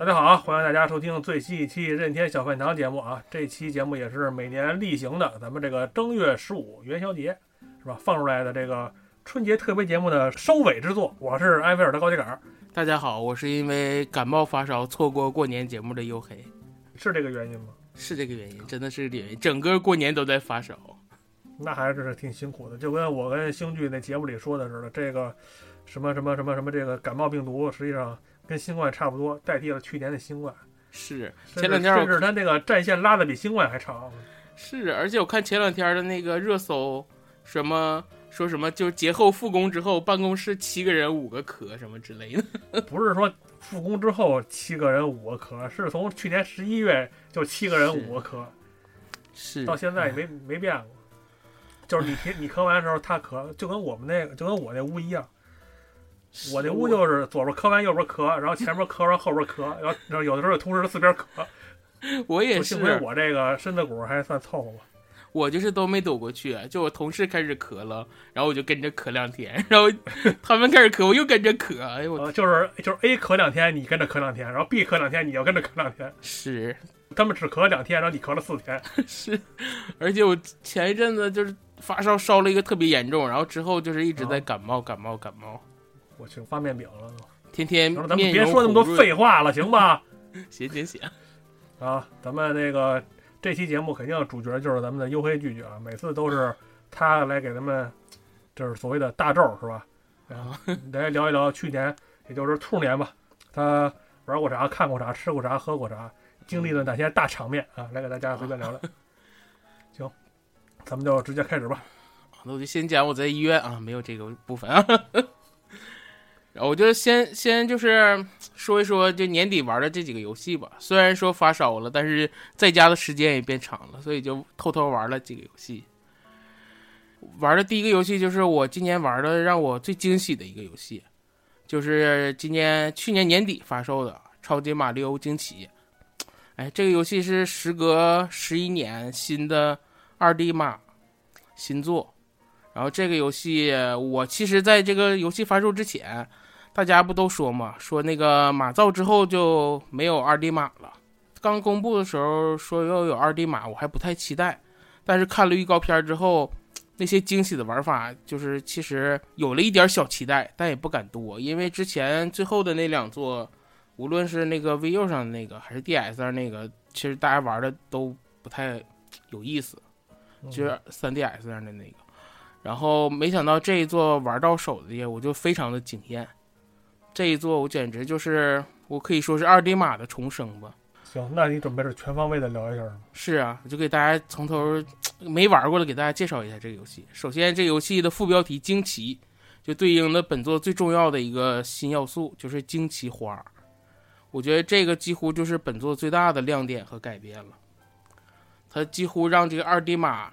大家好，欢迎大家收听最新一期任天小饭堂节目啊！这期节目也是每年例行的，咱们这个正月十五元宵节是吧？放出来的这个春节特别节目的收尾之作。我是埃菲尔的高铁杆，大家好，我是因为感冒发烧错过过年节目的黝黑，是这个原因吗？是这个原因，真的是原因，整个过年都在发烧，那还是挺辛苦的。就跟我跟星剧那节目里说的似的，这个什么什么什么什么这个感冒病毒，实际上跟新冠差不多，代替了去年的新冠。是前两天我甚至他那个战线拉的比新冠还长。是，而且我看前两天的那个热搜，什么说什么就节后复工之后，办公室七个人五个咳什么之类的，不是说复工之后七个人五个咳，是从去年十一月就七个人五个咳，是到现在也没没变过。就是你咳你咳完的时候他咳，就跟我们那个就跟我那屋一样，我那屋就是左边磕完右边咳，然后前边磕完后边咳，然后然后有的时候同时四边咳。我也，是幸亏我这个身子骨还算凑合吧。我就是都没躲过去，就我同事开始咳了，然后我就跟着咳两天，然后 他们开始咳，我又跟着咳，哎呦我呃，就是就是 A 咳两天，你跟着咳两天，然后 B 咳两天，你要跟着咳两天。是他们只咳了两天，然后你咳了四天。是，而且我前一阵子就是发烧烧了一个特别严重，然后之后就是一直在啊感冒感冒感冒，我去发面饼了都。天天，咱们别说那么多，废话了，行吧？行行行，啊，咱们那个这期节目肯定主角就是咱们的黝黑拒绝啊，每次都是他来给咱们，就是所谓的大咒是吧？啊，来聊一聊去年，也就是兔年吧，他玩过啥，看过啥，吃过啥，喝过啥，经历了哪些大场面啊？来给大家随便聊聊。行，咱们就直接开始吧。那我就先讲我在医院啊，没有这个部分啊。然后我就先先就是说一说就年底玩的这几个游戏吧。虽然说发烧了，但是在家的时间也变长了，所以就偷偷玩了几个游戏。玩的第一个游戏就是我今年玩的让我最惊喜的一个游戏，就是今年去年年底发售的《超级马里奥惊奇》。哎，这个游戏是时隔十一年新的二 D 马新作。然后这个游戏，我其实在这个游戏发售之前，大家不都说嘛，说那个马造之后就没有二 D 马了。刚公布的时候说要有二 D 马，我还不太期待。但是看了预告片之后，那些惊喜的玩法，就是其实有了一点小期待，但也不敢多，因为之前最后的那两座，无论是那个 VU 上的那个，还是 DS 上那个，其实大家玩的都不太有意思。就是 3DS 上的那个。然后没想到这一座玩到手的，我就非常的惊艳。这一座我简直就是，我可以说是二 D 马的重生吧。行，那你准备着全方位的聊一下吗？是啊，我就给大家从头没玩过的给大家介绍一下这个游戏。首先，这个游戏的副标题“惊奇”就对应的本作最重要的一个新要素，就是惊奇花。我觉得这个几乎就是本作最大的亮点和改变了。它几乎让这个二 D 马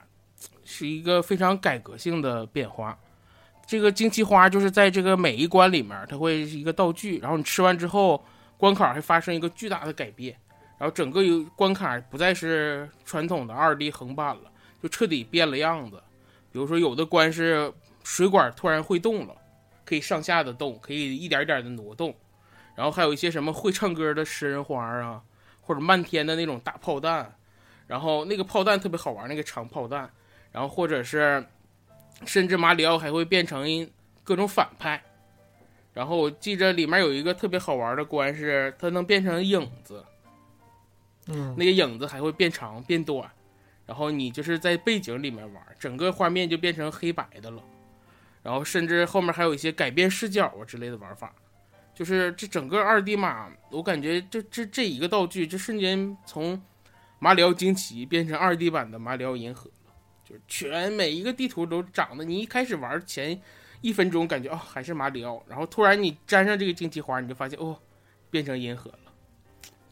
是一个非常改革性的变化。这个惊奇花就是在这个每一关里面，它会是一个道具，然后你吃完之后，关卡会发生一个巨大的改变。然后整个游关卡不再是传统的二 D 横版了，就彻底变了样子。比如说，有的关是水管突然会动了，可以上下的动，可以一点点的挪动。然后还有一些什么会唱歌的食人花啊，或者漫天的那种大炮弹。然后那个炮弹特别好玩，那个长炮弹。然后或者是，甚至马里奥还会变成各种反派。然后我记着里面有一个特别好玩的关是，它能变成影子。嗯，那个影子还会变长变短，然后你就是在背景里面玩，整个画面就变成黑白的了，然后甚至后面还有一些改变视角啊之类的玩法，就是这整个二 D 马，我感觉这这这一个道具，就瞬间从马里奥惊奇变成二 D 版的马里奥银河了，就是全每一个地图都长得，你一开始玩前一分钟感觉哦还是马里奥，然后突然你沾上这个惊奇花，你就发现哦变成银河了。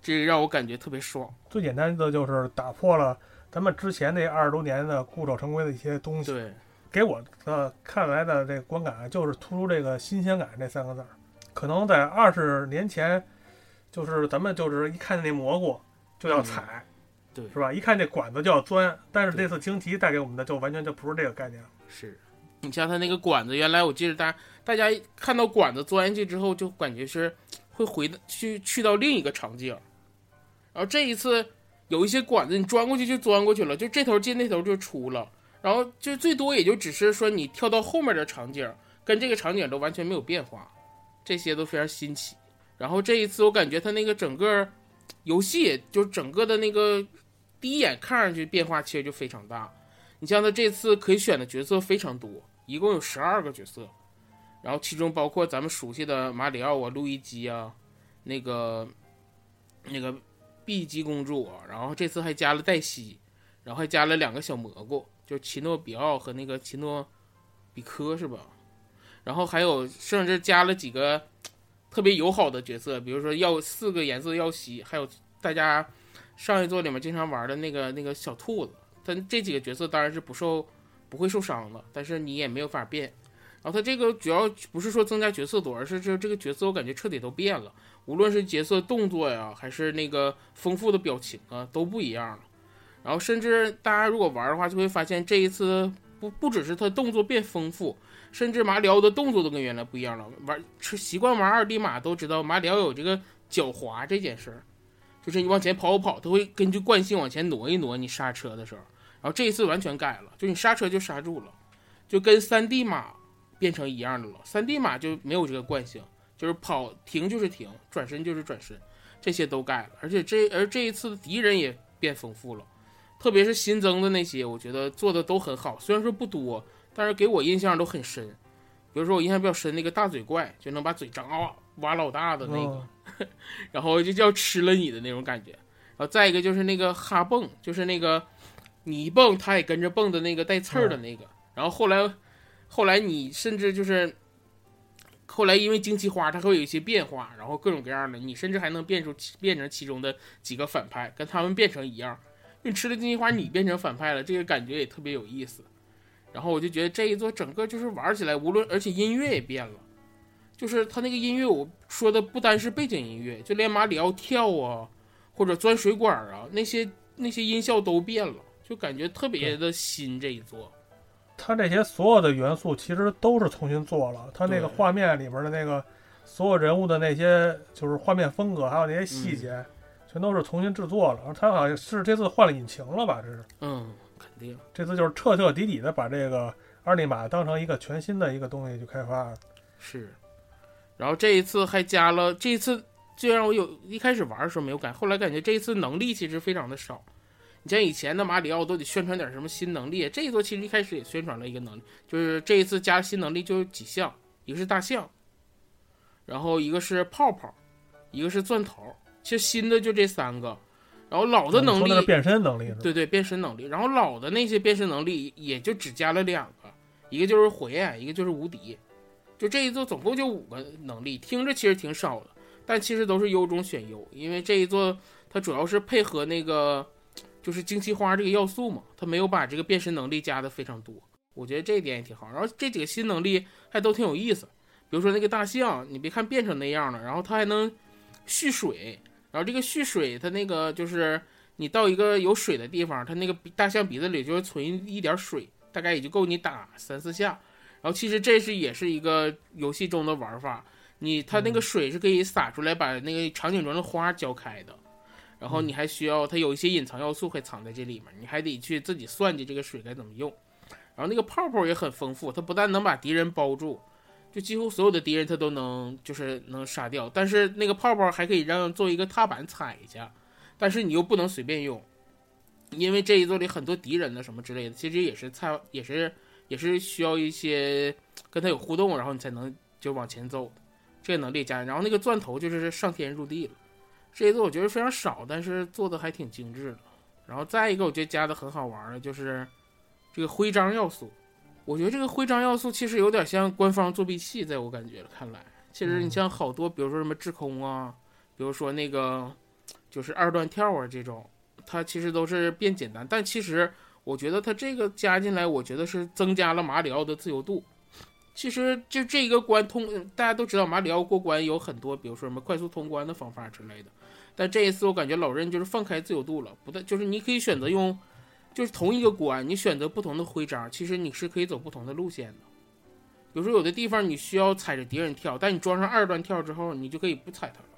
这个让我感觉特别爽。最简单的就是打破了咱们之前那二十多年的固守成规的一些东西。对，给我的看来的这个观感就是突出这个新鲜感这三个字儿。可能在二十年前，就是咱们就是一看见那蘑菇就要踩，对是吧？一看这管子就要钻。但是这次惊奇带给我们的就完全就不是这个概念了。是你像它那个管子，原来我记得大家大家看到管子钻进去之后，就感觉是会回去去到另一个场景，然后这一次有一些管子你钻过去就钻过去了，就这头进那头就出了，然后就最多也就只是说你跳到后面的场景，跟这个场景都完全没有变化，这些都非常新奇。然后这一次我感觉它那个整个游戏就整个的那个第一眼看上去变化其实就非常大。你像他这次可以选的角色非常多，一共有十二个角色，然后其中包括咱们熟悉的马里奥啊、路易基啊，那个那个碧姬公主，然后这次还加了黛西，然后还加了两个小蘑菇，就是奇诺比奥和那个奇诺比科是吧？然后还有甚至加了几个特别友好的角色，比如说要四个颜色耀西，还有大家上一座里面经常玩的那个那个小兔子。但这几个角色当然是不受不会受伤的，但是你也没有法变。然后他这个主要不是说增加角色多，而是这这个角色我感觉彻底都变了，无论是角色动作呀，还是那个丰富的表情啊，都不一样了。然后甚至大家如果玩的话，就会发现这一次不不只是他动作变丰富，甚至马里奥的动作都跟原来不一样了。玩是习惯玩二 D 马都知道，马里奥有这个脚滑这件事儿，就是你往前跑跑，它会根据惯性往前挪一挪，你刹车的时候。然后这一次完全改了，就你刹车就刹住了，就跟三 D 马变成一样的了。三 D 马就没有这个惯性，就是跑停就是停，转身就是转身，这些都改了。而且这而这一次的敌人也变丰富了，特别是新增的那些，我觉得做的都很好。虽然说不多，但是给我印象都很深。比如说我印象比较深那个大嘴怪，就能把嘴张啊挖老大的那个，然后就叫吃了你的那种感觉。然后再一个就是那个哈蹦，就是那个。你一蹦，它也跟着蹦的那个带刺儿的那个。然后后来，后来你甚至就是，后来因为惊奇花它会有一些变化，然后各种各样的，你甚至还能变出变成其中的几个反派，跟他们变成一样。因为吃了惊奇花，你变成反派了，这个感觉也特别有意思。然后我就觉得这一座整个就是玩起来，无论而且音乐也变了，就是他那个音乐，我说的不单是背景音乐，就连马里奥跳啊，或者钻水管啊，那些那些音效都变了。就感觉特别的新这一座，它这些所有的元素其实都是重新做了。它那个画面里边的那个所有人物的那些就是画面风格，还有那些细节，全都是重新制作了。它好像是这次换了引擎了吧？这是？嗯，肯定。这次就是彻彻底底的把这个二利马当成一个全新的一个东西去开发。是。然后这一次还加了，这一次就让我有一开始玩的时候没有感，后来感觉这一次能力其实非常的少。你像以前的马里奥都得宣传点什么新能力，这一座其实一开始也宣传了一个能力，就是这一次加新能力就有几项，一个是大象，然后一个是泡泡，一个是钻头，其实新的就这三个，然后老的能力变身能力，对对变身能力，然后老的那些变身能力也就只加了两个，一个就是火焰，一个就是无敌，就这一座总共就五个能力，听着其实挺少的，但其实都是优中选优，因为这一座它主要是配合那个。就是惊奇花这个要素嘛，它没有把这个变身能力加的非常多，我觉得这一点也挺好。然后这几个新能力还都挺有意思，比如说那个大象，你别看变成那样了，然后它还能蓄水，然后这个蓄水，它那个就是你到一个有水的地方，它那个大象鼻子里就会存一点水，大概也就够你打三四下。然后其实这是也是一个游戏中的玩法，你它那个水是可以洒出来，把那个场景中的花浇开的。然后你还需要它有一些隐藏要素会藏在这里面，你还得去自己算计这个水该怎么用。然后那个泡泡也很丰富，它不但能把敌人包住，就几乎所有的敌人它都能就是能杀掉。但是那个泡泡还可以让做一个踏板踩一下，但是你又不能随便用，因为这一座里很多敌人呢什么之类的，其实也是菜也是也是需要一些跟他有互动，然后你才能就往前走的这个能力加。然后那个钻头就是上天入地了。这一座我觉得非常少，但是做的还挺精致的。然后再一个，我觉得加的很好玩的就是这个徽章要素。我觉得这个徽章要素其实有点像官方作弊器，在我感觉看来，其实你像好多，比如说什么制空啊，比如说那个就是二段跳啊这种，它其实都是变简单。但其实我觉得它这个加进来，我觉得是增加了马里奥的自由度。其实就这一个关通，大家都知道马里奥过关有很多，比如说什么快速通关的方法之类的。但这一次我感觉老任就是放开自由度了，不但就是你可以选择用，就是同一个关，你选择不同的徽章，其实你是可以走不同的路线的。比如说有的地方你需要踩着敌人跳，但你装上二段跳之后，你就可以不踩它了。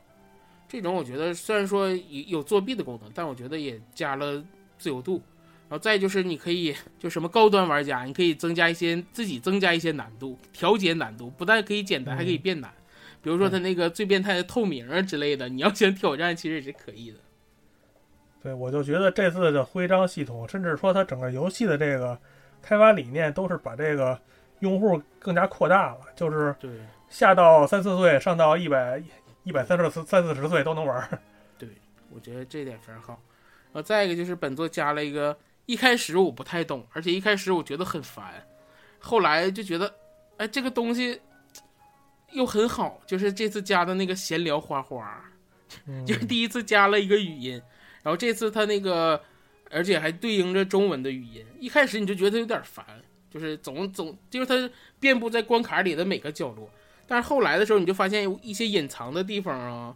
这种我觉得虽然说有作弊的功能，但我觉得也加了自由度。然后再就是你可以就什么高端玩家，你可以增加一些自己增加一些难度，调节难度，不但可以简单，还可以变难。比如说他那个最变态的透明啊之类的，你要想挑战，其实也是可以的。对，我就觉得这次的徽章系统，甚至说它整个游戏的这个开发理念，都是把这个用户更加扩大了，就是对下到三四岁，上到一百一百三十三四十岁都能玩。对，我觉得这点非常好。然后再一个就是本作加了一个，一开始我不太懂，而且一开始我觉得很烦，后来就觉得，哎，这个东西又很好，就是这次加的那个闲聊花花，嗯就是第一次加了一个语音，然后这次他那个，而且还对应着中文的语音。一开始你就觉得有点烦，就是总总就是它遍布在关卡里的每个角落，但是后来的时候你就发现有一些隐藏的地方啊，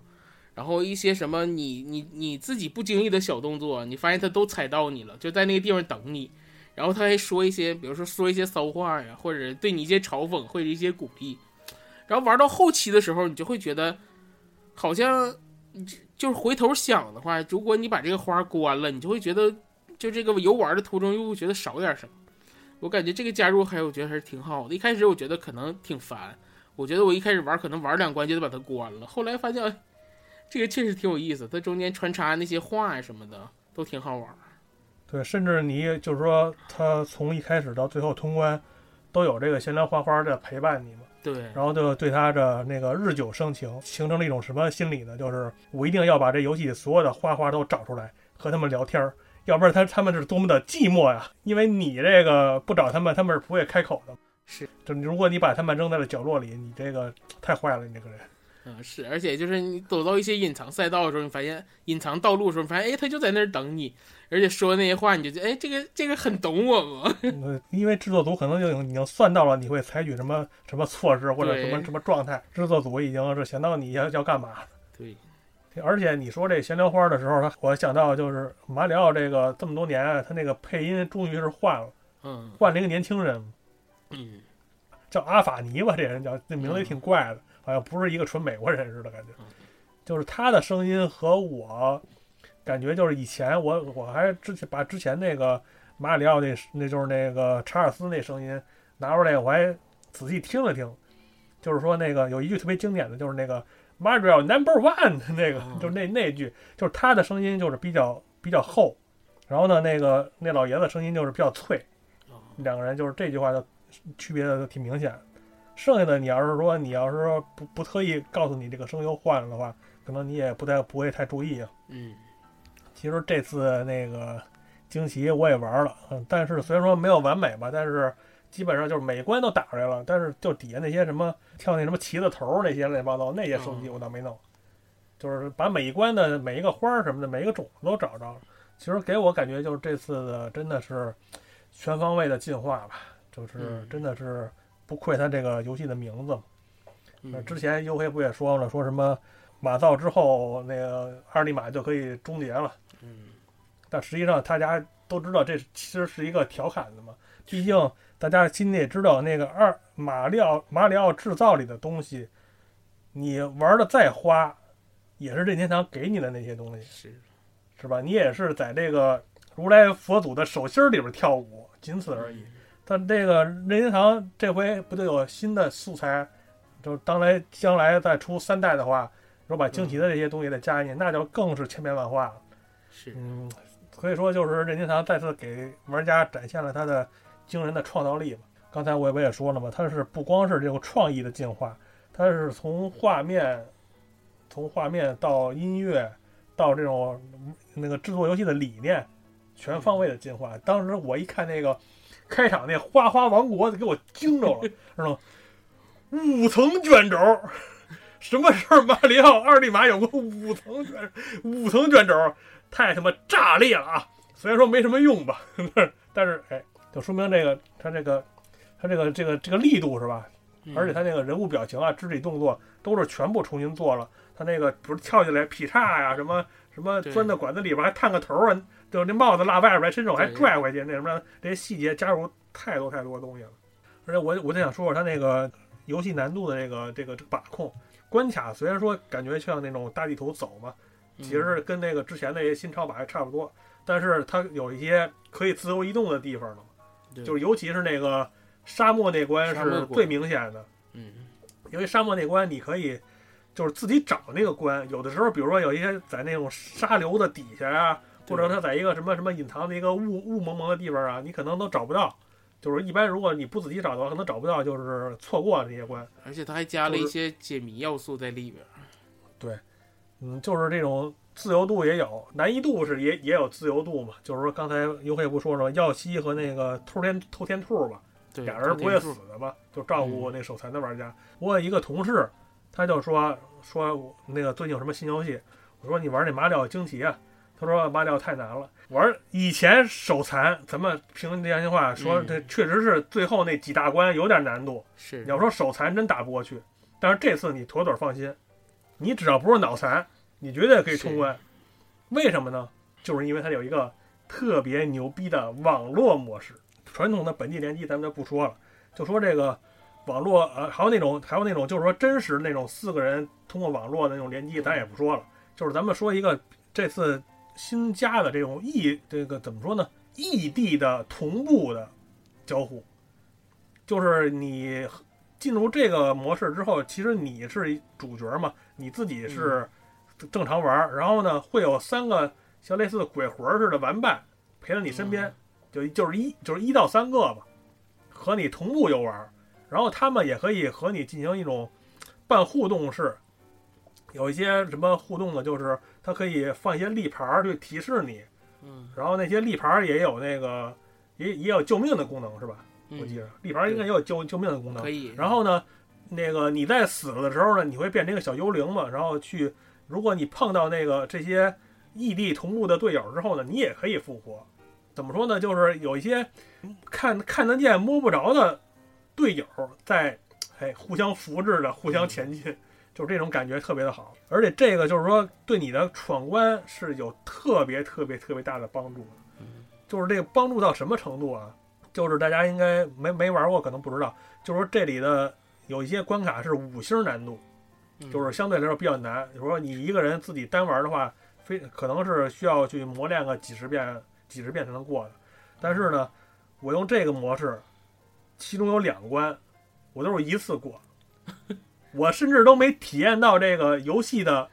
然后一些什么你你你自己不经意的小动作，你发现他都踩到你了，就在那个地方等你。然后他还说一些，比如说说一些骚话呀，或者对你一些嘲讽或者一些鼓励。然后玩到后期的时候，你就会觉得，好像就是回头想的话，如果你把这个花关了，你就会觉得，就这个游玩的途中又会觉得少点什么。我感觉这个加入还我觉得还是挺好的。一开始我觉得可能挺烦，我觉得我一开始玩可能玩两关就得把它关了。后来发现，这个确实挺有意思，它中间穿插那些话呀什么的都挺好玩。对，甚至你就是说，他从一开始到最后通关，都有这个闲聊花花的陪伴你嘛。对，然后就对他的那个日久生情，形成了一种什么心理呢？就是我一定要把这游戏里所有的花花都找出来，和他们聊天儿，要不然他他们是多么的寂寞呀！因为你这个不找他们，他们是不会开口的。是，就如果你把他们扔在了角落里，你这个太坏了，你这个人。嗯，是，而且就是你走到一些隐藏赛道的时候，你发现隐藏道路的时候，你发现哎，他就在那儿等你，而且说那些话，你就觉得哎，这个这个很懂我吗？呃 因为制作组可能就已经算到了你会采取什么什么措施或者什么什么状态，制作组已经是想到你要要干嘛。对，而且你说这闲聊花的时候，我想到就是马里奥这个这么多年，他那个配音终于是换了，嗯换了一个年轻人，嗯，叫阿法尼吧，这人叫，这名字也挺怪的，好像不是一个纯美国人似的感觉嗯。就是他的声音和我感觉就是以前我我还之前把之前那个马里奥那那就是那个查尔斯那声音拿出来，我还仔细听了听，就是说那个有一句特别经典的，就是那个 Mario Number One 那个哦，就是那那句，就是他的声音就是比较比较厚，然后呢，那个那老爷子声音就是比较脆，哦两个人就是这句话的区别的挺明显。剩下的你要是说你要是说不不特意告诉你这个声优换了的话，可能你也不太不会太注意啊。嗯其实这次那个惊奇我也玩了，嗯，但是虽然说没有完美吧，但是基本上就是每关都打出来了，但是就底下那些什么跳那什么旗子头儿那些乱七八糟那些升级我倒没弄，就是把每一关的每一个花儿什么的每一个种子都找着了。其实给我感觉就是这次的真的是全方位的进化吧，就是嗯真的是不愧它这个游戏的名字嘛。那嗯，之前优黑不也说了，说什么马造之后那个二利马就可以终结了。嗯但实际上大家都知道这其实是一个调侃的嘛，毕竟大家心里也知道那个二马里奥马里奥制造里的东西，你玩的再花，也是任天堂给你的那些东西，是，是吧？你也是在这个如来佛祖的手心里边跳舞，仅此而已。但这个任天堂这回不就有新的素材，就是当来将来再出三代的话，如果把惊奇的这些东西再加进去，那就更是千变万化了。是，嗯，所以说就是任天堂再次给玩家展现了它的惊人的创造力嘛。刚才我也我也说了嘛，它是不光是这种创意的进化，它是从画面，从画面到音乐，到这种那个制作游戏的理念，全方位的进化。当时我一看那个开场那花花王国，给我惊着了，知道吗？五层卷轴，什么时候马里奥二利马有个五层卷五层卷轴？太他妈炸裂了啊！虽然说没什么用吧，但是哎，就说明这个他这个他这个这个这个力度是吧？嗯而且他那个人物表情啊、肢体动作都是全部重新做了。他那个不是跳起来劈叉呀，什么什么钻到管子里边还探个头啊，就那帽子落外边，伸手还拽回去，那什么这些细节加入太多太多东西了。而且我我就想说说它那个游戏难度的这个这个这个把控关卡，虽然说感觉像那种大地图走嘛，嗯其实是跟那个之前那些新超版还差不多，但是它有一些可以自由移动的地方呢，对。就是尤其是那个沙漠那关是最明显的，嗯。因为沙漠那关你可以就是自己找那个关，有的时候比如说有一些在那种沙流的底下呀、或者对它在一个什么什么隐藏的一个雾雾蒙蒙的地方啊，你可能都找不到。就是一般如果你不仔细找的话，可能找不到，就是错过了这些关。而且它还加了一些解谜要素在里边儿。嗯，就是这种自由度也有，难易度是也也有自由度嘛。就是说刚才尤黑不说说耀西和那个偷天偷天兔吧，对，俩人不会死的嘛，就照顾那手残的玩家。我有一个同事，他就说说我那个最近有什么新游戏，我说你玩那马里奥惊奇啊，他说马里奥太难了。玩以前手残，咱们凭良心话说，嗯这确实是最后那几大关有点难度。是你要说手残真打不过去，但是这次你妥妥放心，你只要不是脑残，你绝对可以通关。为什么呢？就是因为它有一个特别牛逼的网络模式。传统的本地联机咱们就不说了，就说这个网络呃，还有那种还有那种就是说真实那种四个人通过网络的那种联机，咱也不说了。就是咱们说一个这次新加的这种异这个怎么说呢？异地的同步的交互，就是你进入这个模式之后，其实你是主角嘛，你自己是正常玩儿，然后呢会有三个像类似鬼魂儿似的玩伴陪在你身边，就就是一就是一到三个吧，和你同步游玩儿，然后他们也可以和你进行一种半互动式，有一些什么互动呢？就是它可以放一些立牌儿去提示你，嗯，然后那些立牌儿也有那个也也有救命的功能是吧？我记嗯着立牌儿应该也有救救命的功能可。以。然后呢，那个你在死了的时候呢，你会变成一个小幽灵嘛，然后去，如果你碰到那个这些异地同步的队友之后呢，你也可以复活。怎么说呢？就是有一些看看得见摸不着的队友在，哎，互相扶持着，互相前进，就是这种感觉特别的好。而且这个就是说，对你的闯关是有特别特别特别大的帮助的。嗯就是这个帮助到什么程度啊？就是大家应该没没玩过，可能不知道。就是说这里的有一些关卡是五星难度，嗯就是相对来说比较难。比如说你一个人自己单玩的话，非可能是需要去磨练个几十遍、几十遍才能过的。但是呢，我用这个模式，其中有两关，我都是一次过。我甚至都没体验到这个游戏的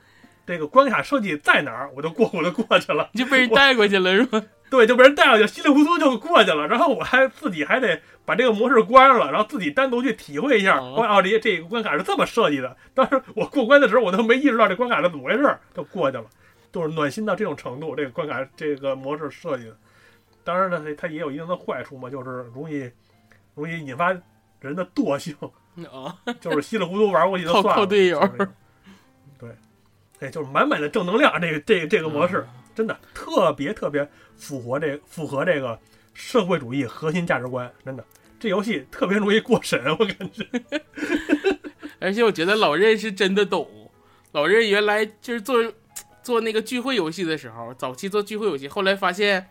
这个关卡设计在哪儿，我就过我就过去了。你就被人带过去了是吧？对，就被人带过去，稀里糊涂就过去了。然后我还自己还得把这个模式关了，然后自己单独去体会一下。哦哦，哦这这个关卡是这么设计的。当时我过关的时候，我都没意识到这关卡是怎么回事儿，就过去了，就是暖心到这种程度。这个关卡这个模式设计的，当然呢，它它也有一定的坏处嘛，就是容易容易引发人的惰性，啊，就是稀里糊涂玩过去就靠算了。靠队友对，哎，就是满满的正能量。这个这个这个模式。真的特别特别符合这符合这个社会主义核心价值观，真的，这游戏特别容易过审，我感觉。而且我觉得老任是真的懂，老任原来就是做做那个聚会游戏的时候，早期做聚会游戏，后来发现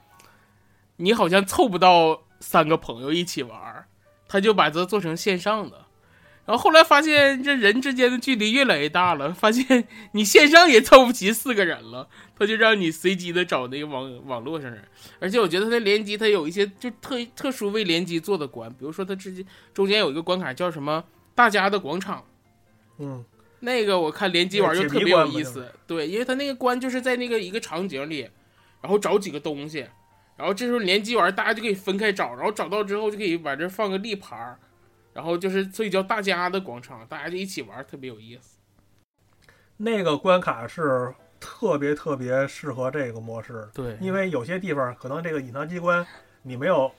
你好像凑不到三个朋友一起玩儿，他就把这做成线上的。然后后来发现这人之间的距离越来越大了，发现你线上也凑不齐四个人了，他就让你随机的找那个网网络上人。而且我觉得他的联机他有一些就特特殊为联机做的关，比如说他之间中间有一个关卡叫什么大家的广场。嗯，那个我看联机玩就特别有意思，对，因为他那个关就是在那个一个场景里，然后找几个东西，然后这时候联机玩大家就可以分开找，然后找到之后就可以把这放个立牌儿，然后就是所以叫大家的广场，大家就一起玩，特别有意思。那个关卡是特别特别适合这个模式，对因为有些地方可能这个隐藏机关你没有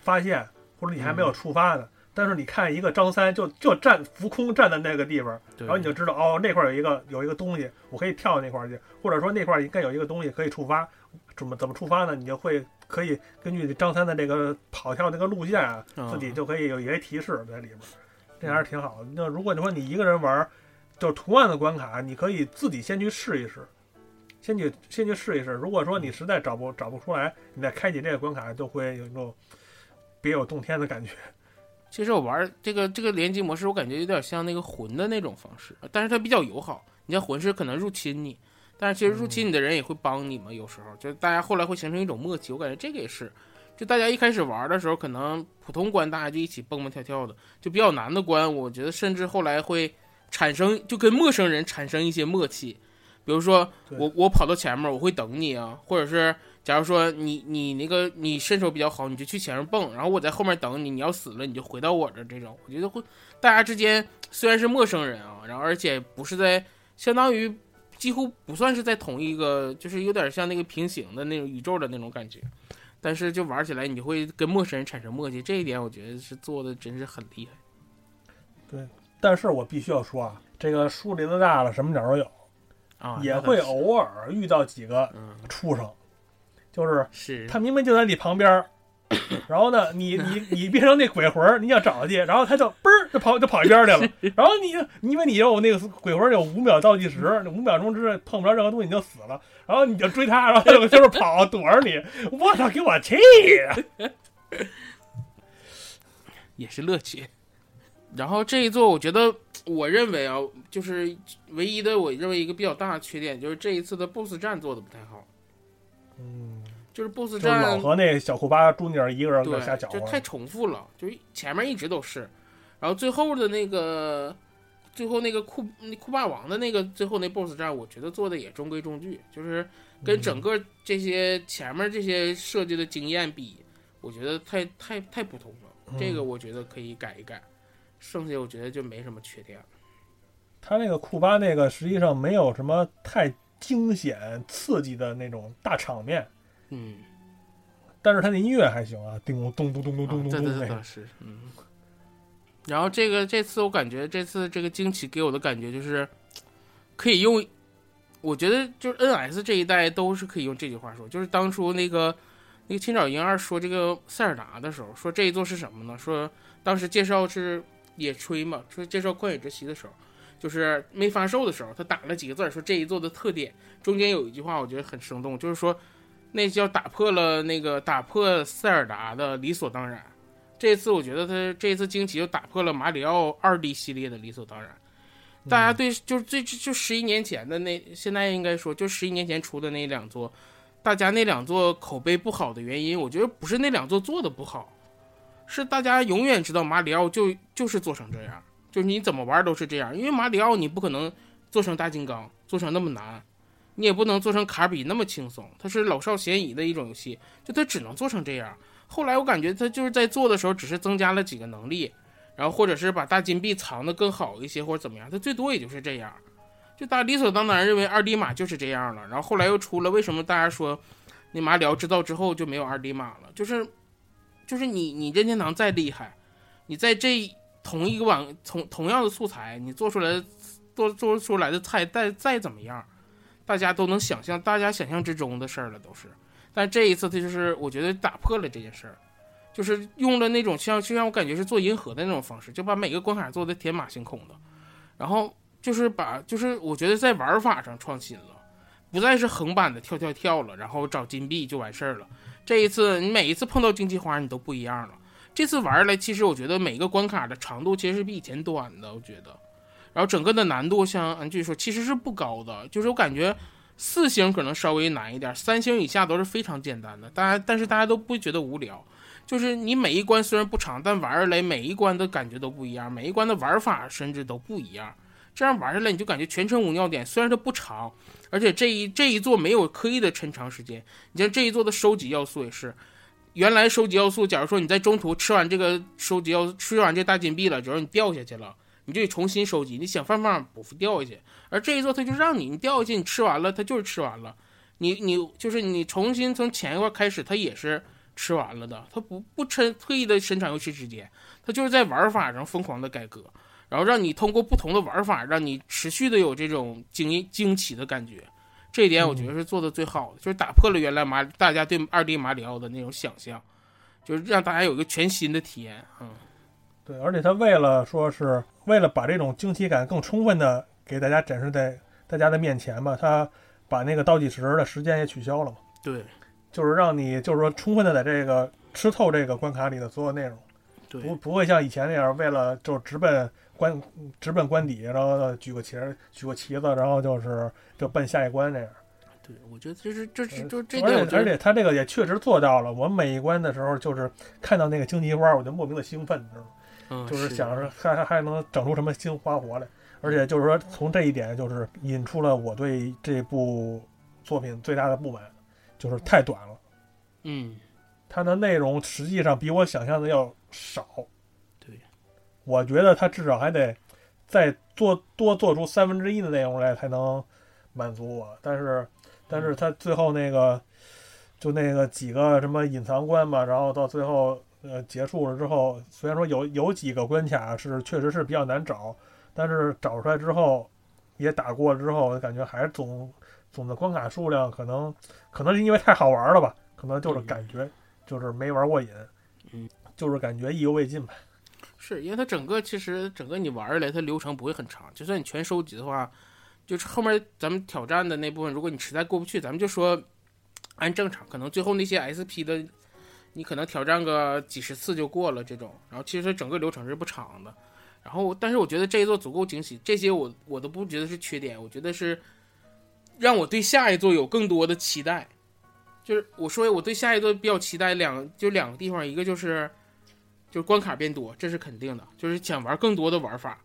发现，或者你还没有触发呢。但是你看一个张三就就站浮空站在那个地方，然后你就知道哦，那块儿有一个有一个东西，我可以跳那块儿去，或者说那块儿应该有一个东西可以触发，怎么怎么触发呢？你就会可以根据张三的这个跑跳那个路线啊，啊自己就可以有一些提示在里边，这还是挺好的。那如果你说你一个人玩儿，就是图案的关卡，你可以自己先去试一试，先去先去试一试。如果说你实在找不找不出来，你再开启这个关卡，就会有一种别有洞天的感觉。其实我玩这个这个联机模式，我感觉有点像那个魂的那种方式，但是它比较友好。你像魂是可能入侵你，但是其实入侵你的人也会帮你嘛。有时候就是大家后来会形成一种默契，我感觉这个也是。就大家一开始玩的时候，可能普通关大家就一起蹦蹦跳跳的，就比较难的关，我觉得甚至后来会产生就跟陌生人产生一些默契。比如说我我跑到前面，我会等你啊，或者是假如说你你那个你身手比较好，你就去前面蹦，然后我在后面等你，你要死了你就回到我这这种，我觉得会大家之间虽然是陌生人啊，然后而且不是在相当于几乎不算是在同一个，就是有点像那个平行的那种宇宙的那种感觉，但是就玩起来你会跟陌生人产生默契，这一点我觉得是做的真是很厉害。对，但是我必须要说啊，这个树林子大了，什么鸟都有。啊，也会偶尔遇到几个畜生，就是是他明明就在你旁边，然后呢，你你你变成那鬼魂，你想找他去，然后他就嘣儿就跑就跑一边去了，然后你因为你有那个鬼魂有五秒倒计时，五秒钟之内碰不着任何东西你就死了，然后你就追他，然后他就就是跑躲着你，我操，给我气的，也是乐趣。然后这一座，我觉得，我认为啊，就是唯一的，我认为一个比较大的缺点，就是这一次的 BOSS 战做的不太好。嗯，就是 BOSS 战老和那小库巴朱尼尔一个人在瞎搅和，就太重复了，就是前面一直都是，然后最后的那个，最后那个库那库霸王的那个最后那 BOSS 战，我觉得做的也中规中矩，就是跟整个这些前面这些设计的经验比，我觉得太太太普通了，这个我觉得可以改一改。剩下我觉得就没什么缺点。他那个库巴那个实际上没有什么太惊险刺激的那种大场面，嗯，但是他那音乐还行啊，叮咚咚咚咚咚咚咚咚，对是，嗯。然后这个这次我感觉这次这个惊奇给我的感觉就是，可以用，我觉得就是 N S 这一代都是可以用这句话说，就是当初那个那个青沼英二说这个塞尔达的时候，说这一座是什么呢？说当时介绍是。野炊嘛，说介绍旷野之息的时候，就是没发售的时候，他打了几个字说这一座的特点，中间有一句话我觉得很生动，就是说那叫打破了那个打破塞尔达的理所当然。这次我觉得他这次惊奇就打破了马里奥二 D 系列的理所当然。大家对就是最就十一年前的那现在应该说就十一年前出的那两座，大家那两座口碑不好的原因，我觉得不是那两座做的不好。是大家永远知道马里奥就就是做成这样，就是你怎么玩都是这样，因为马里奥你不可能做成大金刚，做成那么难，你也不能做成卡比那么轻松，它是老少咸宜的一种游戏，就它只能做成这样。后来我感觉它就是在做的时候，只是增加了几个能力，然后或者是把大金币藏得更好一些，或者怎么样，它最多也就是这样，就大家理所当然认为二 D 码就是这样了。然后后来又出了，为什么大家说那马里奥制造之后就没有二 D 码了？就是。就是你，你任天堂再厉害，你在这同一个网同同样的素材，你做出来做做出来的菜再再怎么样，大家都能想象，大家想象之中的事儿了都是。但这一次，他就是我觉得打破了这件事儿，就是用了那种像就像我感觉是做银河的那种方式，就把每个关卡做的天马行空的，然后就是把就是我觉得在玩法上创新了，不再是横版的跳跳跳了，然后找金币就完事儿了。这一次，你每一次碰到荆棘花，你都不一样了。这次玩来，其实我觉得每个关卡的长度其实是比以前短的，我觉得。然后整个的难度，像安据说其实是不高的，就是我感觉四星可能稍微难一点，三星以下都是非常简单的。大家，但是大家都不觉得无聊。就是你每一关虽然不长，但玩下来每一关的感觉都不一样，每一关的玩法甚至都不一样。这样玩下来，你就感觉全程无尿点。虽然它不长。而且这一这一座没有刻意的抻长时间，你像这一座的收集要素也是，原来收集要素，假如说你在中途吃完这个收集要吃完这大金币了，假如你掉下去了，你就得重新收集，你想办法不掉下去。而这一座它就让你，你掉下去，你吃完了，它就是吃完了，你你就是你重新从前一块开始，它也是吃完了的，它不不抻特意的伸长游戏时间，它就是在玩法上疯狂的改革。然后让你通过不同的玩法，让你持续的有这种惊惊奇的感觉，这一点我觉得是做的最好的，就是打破了原来马大家对二 D 马里奥的那种想象，就是让大家有一个全新的体验。嗯，对，而且他为了说是为了把这种惊奇感更充分的给大家展示在大家的面前嘛，他把那个倒计时的时间也取消了嘛。对，就是让你就是说充分的在这个吃透这个关卡里的所有内容。对不不会像以前那样为了就直奔关直奔关底，然后举个旗儿举个旗子，然后就是就奔下一关那样。对，我觉得就是这是就这而点，而且他这个也确实做到了。我每一关的时候，就是看到那个荆棘花，我就莫名的兴奋，你知道吗？嗯就是想着还还还能整出什么新花活来。而且就是说，从这一点就是引出了我对这部作品最大的不满，就是太短了。嗯它的内容实际上比我想象的要少。对，我觉得它至少还得再做多做出三分之一的内容来才能满足我。但是，但是它最后那个就那个几个什么隐藏关嘛，然后到最后呃结束了之后，虽然说有有几个关卡是确实是比较难找，但是找出来之后也打过了之后，感觉还是总总的关卡数量可能可能是因为太好玩了吧，可能就是嗯感觉。就是没玩过瘾，嗯，就是感觉意犹未尽吧。是因为它整个其实整个你玩下来，它流程不会很长，就算你全收集的话，就是后面咱们挑战的那部分，如果你实在过不去，咱们就说按正常，可能最后那些 SP 的，你可能挑战个几十次就过了这种，然后其实整个流程是不长的。然后，但是我觉得这一座足够惊喜，这些我我都不觉得是缺点，我觉得是让我对下一座有更多的期待。就是我说我对下一座比较期待两就两个地方，一个就是就是关卡变多，这是肯定的，就是想玩更多的玩法。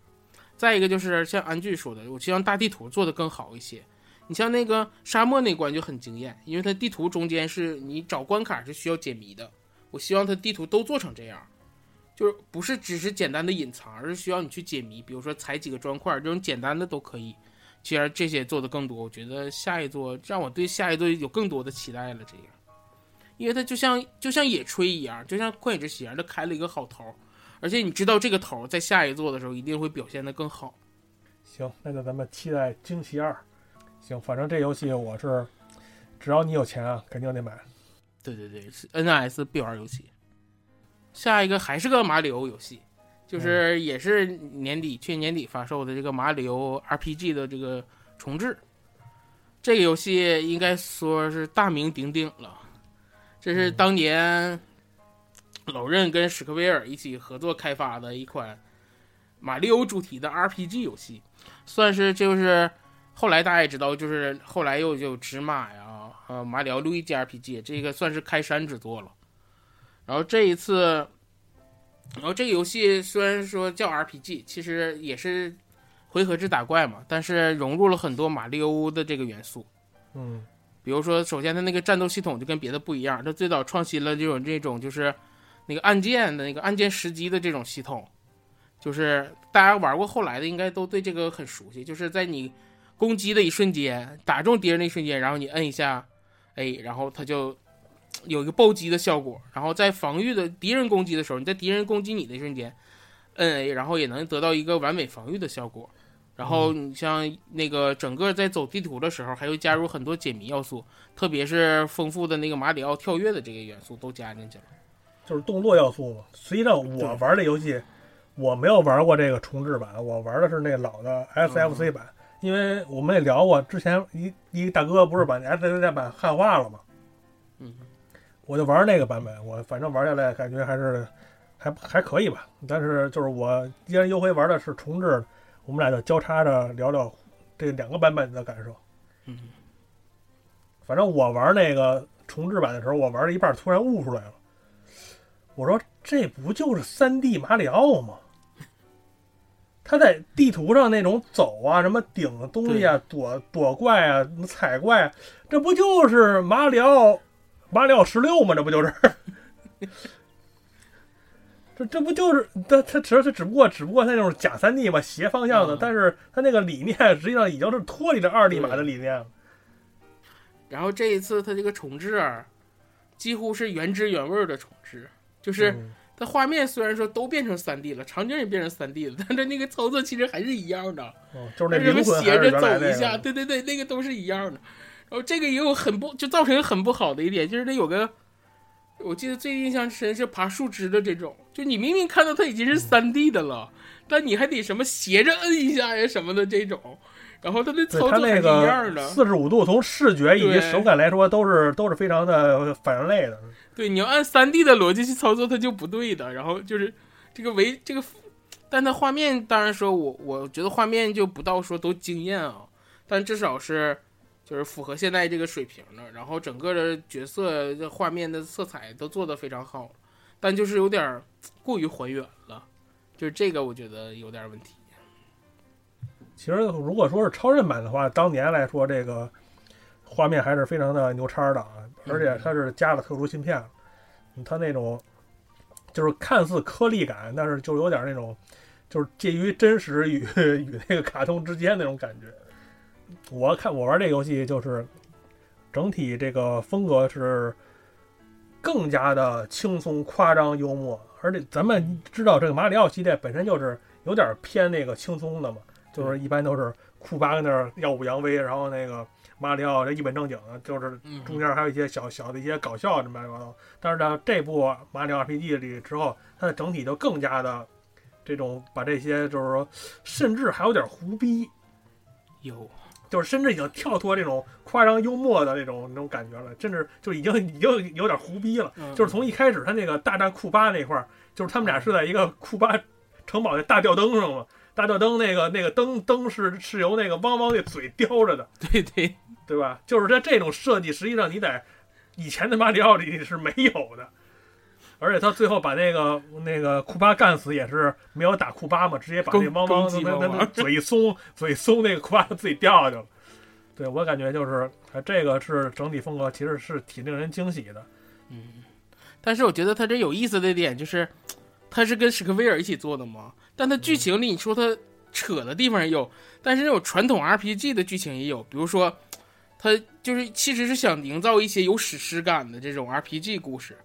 再一个就是像安剧说的，我希望大地图做得更好一些。你像那个沙漠那关就很惊艳，因为它地图中间是你找关卡是需要解谜的。我希望它地图都做成这样，就是不是只是简单的隐藏，而是需要你去解谜，比如说踩几个砖块这种简单的都可以。既然这些做的更多，我觉得下一座让我对下一座有更多的期待了。这样，因为它就像就像野炊一样，就像旷野之息一样，它开了一个好头，而且你知道这个头在下一座的时候一定会表现得更好。行，那就咱们期待惊奇二。行，反正这游戏我是，只要你有钱啊，肯定得买。对对对，是 NS 必玩游戏。下一个还是个马里奥游戏，就是也是年底去年年底发售的这个马里奥 RPG 的这个重置。这个游戏应该说是大名鼎鼎了，这是当年老任跟史克威尔一起合作开发的一款马里奥主题的 RPG 游戏，算是就是后来大家也知道，就是后来又有纸马呀，呃，马里奥路易吉 RPG，这个算是开山之作了。然后这一次，然后这个游戏虽然说叫 RPG，其实也是回合制打怪嘛，但是融入了很多马里奥的这个元素。嗯比如说，首先它那个战斗系统就跟别的不一样，它最早创新了这种这种就是那个按键的那个按键时机的这种系统，就是大家玩过后来的应该都对这个很熟悉，就是在你攻击的一瞬间，打中敌人的一瞬间，然后你摁一下 A，然后它就有一个暴击的效果，然后在防御的敌人攻击的时候，你在敌人攻击你的一瞬间摁 A，然后也能得到一个完美防御的效果。然后你像那个整个在走地图的时候，还会加入很多解谜要素，特别是丰富的那个马里奥跳跃的这个元素都加进去了。就是动作要素嘛。实际上我玩的游戏，我没有玩过这个重置版，我玩的是那老的 SFC 版，因为我们也聊过，之前一一大哥不是把 SFC 版汉化了吗，嗯，我就玩那个版本，我反正玩下来感觉还是还还可以吧。但是就是我既然优惠玩的是重置，我们俩就交叉着聊聊这两个版本的感受。嗯，反正我玩那个重置版的时候，我玩了一半，突然悟出来了。我说这不就是三 D 马里奥吗？他在地图上那种走啊，什么顶东西啊，躲躲怪啊，什么踩怪、啊，这不就是马里奥马里奥十六吗？这不就是？这这不就是他他只他只不过只不过他那种假三 D 嘛，斜方向的，嗯但是他那个理念实际上已经是脱离了二 D 码的理念了。然后这一次他这个重置啊，几乎是原汁原味的重置，就是嗯它画面虽然说都变成三 D 了，场景也变成三 D 了，但是那个操作其实还是一样的。哦就是那斜着走一下，对对对，那个都是一样的。然后这个也有很不，就造成很不好的一点，就是它有个，我记得最印象深是爬树枝的这种，就你明明看到它已经是三 D 的了，但你还得什么斜着摁一下呀什么的这种，然后它的操作还是一样个的。四十五度，从视觉以及手感来说，都是都是非常的反人类的。对，你要按三 D 的逻辑去操作，它就不对的。然后就是这个维这个，但它画面当然说我我觉得画面就不到说都惊艳啊，但至少是就是符合现在这个水平的，然后整个的角色这画面的色彩都做得非常好，但就是有点过于还原了，就是这个我觉得有点问题。其实如果说是超任版的话，当年来说这个画面还是非常的牛叉的啊，而且它是加了特殊芯片了，它那种就是看似颗粒感，但是就有点那种就是介于真实与与那个卡通之间那种感觉。我看我玩这个游戏就是整体这个风格是更加的轻松、夸张、幽默，而且咱们知道这个马里奥系列本身就是有点偏那个轻松的嘛。就是一般都是库巴在那儿耀武扬威，然后那个马里奥这一本正经的，就是中间还有一些小小的一些搞笑什么乱七八糟。但是呢，这部马里奥 RPG 里之后，它的整体就更加的这种把这些就是说，甚至还有点胡逼，有，就是甚至已经跳脱这种夸张幽默的那种那种感觉了，甚至就已经已经有点胡逼了。就是从一开始他那个大战库巴那块儿，就是他们俩是在一个库巴城堡的大吊灯上嘛。大吊灯那个那个灯灯是是由那个汪汪那嘴叼着的，对对对吧？就是它这种设计，实际上你在以前的马里奥里是没有的。而且他最后把那个那个库巴干死，也是没有打库巴嘛，直接把那汪汪那那嘴一松，嘴松，那个库巴自己掉下去了。对我感觉就是，这个是整体风格，其实是挺令人惊喜的。嗯，但是我觉得他这有意思的点就是，他是跟史克威尔一起做的嘛？但它剧情里，你说它扯的地方也有，但是那种传统 RPG 的剧情也有，比如说，它就是其实是想营造一些有史诗感的这种 RPG 故事，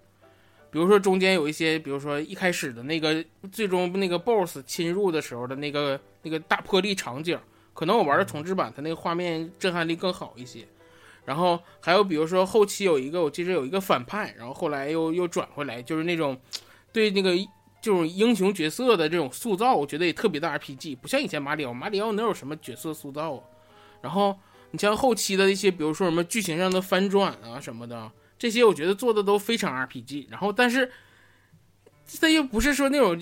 比如说中间有一些，比如说一开始的那个最终那个 BOSS 侵入的时候的那个那个大破力场景，可能我玩的重置版，它那个画面震撼力更好一些。然后还有比如说后期有一个，我记得有一个反派，然后后来又又转回来，就是那种对那个。这种英雄角色的这种塑造，我觉得也特别的 RPG，不像以前马里奥，马里奥能有什么角色塑造啊？然后你像后期的一些，比如说什么剧情上的翻转啊什么的，这些我觉得做的都非常 RPG。然后但是它又不是说那种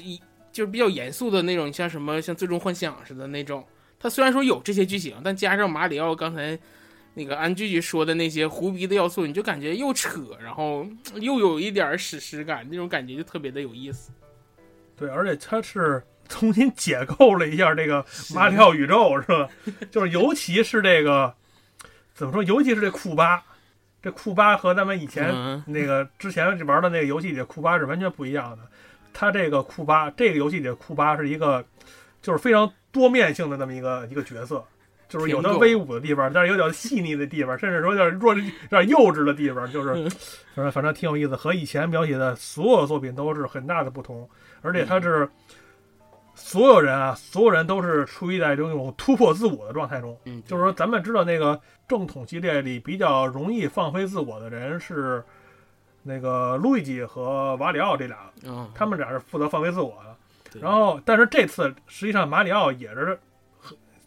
就是比较严肃的那种，像什么像最终幻想似的那种。它虽然说有这些剧情，但加上马里奥刚才那个安聚聚说的那些胡逼的要素，你就感觉又扯，然后又有一点史诗感，那种感觉就特别的有意思。对，而且它是重新解构了一下这个马里奥宇宙，是吧？就是尤其是这个怎么说？尤其是这库巴，这库巴和咱们以前那个之前玩的那个游戏里的库巴是完全不一样的。它这个库巴，这个游戏里的库巴是一个就是非常多面性的那么一个一个角色，就是有的威武的地方，但是有点细腻的地方，甚至说有点弱、有点幼稚的地方，就是反正反正挺有意思，和以前描写的所有作品都是很大的不同。而且他是所有人啊，所有人都是处于在这种突破自我的状态中。嗯，就是说，咱们知道那个正统系列里比较容易放飞自我的人是那个路易吉和瓦里奥这俩，嗯，他们俩是负责放飞自我的。然后，但是这次实际上马里奥也是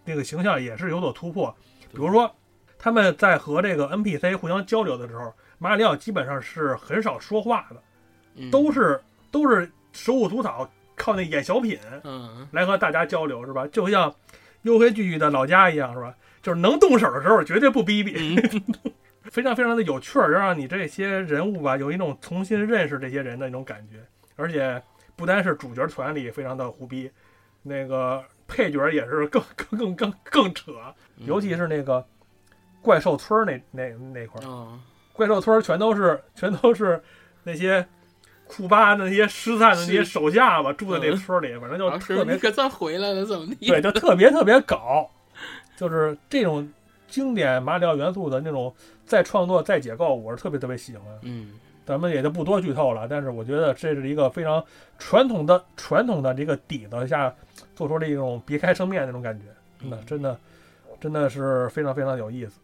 那个形象也是有所突破。比如说，他们在和这个 NPC 互相交流的时候，马里奥基本上是很少说话的，都是都是。手舞足蹈，靠那演小品，嗯，来和大家交流是吧？就像幽黑剧剧的老家一样是吧？就是能动手的时候绝对不逼逼，非常非常的有趣儿，让你这些人物吧有一种重新认识这些人的那种感觉。而且不单是主角团里非常的胡逼，那个配角也是更更更更更扯，尤其是那个怪兽村那那那块儿，怪兽村全都是全都是那些。库巴的那些失散的那些手下吧，住在那村里，反正就特别 可算回来了，怎么地？对，就特别特别搞，就是这种经典马里奥元素的那种再创作再解构，我是特别特别喜欢。嗯，咱们也就不多剧透了，但是我觉得这是一个非常传统的传统的这个底子下做出了一种别开生面那种感觉，真的真的真的是非常非常有意思。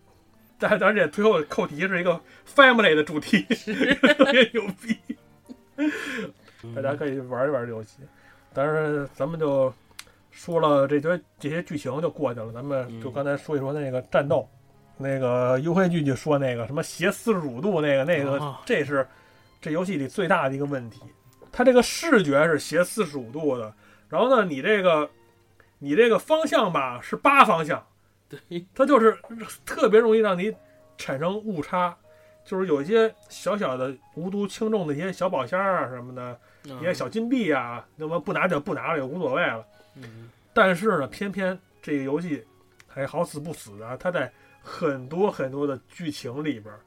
但而且最后扣题是一个 family 的主题，特别牛逼。大家可以玩一玩这游戏，但是咱们就说了这些这些剧情就过去了，咱们就刚才说一说那个战斗，那个优惠剧就说那个什么斜四十五度那个那个，这是这游戏里最大的一个问题，它这个视觉是斜四十五度的，然后呢，你这个你这个方向吧是八方向，对，它就是特别容易让你产生误差，就是有一些小小的无足轻重的一些小宝箱啊什么的，嗯一些小金币啊，那么不拿就不拿了，也无所谓了。嗯但是呢，偏偏这个游戏还好死不死的，它在很多很多的剧情里边儿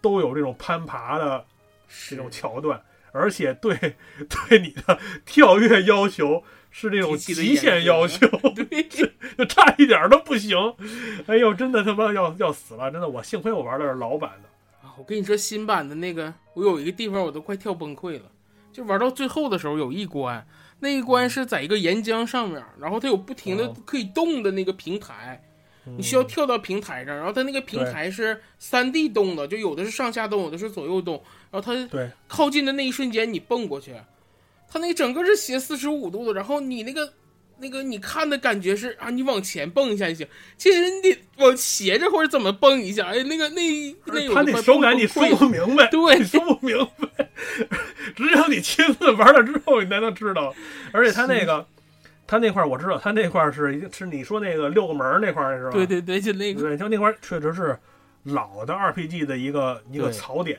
都有这种攀爬的这种桥段，而且对 对你的跳跃要求是这种极限要求，对，就差一点儿都不行。哎呦，真的他妈要要死了！真的，我幸亏我玩的是老版的。啊，我跟你说，新版的那个，我有一个地方我都快跳崩溃了。就玩到最后的时候，有一关，那一关是在一个岩浆上面，然后它有不停的哦可以动的那个平台，你你需要跳到平台上，然后它那个平台是三 D 动的，就有的是上下动，有的是左右动，然后它对靠近的那一瞬间你蹦过去，它那个整个是斜四十五度的，然后你那个那个你看的感觉是啊，你往前蹦一下就行，其实你得往斜着或者怎么蹦一下，哎，那个那那有他那手感你说不明白，对你说不明白，只有你亲自玩了之后，你才能知道。而且他那个，他那块儿我知道，他那块儿是是你说那个六个门儿那块儿是吧？对对对，就那个对，就那块儿确实是老的 RPG 的一个一个槽点，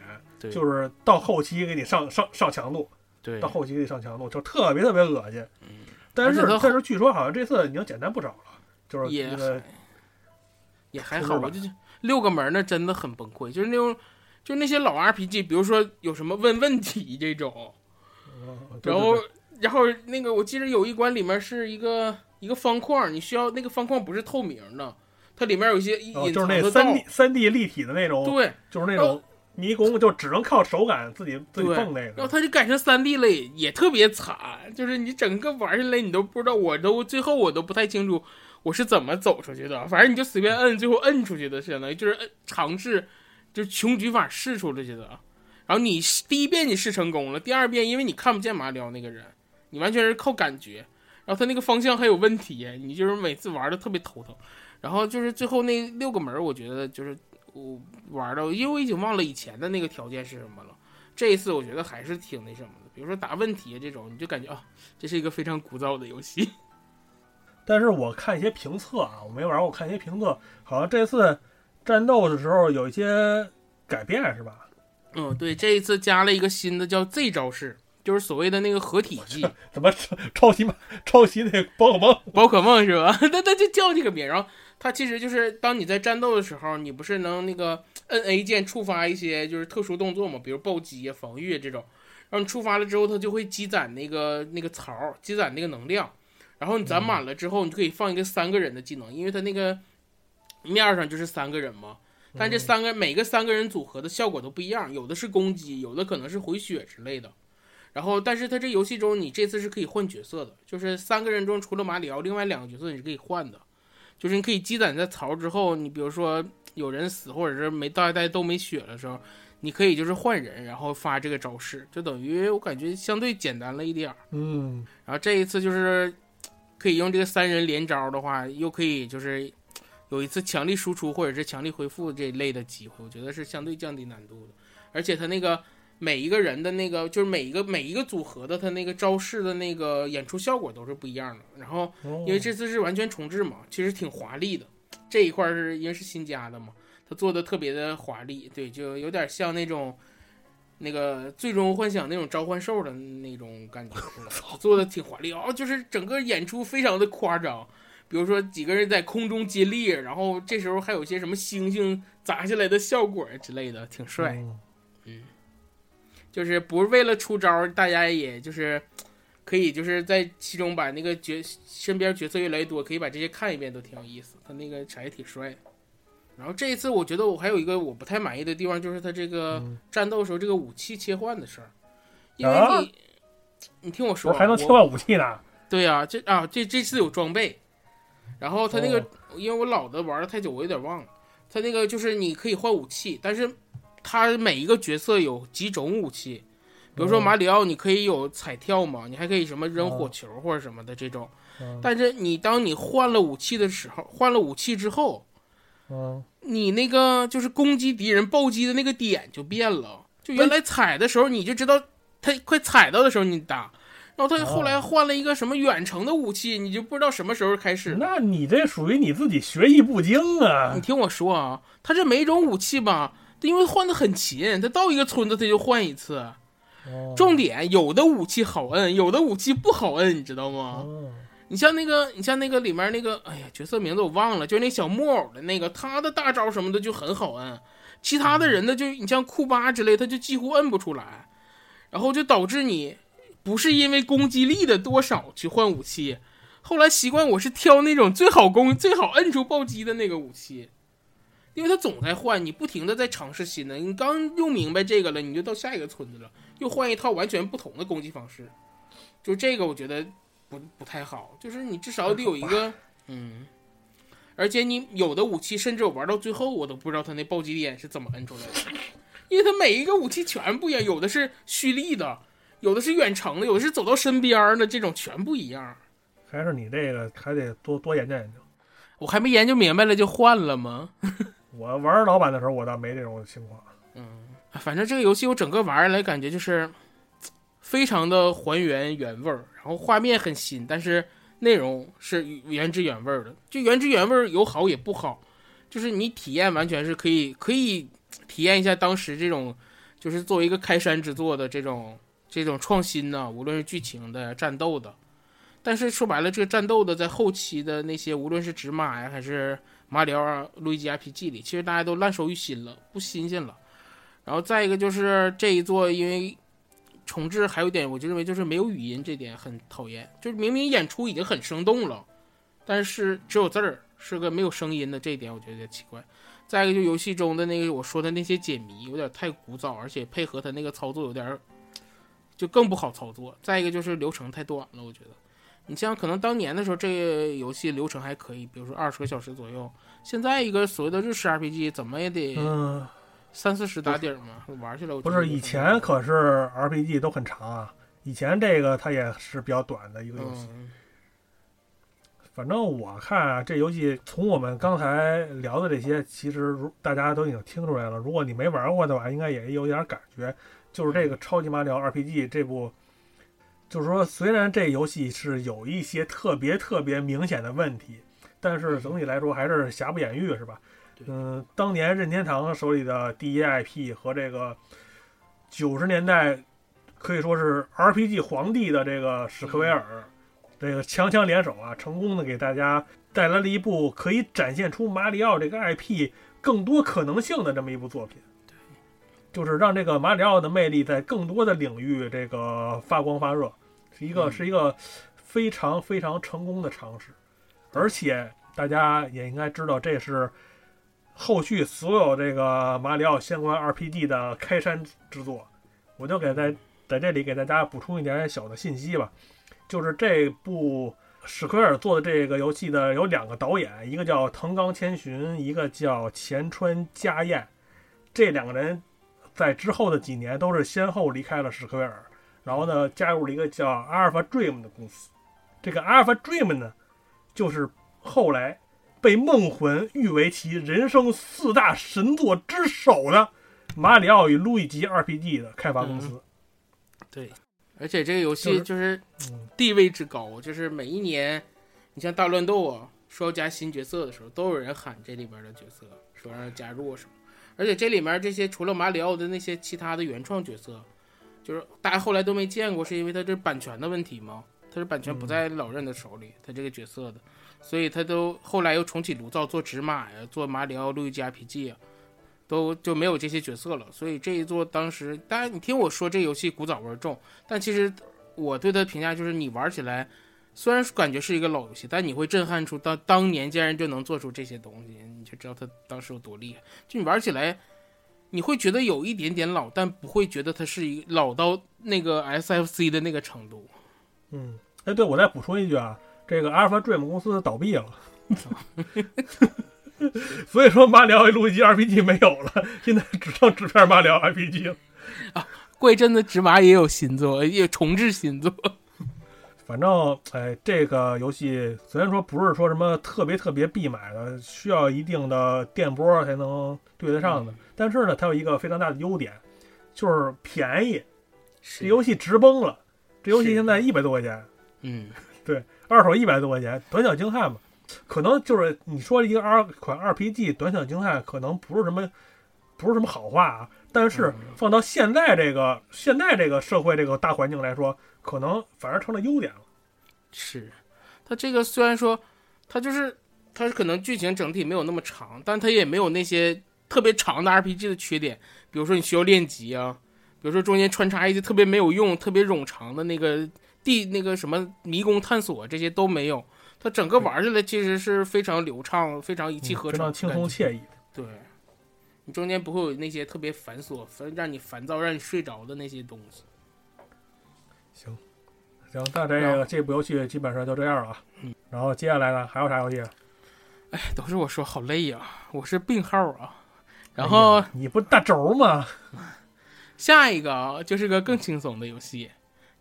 就是到后期给你上上上强度，对到后期给你上强度，就特别特别恶心。但是但是据说好像这次已经简单不少了，就是也也还好吧，就是六个门儿呢，真的很崩溃，就是那种。就那些老 RPG，比如说有什么问问题这种，然后然后那个我记得有一关里面是一个一个方框，你需要那个方框不是透明的，它里面有一些隐哦藏的道。就是那三 D 三 D 立体的那种，对，就是那种迷宫，就只能靠手感自己自己蹦那个。然后它就改成三 D 类，也也特别惨，就是你整个玩下来你都不知道，我都最后我都不太清楚我是怎么走出去的，反正你就随便摁，最后摁出去的，相当于就是摁尝试，就是穷举法试出去的。然后你第一遍你试成功了，第二遍因为你看不见马里奥那个人，你完全是靠感觉，然后他那个方向还有问题，你就是每次玩的特别头疼。然后就是最后那六个门，我觉得就是我玩的，因为我已经忘了以前的那个条件是什么了。这一次我觉得还是挺那什么的，比如说答问题这种，你就感觉啊，这是一个非常枯燥的游戏。但是我看一些评测啊，我没玩过，我看一些评测，好像这次战斗的时候有一些改变，是吧？嗯，对，这一次加了一个新的叫 Z 招式，就是所谓的那个合体技，怎么抄抄袭嘛？抄袭那宝可梦？宝可梦是吧？那那就叫这个名。然后它其实就是当你在战斗的时候，你不是能那个摁 A 键触发一些就是特殊动作嘛，比如暴击啊、防御啊这种。然后你触发了之后，它就会积攒那个那个槽，积攒那个能量。然后你攒满了之后，你就可以放一个三个人的技能，因为它那个面上就是三个人嘛。但这三个每个三个人组合的效果都不一样，有的是攻击，有的可能是回血之类的。然后，但是它这游戏中你这次是可以换角色的，就是三个人中除了马里奥，另外两个角色你是可以换的，就是你可以积攒在槽之后，你比如说有人死或者是没大家都没血的时候，你可以就是换人，然后发这个招式，就等于我感觉相对简单了一点儿。嗯，然后这一次就是可以用这个三人连招的话，又可以就是有一次强力输出或者是强力恢复这一类的机会，我觉得是相对降低难度的。而且它那个每一个人的那个就是每一个每一个组合的他那个招式的那个演出效果都是不一样的。然后因因为这次是完全重置嘛，其实挺华丽的。这一块是因为是新加的嘛，他做的特别的华丽，对，就有点像那种那个最终幻想那种召唤兽的那种感觉似的，做的挺华丽哦，就是整个演出非常的夸张。比如说几个人在空中接力，然后这时候还有一些什么星星砸下来的效果之类的，挺帅。嗯就是不是为了出招，大家也就是可以就是在其中把那个角身边角色越来越多，可以把这些看一遍，都挺有意思。他那个啥也挺帅的。然后这一次我觉得我还有一个我不太满意的地方，就是他这个嗯战斗时候这个武器切换的事儿，因为啊你、你听我说还能切换武器呢。对呀、这啊这这次有装备，然后他那个、因为我老的玩的太久，我有点忘了，他那个就是你可以换武器，但是他每一个角色有几种武器，比如说哦马里奥，你可以有彩跳嘛，你还可以什么扔哦火球或者什么的这种，嗯。但是你当你换了武器的时候，换了武器之后，嗯，你那个就是攻击敌人暴击的那个点就变了，就原来踩的时候你就知道他快踩到的时候你打，然后他后来换了一个什么远程的武器，你就不知道什么时候开始。那你这属于你自己学艺不精啊！你听我说啊，他这每种武器吧，因为换的很勤，他到一个村子他就换一次。重点有的武器好摁，有的武器不好摁，你知道吗？你像那个，你像那个里面那个，哎呀，角色名字我忘了，就是那小木偶的那个，他的大招什么的就很好摁，其他的人呢，就你像库巴之类，他就几乎摁不出来，然后就导致你不是因为攻击力的多少去换武器，后来习惯我是挑那种最好攻、最好摁出暴击的那个武器。因为他总在换，你不停的在尝试新的。你刚用明白这个了，你就到下一个村子了，又换一套完全不同的攻击方式。就这个，我觉得不不太好。就是你至少得有一个，嗯。而且你有的武器，甚至我玩到最后，我都不知道他那暴击点是怎么摁出来的，因为他每一个武器全不一样，有的是蓄力的，有的是远程的，有的是走到身边的，这种全不一样。还是你这个还得多多研究研究。我还没研究明白了就换了吗？我玩老版的时候，我倒没这种情况。嗯，反正这个游戏我整个玩下来感觉就是非常的还原原味儿，然后画面很新，但是内容是原汁原味儿的。就原汁原味儿有好也不好，就是你体验完全是可以可以体验一下当时这种就是作为一个开山之作的这种这种创新呢，无论是剧情的、战斗的。但是说白了，这个战斗的在后期的那些，无论是纸马呀还是。马里奥路易吉 RPG 里，其实大家都烂熟于心了，不新鲜了。然后再一个就是这一座，因为重置还有点，我就认为就是没有语音，这点很讨厌。就是明明演出已经很生动了，但是只有字儿，是个没有声音的，这一点我觉得有点奇怪。再一个就游戏中的那个我说的那些解谜有点太古早，而且配合他那个操作有点就更不好操作。再一个就是流程太短了，我觉得。你像可能当年的时候，这个游戏流程还可以，比如说二十个小时左右。现在一个所谓的日式 RPG，怎么也得三四十打底嘛，玩起来不是以前可是 RPG 都很长啊，以前这个它也是比较短的一个游戏。反正我看啊，这游戏从我们刚才聊的这些，其实如大家都已经听出来了。如果你没玩过的话，应该也有点感觉，就是这个超级马里奥 RPG 这部。就是说，虽然这游戏是有一些特别特别明显的问题，但是总体来说还是瑕不掩瑜，是吧？嗯，当年任天堂手里的第一 IP 和这个九十年代可以说是 RPG 皇帝的这个史克威尔，这个强强联手啊，成功的给大家带来了一部可以展现出马里奥这个 IP 更多可能性的这么一部作品。就是让这个马里奥的魅力在更多的领域这个发光发热。是一个是一个非常非常成功的尝试，而且大家也应该知道，这是后续所有这个马里奥相关 RPG 的开山之作。我就给在在这里给大家补充一点小的信息吧，就是这部史克威尔做的这个游戏的有两个导演，一个叫藤冈千寻，一个叫前川佳彦。这两个人在之后的几年都是先后离开了史克威尔。然后呢，加入了一个叫 Alpha Dream 的公司。这个 Alpha Dream 呢，就是后来被梦魂誉为其人生四大神作之首的《马里奥与路易吉 RPG》的开发公司。对，而且这个游戏就是地位之高，就是每一年，你像大乱斗啊，说要加新角色的时候，都有人喊这里边的角色，说让加入什么。而且这里面这些除了马里奥的那些其他的原创角色。就是大家后来都没见过，是因为他这版权的问题吗？他是版权不在老任的手里，他这个角色的，所以他都后来又重启炉灶做纸马呀，做马里奥路易吉 RPG 啊，都就没有这些角色了。所以这一座当时，当然你听我说这游戏古早味重，但其实我对他评价就是你玩起来，虽然感觉是一个老游戏，但你会震撼出当当年竟然就能做出这些东西，你就知道他当时有多厉害。就你玩起来。你会觉得有一点点老，但不会觉得它是一老到那个 SFC 的那个程度。嗯，哎，对，我再补充一句啊，这个 Alpha Dream 公司倒闭了，所以说马里奥路易吉 RPG 没有了，现在只剩纸片马里奥 RPG 了。啊，过一阵子纸马也有新作，也重置新作。反正，哎，这个游戏虽然说不是说什么特别特别必买的，需要一定的电波才能对得上的，但是呢，它有一个非常大的优点，就是便宜。这游戏直崩了。这游戏现在一百多块钱，嗯，对二手一百多块钱，短小精悍嘛。可能就是你说一个二款 RPG 短小精悍，可能不是什么不是什么好话啊。但是嗯放到现在这个现在这个社会这个大环境来说，可能反而成了优点了。是，它这个虽然说它就是它可能剧情整体没有那么长，但它也没有那些特别长的 RPG 的缺点，比如说你需要练级啊，比如说中间穿插一些特别没有用、特别冗长的那个地那个什么迷宫探索，这些都没有。它整个玩下来其实是非常流畅、非常一气呵嗯非常轻松惬意。对，你中间不会有那些特别繁琐、烦让你烦躁、让你睡着的那些东西。行，行，那这个这部游戏基本上就这样了啊。嗯，然后接下来呢，还有啥游戏？哎，都是我说好累呀、我是病号啊。然后、哎你不大轴吗？下一个啊，就是个更轻松的游戏，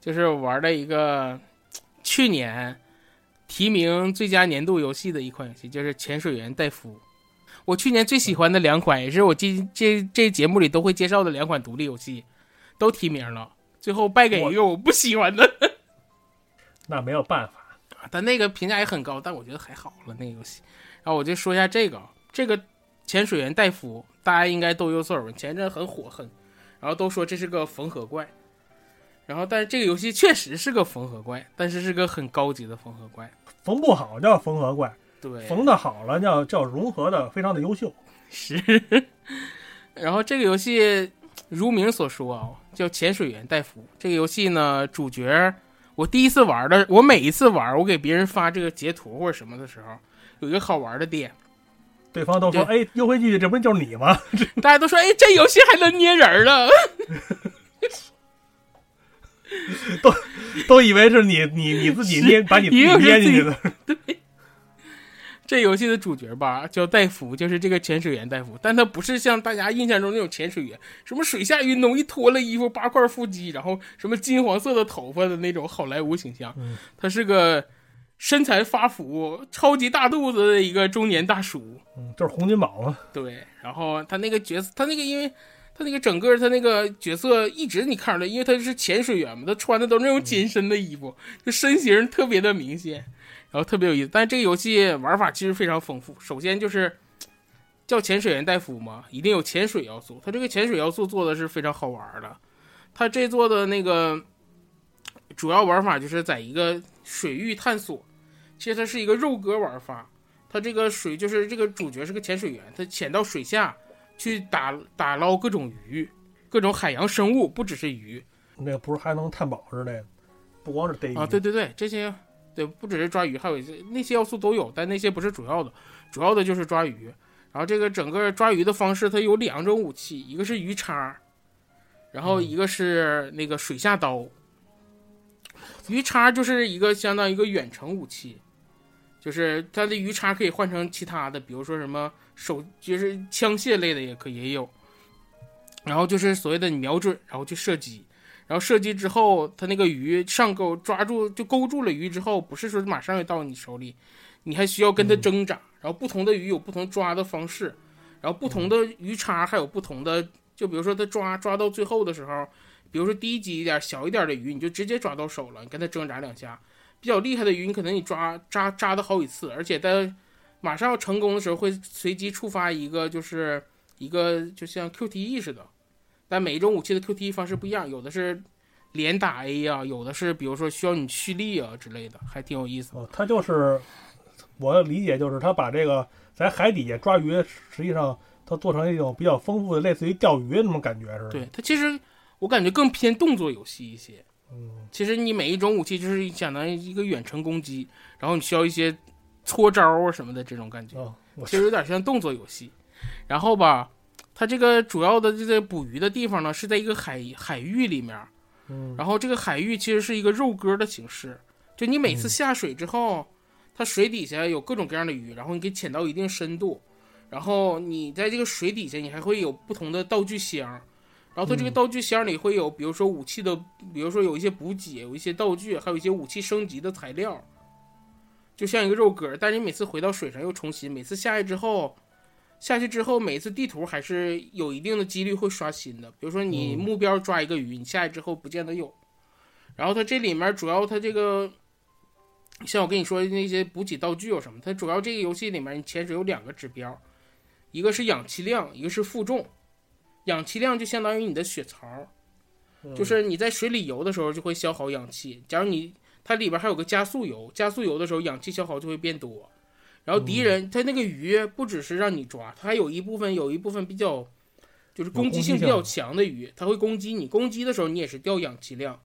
就是玩的一个去年提名最佳年度游戏的一款游戏，就是《潜水员戴夫》。我去年最喜欢的两款，也是我今这这节目里都会介绍的两款独立游戏，都提名了，最后败给一个我不喜欢的。那没有办法。但那个评价也很高，但我觉得还好了那个游戏。然后我就说一下这个，这个潜水员戴夫，大家应该都有所耳闻，前一阵很火很，然后都说这是个缝合怪。然后，但是这个游戏确实是个缝合怪，但是是个很高级的缝合怪。缝不好叫缝合怪，对，缝的好了叫叫融合的非常的优秀。是。然后这个游戏如名所说啊，叫潜水员戴夫。这个游戏呢，主角我第一次玩的，我每一次玩，我给别人发这个截图或者什么的时候，有一个好玩的点，对方都说：“哎，优惠季这不就是你吗 大家都说，哎，这游戏还能捏人儿了。”都以为是你你你自己捏把你 捏进去的。这游戏的主角吧叫戴夫，就是这个潜水员戴夫，但他不是像大家印象中那种潜水员，什么水下运动一脱了衣服八块腹肌，然后什么金黄色的头发的那种好莱坞形象，嗯他是个身材发福、超级大肚子的一个中年大叔。嗯，就是洪金宝嘛。对，然后他那个角色，他那个因为他那个整个他那个角色一直你看出来，因为他是潜水员嘛，他穿的都是那种紧身的衣服，就身形特别的明显，然后特别有意思。但这个游戏玩法其实非常丰富，首先就是叫潜水员戴夫嘛，一定有潜水要素，它这个潜水要素做的是非常好玩的，它这做的那个主要玩法就是在一个水域探索，其实它是一个肉鸽玩法。它这个水就是这个主角是个潜水员，他潜到水下去打打捞各种鱼，各种海洋生物，不只是鱼那个不是还能探宝之类的，不光是逮鱼啊，对对对，这些对不只是抓鱼，还有一些那些要素都有，但那些不是主要的，主要的就是抓鱼。然后这个整个抓鱼的方式，它有两种武器，一个是鱼叉，然后一个是那个水下刀。鱼叉就是一个相当于一个远程武器，就是它的鱼叉可以换成其他的，比如说什么手，就是枪械类的也可以也有。然后就是所谓的你瞄准，然后去射击，然后射击之后，它那个鱼上钩抓住就勾住了鱼之后，不是说马上就到你手里，你还需要跟它挣扎。然后不同的鱼有不同抓的方式，然后不同的鱼叉还有不同的，就比如说它抓抓到最后的时候，比如说低级一点、小一点的鱼，你就直接抓到手了，你跟它挣扎两下。比较厉害的鱼，你可能你抓扎扎的好几次，而且在马上要成功的时候，会随机触发一个就是一个就像 QTE 似的，但每一种武器的 QTE 方式不一样，有的是连打 A 呀、有的是比如说需要你蓄力啊之类的，还挺有意思的。哦，它就是我的理解就是它把这个在海底下抓鱼，实际上它做成一种比较丰富的，类似于钓鱼的那种感觉似的。对，它其实我感觉更偏动作游戏一些。嗯，其实你每一种武器就是相当于一个远程攻击，然后你需要一些搓招啊什么的这种感觉，哦，其实有点像动作游戏。然后吧，它这个主要的这个捕鱼的地方呢是在一个海海域里面，嗯然后这个海域其实是一个肉鸽的形式，就你每次嗯下水之后，它水底下有各种各样的鱼，然后你给潜到一定深度，然后你在这个水底下你还会有不同的道具箱。然后它这个嗯道具箱里会有，比如说武器的，比如说有一些补给，有一些道具，还有一些武器升级的材料，就像一个肉鸽。但是你每次回到水上又重新，每次下去之后，下去之后，每次地图还是有一定的几率会刷新的。比如说你嗯目标抓一个鱼，你下去之后不见得有。然后它这里面主要它这个，像我跟你说的那些补给道具有什么？它主要这个游戏里面你潜水有两个指标，一个是氧气量，一个是负重。氧气量就相当于你的血槽，嗯就是你在水里游的时候就会消耗氧气。假如你它里边还有个加速游，加速游的时候氧气消耗就会变多。然后敌人他那个鱼不只是让你抓，它还有一部分有一部分比较就是攻击性比较强的鱼，它会攻击你。攻击的时候你也是掉氧气量，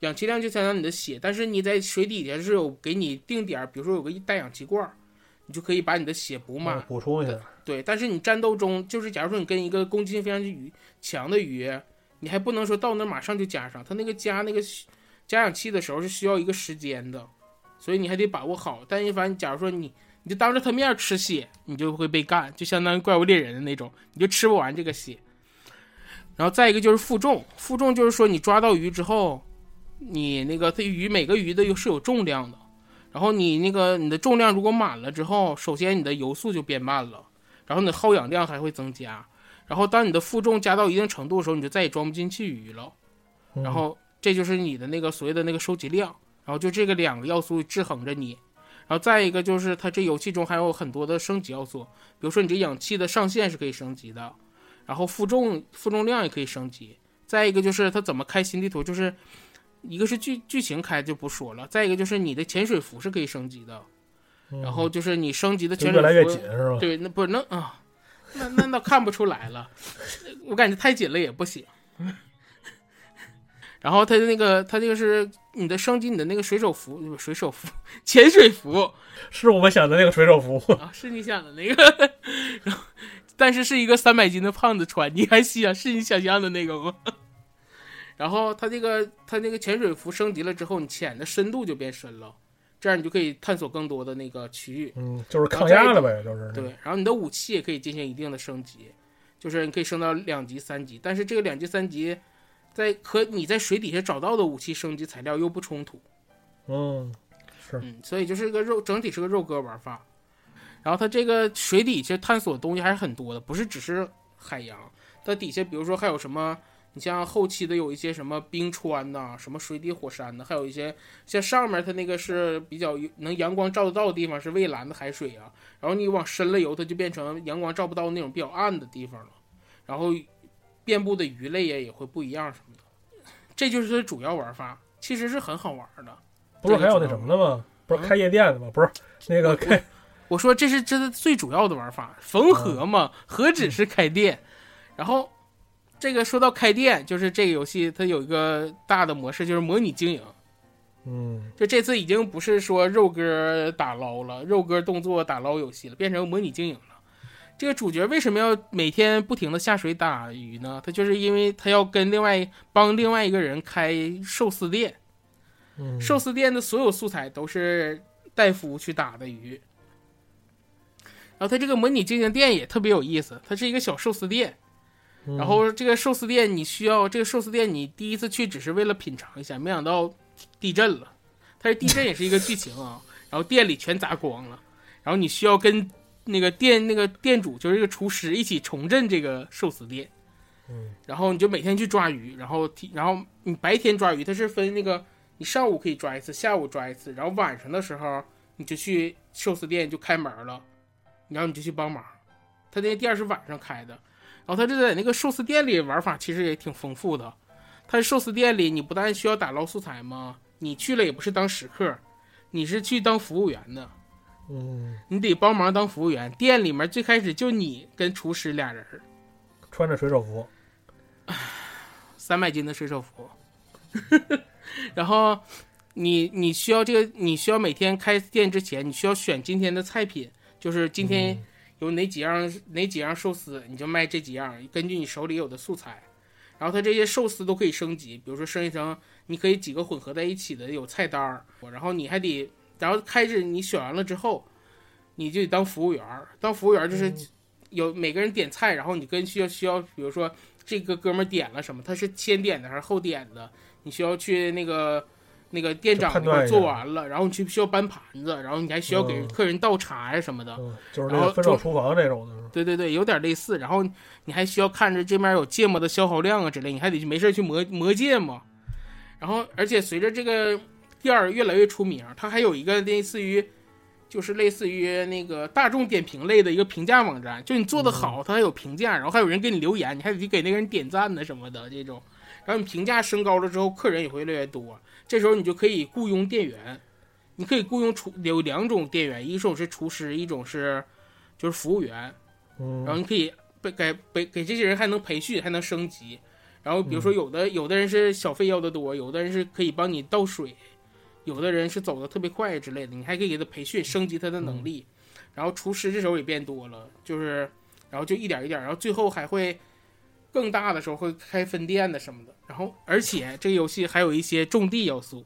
氧气量就相当于你的血，但是你在水底下是有给你定点儿，比如说有个带氧气罐儿，你就可以把你的血补满。嗯补充一下，对，但是你战斗中，就是假如说你跟一个攻击性非常鱼强的鱼，你还不能说到那儿马上就加上，它那个加那个加氧气的时候是需要一个时间的，所以你还得把握好。但一凡假如说你你就当着他面吃血，你就会被干，就相当于怪物猎人的那种，你就吃不完这个血。然后再一个就是负重，负重就是说你抓到鱼之后，你那个它鱼每个鱼的又是有重量的，然后你那个你的重量如果满了之后，首先你的游速就变慢了。然后你的耗氧量还会增加，然后当你的负重加到一定程度的时候，你就再也装不进去鱼了。然后这就是你的那个所谓的那个收集量，然后就这个两个要素制衡着你。然后再一个就是它这游戏中还有很多的升级要素，比如说你这氧气的上限是可以升级的，然后负重负重量也可以升级。再一个就是它怎么开新地图，就是一个是剧剧情开就不说了，再一个就是你的潜水服是可以升级的，嗯然后就是你升级的就潜越来越水服紧是吧？对，那不是那啊，那那倒看不出来了，我感觉太紧了也不行。然后它的那个，它这个是你的升级，你的那个水手服，水手服，潜水服。是我们想的那个水手服，啊，是你想的那个，然后但是是一个三百斤的胖子穿，你还想是你想象的那个吗？然后他这个他那个潜水服升级了之后，你潜的深度就变深了，这样你就可以探索更多的那个区域。嗯，就是抗压了呗，就是。对，然后你的武器也可以进行一定的升级，就是你可以升到两级、三级，但是这个两级、三级在和你在水底下找到的武器升级材料又不冲突，嗯，是，嗯，所以就是个肉，整体是个肉鸽玩法。然后它这个水底下探索的东西还是很多的，不是只是海洋，它底下比如说还有什么，你像后期的有一些什么冰川呐、什么水底火山呐，还有一些像上面它那个是比较能阳光照得到的地方是蔚蓝的海水啊，然后你往深了游，它就变成阳光照不到那种比较暗的地方了，然后遍布的鱼类也也会不一样什么的，这就是它主要玩法，其实是很好玩的。不是还有那什么的吗？不是开夜店的吗？不是那个开我说这是真的最主要的玩法，缝合嘛，何止是开店。然后这个说到开店，就是这个游戏它有一个大的模式，就是模拟经营。嗯就这次已经不是说肉鸽打捞了，肉鸽动作打捞游戏了，变成模拟经营了。这个主角为什么要每天不停的下水打鱼呢？他就是因为他要跟另外帮另外一个人开寿司店，嗯，寿司店的所有素材都是戴夫去打的鱼。然后他这个模拟经营店也特别有意思，它是一个小寿司店。嗯然后这个寿司店你需要这个寿司店你第一次去只是为了品尝一下，没想到地震了。它是地震也是一个剧情啊，然后店里全砸光了，然后你需要跟那个店那个店主就是这个厨师一起重振这个寿司店。嗯然后你就每天去抓鱼，然后提然后你白天抓鱼，它是分那个你上午可以抓一次，下午抓一次，然后晚上的时候你就去寿司店就开门了，然后你就去帮忙。他那店是晚上开的，然后他就在那个寿司店里玩法其实也挺丰富的。他寿司店里你不但需要打捞素材吗？你去了也不是当食客，你是去当服务员的，嗯，你得帮忙当服务员。店里面最开始就你跟厨师俩人儿，穿着水手服，三百斤的水手服，然后你你需要这个，你需要每天开店之前，你需要选今天的菜品，就是今天嗯。有哪几样哪几样寿司，你就卖这几样，根据你手里有的素材。然后它这些寿司都可以升级，比如说升一升你可以几个混合在一起的有菜单儿，然后你还得，然后开始你选完了之后，你就得当服务员儿，当服务员儿就是嗯有每个人点菜，然后你跟需要需要，比如说这个哥们儿点了什么，他是先点的还是后点的，你需要去那个那个店长那块就判断一下做完了，然后你去需要搬盘子，然后你还需要给嗯客人倒茶呀什么的。嗯，就是然后那个分售就厨房这种的，对对对，有点类似。然后你还需要看着这面有芥末的消耗量啊之类，你还得去没事去磨磨芥末。然后，而且随着这个店儿越来越出名，它还有一个类似于，就是类似于那个大众点评类的一个评价网站，就你做的好，它还有评价，然后还有人给你留言，你还得给那个人点赞呢什么的这种。然后你评价升高了之后，客人也会越来越多。这时候你就可以雇佣店员，你可以雇佣厨有两种店员，一种是厨师，一种是就是服务员。嗯，然后你可以被给给给这些人还能培训，还能升级。然后比如说有的、有的人是小费要的多，有的人是可以帮你倒水，有的人是走的特别快之类的，你还可以给他培训，升级他的能力。然后厨师这时候也变多了，就是然后就一点一点，然后最后还会更大的时候会开分店的什么的。然后而且这个游戏还有一些种地要素。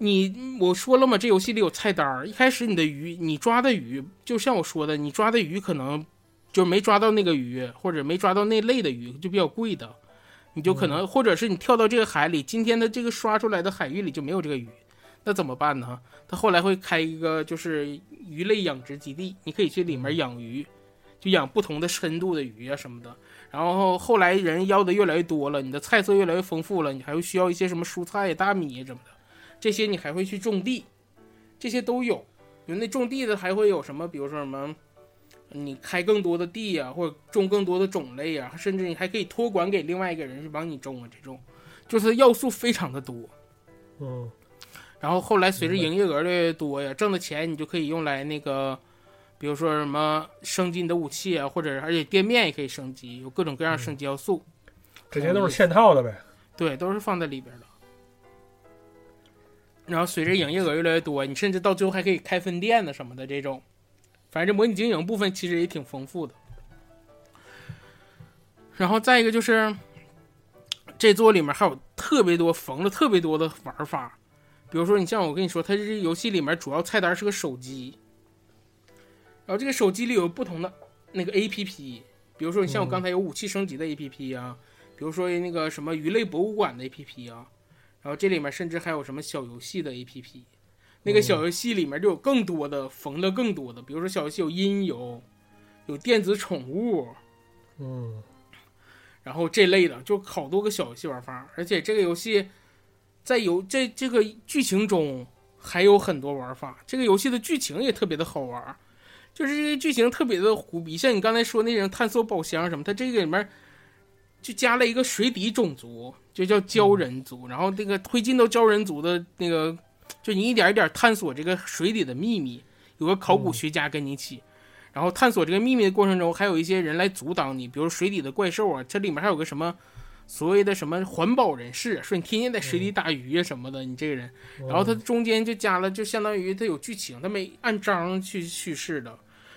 你我说了嘛，这游戏里有菜单儿。一开始你的鱼，你抓的鱼，就像我说的，你抓的鱼可能就没抓到那个鱼，或者没抓到那类的鱼，就比较贵的，你就可能，或者是你跳到这个海里，今天的这个刷出来的海域里就没有这个鱼，那怎么办呢？他后来会开一个就是鱼类养殖基地，你可以去里面养鱼，就养不同的深度的鱼啊什么的。然后后来人要的越来越多了，你的菜色越来越丰富了，你还会需要一些什么蔬菜、大米什么的，这些你还会去种地，这些都有。比如那种地的还会有什么？比如说什么，你开更多的地呀、或者种更多的种类呀、甚至你还可以托管给另外一个人去帮你种啊，这种就是要素非常的多。嗯然后后来随着营业额越来越多呀，挣的钱你就可以用来那个，比如说什么升级你的武器啊，或者而且店面也可以升级，有各种各样升级要素。这些都是嵌套的呗。对，都是放在里边的。然后随着营业额越来越多，你甚至到最后还可以开分店的什么的这种，反正这模拟经营部分其实也挺丰富的。然后再一个就是，这座里面还有特别多缝了特别多的玩法，比如说你像我跟你说，它这游戏里面主要菜单是个手机，然后这个手机里有不同的那个 A P P，比如说你像我刚才有武器升级的 A P P 啊，比如说那个什么鱼类博物馆的 A P P 啊，然后这里面甚至还有什么小游戏的 A P P，那个小游戏里面就有更多的缝的更多的，比如说小游戏有音游，有电子宠物，嗯。然后这类的就好多个小游戏玩法，而且这个游戏在游这这个剧情中还有很多玩法。这个游戏的剧情也特别的好玩，就是这个剧情特别的胡逼，像你刚才说那种探索宝箱什么，它这个里面就加了一个水底种族，就叫鲛人族，然后这个推进到鲛人族的那个，就你一点一点探索这个水底的秘密，有个考古学家跟你一起。然后探索这个秘密的过程中，还有一些人来阻挡你，比如水底的怪兽啊，这里面还有个什么所谓的什么环保人士，说你天天在水底打鱼啊什么的，你这个人。然后它中间就加了，就相当于它有剧情，它每按章去叙事的，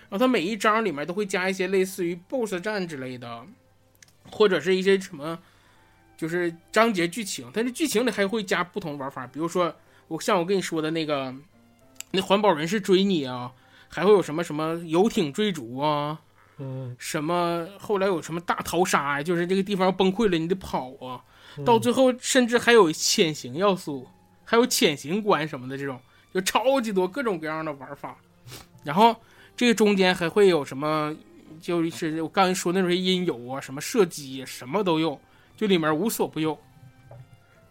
然后它每一章里面都会加一些类似于 BOSS 战之类的，或者是一些什么，就是章节剧情。但是剧情里还会加不同玩法，比如说我像我跟你说的那个，那环保人士追你啊，还会有什么什么游艇追逐啊，嗯，什么后来有什么大逃杀呀，就是这个地方要崩溃了，你得跑啊。嗯到最后甚至还有潜行要素，还有潜行关什么的这种，就超级多各种各样的玩法。然后这个中间还会有什么，就是我刚才说那种音游啊，什么射击，什么都有，就里面无所不有。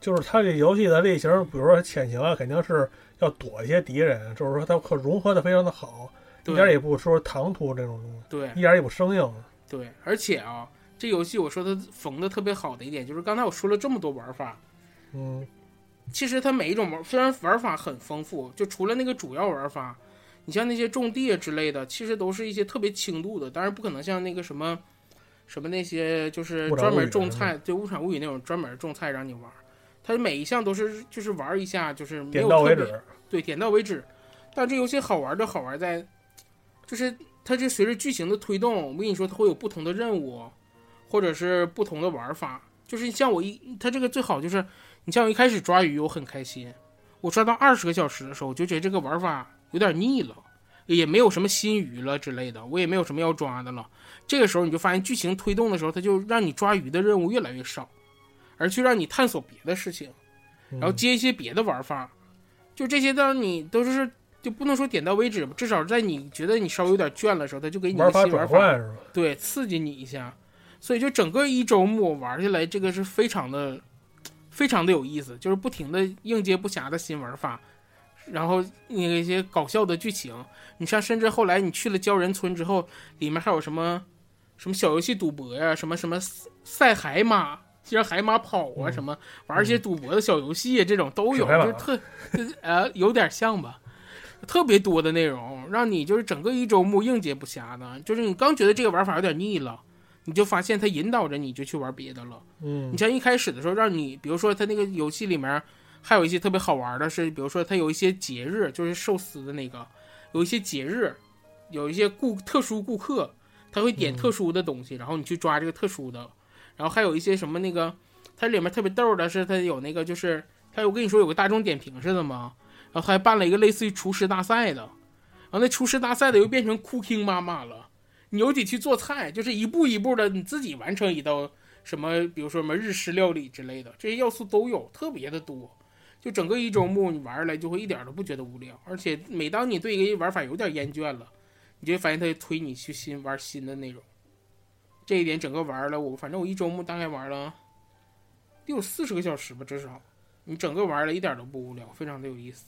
就是它这游戏的类型，比如说潜行啊，肯定是要躲一些敌人，就是说它可融合的非常的好，一点对也不说唐突这种东西，对一点也不生硬。对，而且啊，这游戏我说它缝的特别好的一点，就是刚才我说了这么多玩法，嗯其实它每一种玩虽然玩法很丰富，就除了那个主要玩法，你像那些种地啊之类的，其实都是一些特别轻度的，当然不可能像那个什么什么那些就是专门种菜，对物产物语那种专门种菜让你玩，它每一项都是就是玩一下就是没点有特别到为止。对，点到为止。但这游戏好玩的好玩在，就是它这随着剧情的推动，我跟你说，它会有不同的任务，或者是不同的玩法。就是像我一，它这个最好就是，你像我一开始抓鱼，我很开心，我抓到二十个小时的时候，我就觉得这个玩法有点腻了，也没有什么新鱼了之类的，我也没有什么要抓的了。这个时候你就发现剧情推动的时候，它就让你抓鱼的任务越来越少，而去让你探索别的事情。然然后接一些别的玩法，就这些当你都是就不能说点到为止吧，至少在你觉得你稍微有点倦了的时候，他就给你新玩法，转换？对，刺激你一下。所以就整个一周目玩下来，这个是非常的非常的有意思，就是不停的应接不暇的新玩法，然后那个一些搞笑的剧情。你像甚至后来你去了鲛人村之后，里面还有什么什么小游戏赌博呀、什么什么赛海马。让海马跑啊，嗯什么玩一些赌博的小游戏啊，这种都有，就特 呃有点像吧，特别多的内容，让你就是整个一周目应接不暇的。就是你刚觉得这个玩法有点腻了，你就发现它引导着你就去玩别的了。嗯你像一开始的时候，让你比如说它那个游戏里面还有一些特别好玩的是，比如说它有一些节日，就是寿司的那个，有一些节日，有一些顾特殊顾客，他会点嗯特殊的东西，然后你去抓这个特殊的。然后还有一些什么那个，它里面特别逗的是，它有那个就是它我跟你说有个大众点评似的嘛，然后他还办了一个类似于厨师大赛的，然后那厨师大赛的又变成 Cooking 妈妈了，你又得去做菜，就是一步一步的你自己完成一道什么，比如说什么日式料理之类的，这些要素都有，特别的多。就整个一周目你玩下来就会一点都不觉得无聊，而且每当你对一个玩法有点厌倦了，你就发现它就推你去新玩新的内容。这一点整个玩了我，反正我一周目大概玩了得有四十个小时吧，至少。你整个玩了一点都不无聊，非常的有意思。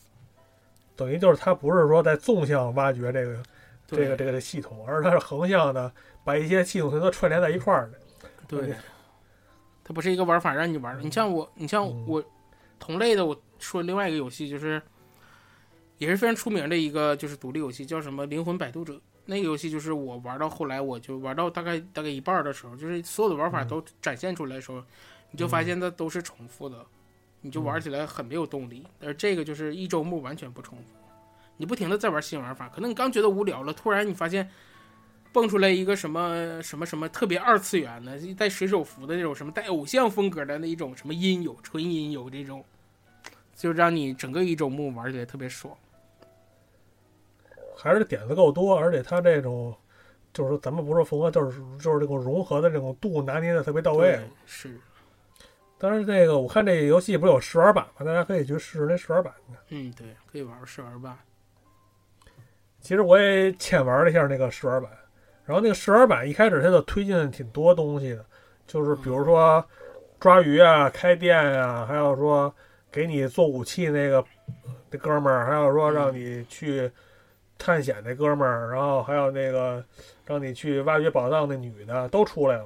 等于就是它不是说在纵向挖掘这个这对个这个系统，而是它是横向的把一些系统全都串联在一块儿的。对，它不是一个玩法让你玩的。你像我，你像嗯我同类的，我说另外一个游戏就是也是非常出名的一个就是独立游戏，叫什么《灵魂摆渡者》。那个游戏就是我玩到后来，我就玩到大概大概一半的时候，就是所有的玩法嗯都展现出来的时候，你就发现它都是重复的，你就玩起来很没有动力。而这个就是一周目完全不重复，你不停的在玩新玩法，可能你刚觉得无聊了，突然你发现蹦出来一个什么什么什么特别二次元的，带水手服的那种什么带偶像风格的那一种什么音游、纯音游这种，就让你整个一周目玩起来特别爽。还是点子够多，而且它这种就是咱们不是说缝合，就是就是这种融合的这种度拿捏的特别到位。，是，当然，这个我看这游戏不是有试玩版吗？大家可以去试试那试玩版。嗯，对，可以玩玩试玩版。其实我也浅玩了一下那个试玩版，然后那个试玩版一开始它就推进了挺多东西的，就是比如说抓鱼啊、开店啊，还有说给你做武器那个那哥们儿，还有说让你去探险那哥们儿，然后还有那个让你去挖掘宝藏那女的都出来了，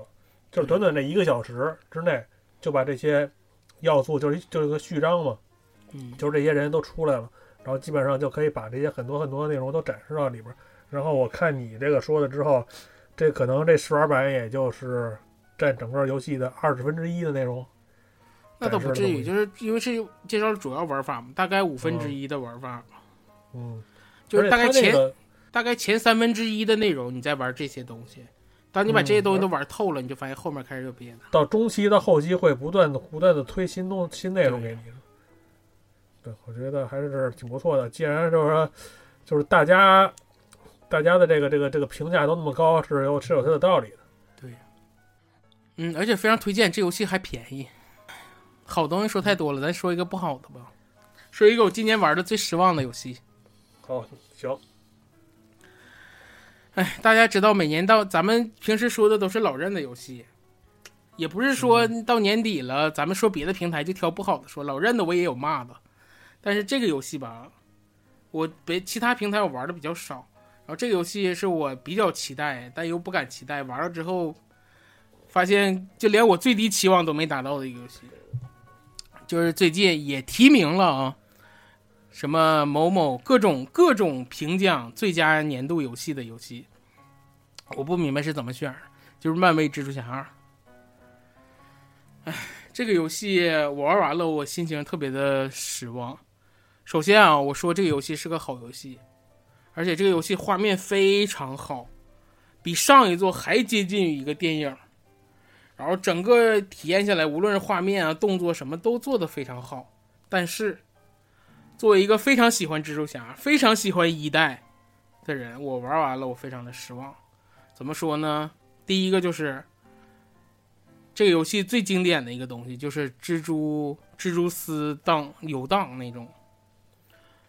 就是短短这一个小时之内就把这些要素，就是就是个序章嘛，嗯，就是这些人都出来了，然后基本上就可以把这些很多很多的内容都展示到里边儿。然后我看你这个说的之后，这可能这试玩版也就是占整个游戏的二十分之一的内容。那倒不至于，就是因为是介绍主要玩法嘛，大概五分之一的玩法，嗯，就是大概前、大概前三分之一的内容你在玩这些东西。当你把这些东西都玩透了，你就发现后面开始有别的。到中期的后期会不断的不断的推新东新内容给你。对，我觉得还是挺不错的。既然就是说，就是大家大家的这个这个这个评价都那么高，是有是有它的道理的。对嗯，而且非常推荐，这游戏还便宜。好东西说太多了，咱说一个不好的吧。说一个我今年玩的最失望的游戏。好，行，哎，大家知道，每年到咱们平时说的都是老任的游戏，也不是说到年底了，咱们说别的平台就挑不好的说。老任的我也有骂的，但是这个游戏吧，我别其他平台我玩的比较少，然后这个游戏是我比较期待，但又不敢期待，玩了之后发现就连我最低期望都没达到的一个游戏，就是最近也提名了啊。什么某某各种各种评奖最佳年度游戏的游戏，我不明白是怎么选，就是漫威蜘蛛侠二。哎，这个游戏我玩完了，我心情特别的失望。首先啊，我说这个游戏是个好游戏，而且这个游戏画面非常好，比上一座还接近于一个电影。然后整个体验下来，无论是画面啊、动作什么都做得非常好，但是。作为一个非常喜欢蜘蛛侠、非常喜欢一代的人，我玩完了，我非常的失望。怎么说呢？第一个就是这个游戏最经典的一个东西就是蜘蛛蜘蛛丝荡游荡那种，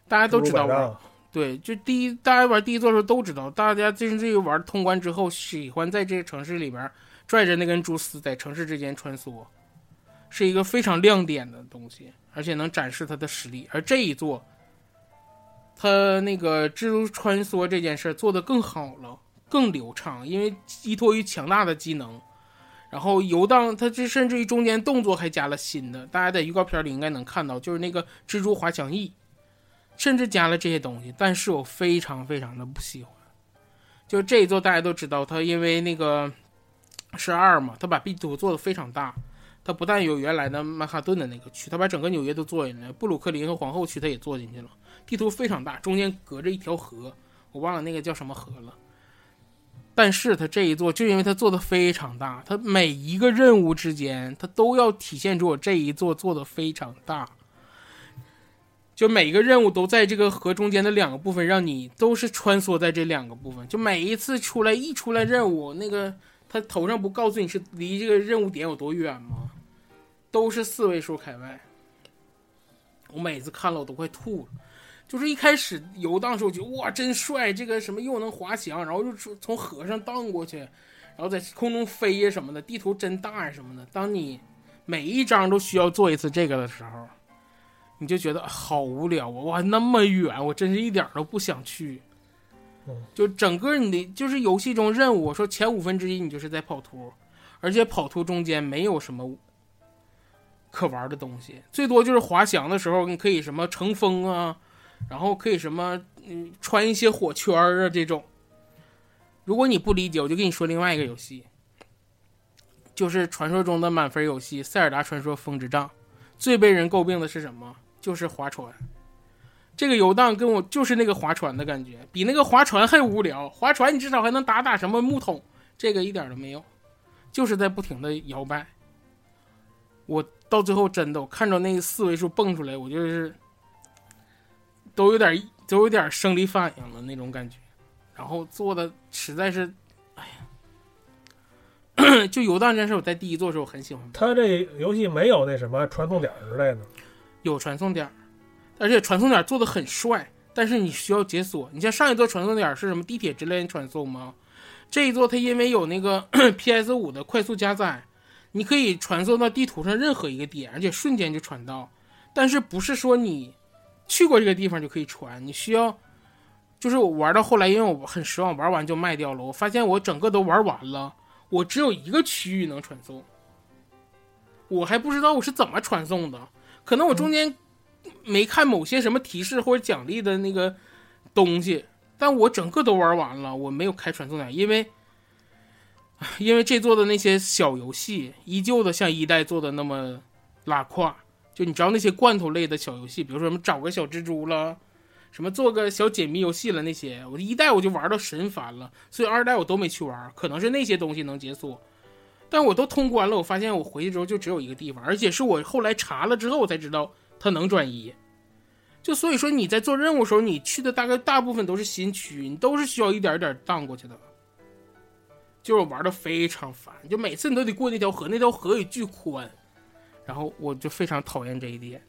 大家都知道玩。对，就第一大家玩第一座的时候都知道，大家真这个玩通关之后，喜欢在这个城市里边拽着那根蛛丝在城市之间穿梭，是一个非常亮点的东西，而且能展示他的实力。而这一座，他那个蜘蛛穿梭这件事做得更好了，更流畅，因为依托于强大的技能。然后游荡，它这甚至于中间动作还加了新的，大家在预告片里应该能看到，就是那个蜘蛛滑翔翼，甚至加了这些东西。但是我非常非常的不喜欢，就这一座大家都知道，它因为那个是二嘛，它把地图做的非常大，它不但有原来的曼哈顿的那个区，它把整个纽约都做进来，布鲁克林和皇后区它也做进去了，地图非常大，中间隔着一条河，我忘了那个叫什么河了。但是他这一座，就因为他做的非常大，他每一个任务之间，他都要体现出我这一座做的非常大。就每一个任务都在这个河中间的两个部分，让你都是穿梭在这两个部分。就每一次出来一出来任务，那个他头上不告诉你是离这个任务点有多远吗？都是四位数开外。我每次看了我都快吐了。就是一开始游荡时候，觉得哇真帅，这个什么又能滑翔，然后又从从河上荡过去，然后在空中飞呀什么的，地图真大呀什么的。当你每一张都需要做一次这个的时候，你就觉得好无聊啊！哇，那么远，我真是一点都不想去。就整个你的就是游戏中任务，我说前五分之一你就是在跑图，而且跑图中间没有什么可玩的东西，最多就是滑翔的时候你可以什么乘风啊。然后可以什么，嗯，穿一些火圈啊这种。如果你不理解，我就跟你说另外一个游戏，就是传说中的满分游戏《塞尔达传说：风之杖》。最被人诟病的是什么？就是划船。这个游荡跟我就是那个划船的感觉，比那个划船还无聊。划船你至少还能打打什么木桶，这个一点都没有，就是在不停的摇摆。我到最后真的，我看着那个四位数蹦出来，我就是。都有点都有点生理反应了那种感觉，然后做的实在是，哎呀，就游荡这事，我在第一座时候很喜欢。他这游戏没有那什么传送点之类的，有传送点，而且传送点做的很帅，但是你需要解锁。你像上一座传送点是什么地铁之类的传送吗？这一座它因为有那个 PS 五的快速加载，你可以传送到地图上任何一个点，而且瞬间就传到。但是不是说你。去过这个地方就可以传，你需要，就是我玩到后来，因为我很失望，玩完就卖掉了。我发现我整个都玩完了，我只有一个区域能传送，我还不知道我是怎么传送的，可能我中间没看某些什么提示或者奖励的那个东西，但我整个都玩完了，我没有开传送点，因为，因为这做的那些小游戏依旧的像一代做的那么拉胯。就你知道那些罐头类的小游戏，比如说什么找个小蜘蛛了，什么做个小解谜游戏了那些，我一代我就玩到神烦了，所以二代我都没去玩。可能是那些东西能解锁，但我都通关了。我发现我回去之后就只有一个地方，而且是我后来查了之后我才知道它能转移。就所以说你在做任务时候，你去的大概大部分都是新区，你都是需要一点一点荡过去的。就是玩的非常烦，就每次你都得过那条河，那条河也巨宽。然后我就非常讨厌这一点。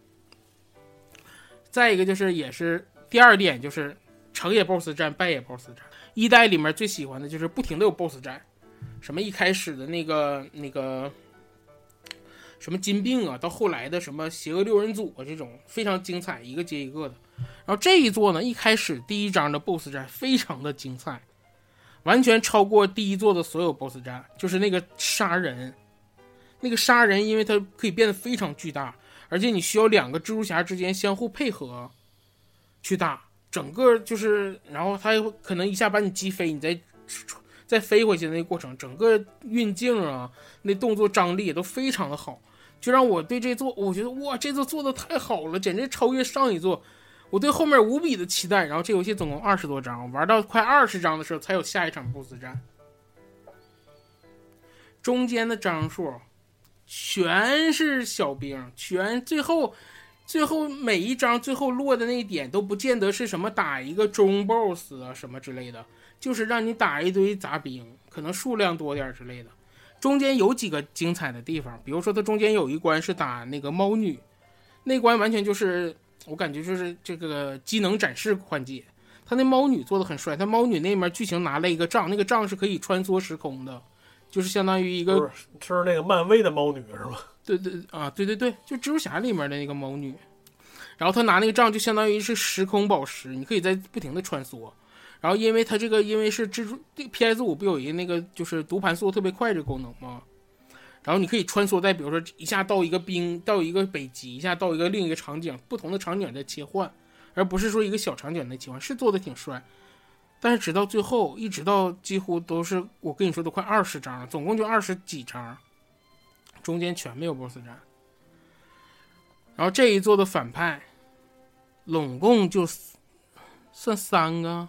再一个就是，也是第二点，就是成也 BOSS 战，败也 BOSS 战。一代里面最喜欢的就是不停的有 BOSS 战，什么一开始的那个那个什么金并啊，到后来的什么邪恶六人组啊，这种非常精彩，一个接一个的。然后这一座呢，一开始第一章的 BOSS 战非常的精彩，完全超过第一座的所有 BOSS 战，就是那个杀人。那个杀人，因为它可以变得非常巨大，而且你需要两个蜘蛛侠之间相互配合去打，整个就是，然后它可能一下把你击飞，你再再飞回去的那个过程，整个运镜啊，那动作张力也都非常的好，就让我对这座，我觉得哇，这座做的太好了，简直超越上一座，我对后面无比的期待。然后这游戏总共二十多章，玩到快二十章的时候才有下一场 BOSS 战，中间的章数。全是小兵，全最后，最后每一章最后落的那一点都不见得是什么打一个中 boss 啊什么之类的，就是让你打一堆杂兵，可能数量多点之类的。中间有几个精彩的地方，比如说它中间有一关是打那个猫女，那关完全就是我感觉就是这个机能展示环节。他那猫女做的很帅，他猫女那面剧情拿了一个杖，那个杖是可以穿梭时空的，就是相当于一个不是是那个漫威的猫女是吧？对对啊，对对对，就蜘蛛侠里面的那个猫女，然后他拿那个杖就相当于是时空宝石，你可以在不停的穿梭。然后因为它这个因为是蜘蛛 PS 五不有一个那个就是读盘速度特别快这个功能吗？然后你可以穿梭在比如说一下到一个冰到一个北极，一下到一个另一个场景，不同的场景在切换，而不是说一个小场景在切换，是做的挺帅。但是直到最后，一直到几乎都是我跟你说都快二十章了，总共就二十几章，中间全没有 BOSS 战。然后这一座的反派，拢共就算三个。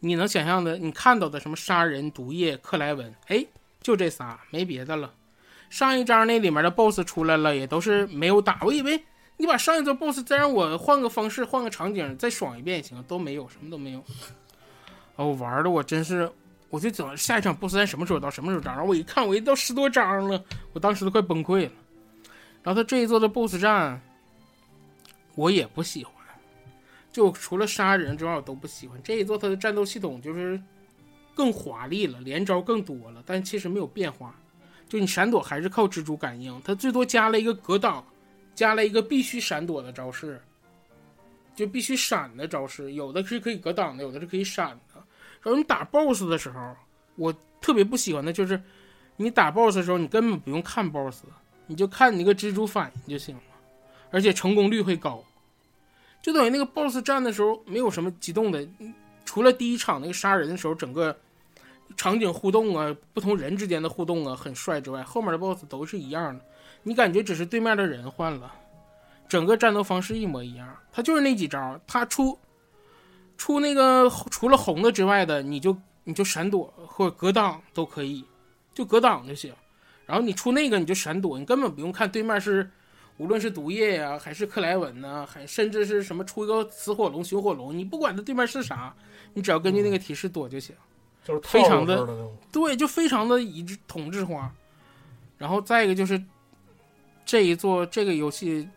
你能想象的，你看到的什么杀人、毒液、克莱文，哎，就这仨，没别的了。上一章那里面的 BOSS 出来了，也都是没有打。我以为你把上一座 BOSS 再让我换个方式、换个场景再爽一遍也行，都没有，什么都没有。哦，玩的我真是，我就等下一场 BOSS 战什么时候到，什么时候到。然后我一看，我一到十多章了，我当时都快崩溃了。然后他这一座的 BOSS 战，我也不喜欢。就除了杀人之外，我都不喜欢这一座。它的战斗系统就是更华丽了，连招更多了，但其实没有变化。就你闪躲还是靠蜘蛛感应，它最多加了一个格挡，加了一个必须闪躲的招式，就必须闪的招式。有的是可以格挡的，有的是可以闪的。然后你打 BOSS 的时候，我特别不喜欢的就是你打 BOSS 的时候，你根本不用看 BOSS，你就看你那个蜘蛛反应就行了，而且成功率会高。就等于那个 BOSS 战的时候没有什么激动的，除了第一场那个杀人的时候，整个场景互动啊，不同人之间的互动啊很帅之外，后面的 BOSS 都是一样的，你感觉只是对面的人换了，整个战斗方式一模一样。他就是那几招，他出出那个除了红的之外的，你就你就闪躲或者格挡都可以，就格挡就行。然后你出那个你就闪躲，你根本不用看对面是。无论是毒液呀，还是克莱文呢，还甚至是什么出一个死火龙、熊火龙，你不管它对面是啥，你只要根据那个提示躲就行，就是非常的对，就非常的一致统治化。然后再一个就是这一座这个游戏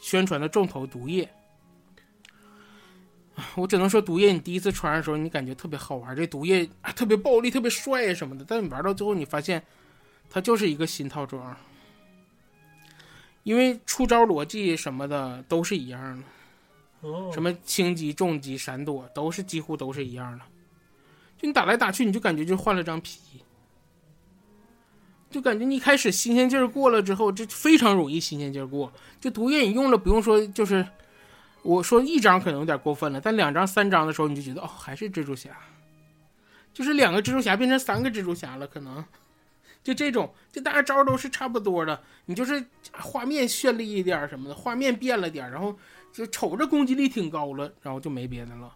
宣传的重头毒液，我只能说毒液，你第一次穿的时候你感觉特别好玩，这毒液特别暴力、特别帅什么的，但你玩到最后你发现它就是一个新套装。因为出招逻辑什么的都是一样的，什么轻击、重击、闪躲都是几乎都是一样的。就你打来打去，你就感觉就换了张皮，就感觉你一开始新鲜劲儿过了之后，这非常容易新鲜劲儿过。就毒液你用了不用说，就是我说一张可能有点过分了，但两张、三张的时候你就觉得哦，还是蜘蛛侠，就是两个蜘蛛侠变成三个蜘蛛侠了，可能。就这种，就大家招都是差不多的，你就是画面绚丽一点什么的，画面变了点，然后就瞅着攻击力挺高了，然后就没别的了。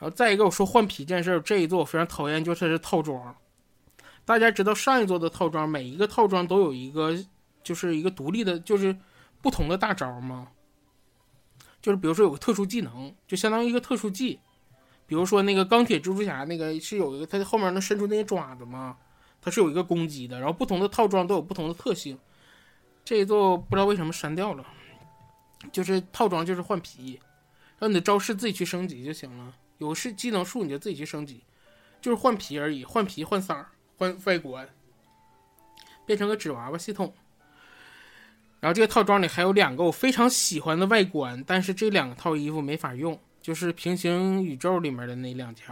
然后再一个，我说换皮这件事儿，这一座我非常讨厌，就是套装。大家知道上一座的套装，每一个套装都有一个，就是一个独立的，就是不同的大招吗？就是比如说有个特殊技能，就相当于一个特殊技，比如说那个钢铁蜘蛛侠那个是有一个，它后面能伸出那些爪子吗？它是有一个攻击的，然后不同的套装都有不同的特性。这一座不知道为什么删掉了，就是套装就是换皮，让你的招式自己去升级就行了。有是技能树你就自己去升级，就是换皮而已，换皮换色儿换外观，变成个纸娃娃系统。然后这个套装里还有两个我非常喜欢的外观，但是这两套衣服没法用，就是平行宇宙里面的那两件，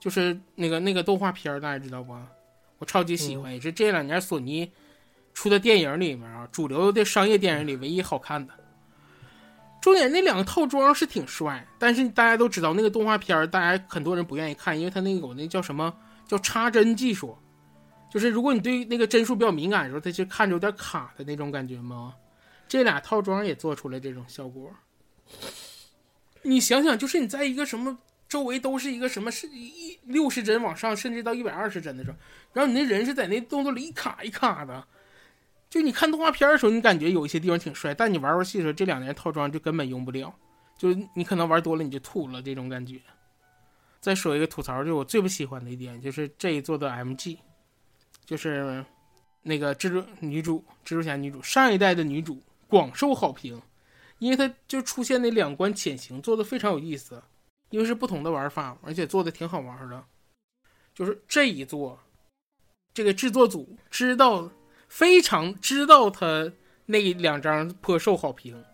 就是那个那个动画片大家知道不？我超级喜欢，也是这两年索尼出的电影里面啊，主流的商业电影里唯一好看的。重点那两个套装是挺帅，但是大家都知道那个动画片，大家很多人不愿意看，因为它那个有那叫什么叫插帧技术，就是如果你对那个帧数比较敏感的时候，它就看着有点卡的那种感觉吗？这俩套装也做出来这种效果。你想想，就是你在一个什么？周围都是一个什么是一六十帧往上，甚至到一百二十帧的时候，然后你那人是在那动作里一卡一卡的，就你看动画片的时候，你感觉有一些地方挺帅，但你玩游戏的时候，这两年套装就根本用不了，就你可能玩多了你就吐了这种感觉。再说一个吐槽，就我最不喜欢的一点，就是这一座的 MG，就是那个蜘蛛女主，蜘蛛侠女主，上一代的女主广受好评，因为她就出现那两关潜行做的非常有意思，因为是不同的玩法，而且做的挺好玩的。就是这一座，这个制作组知道非常知道他那两张颇受好评，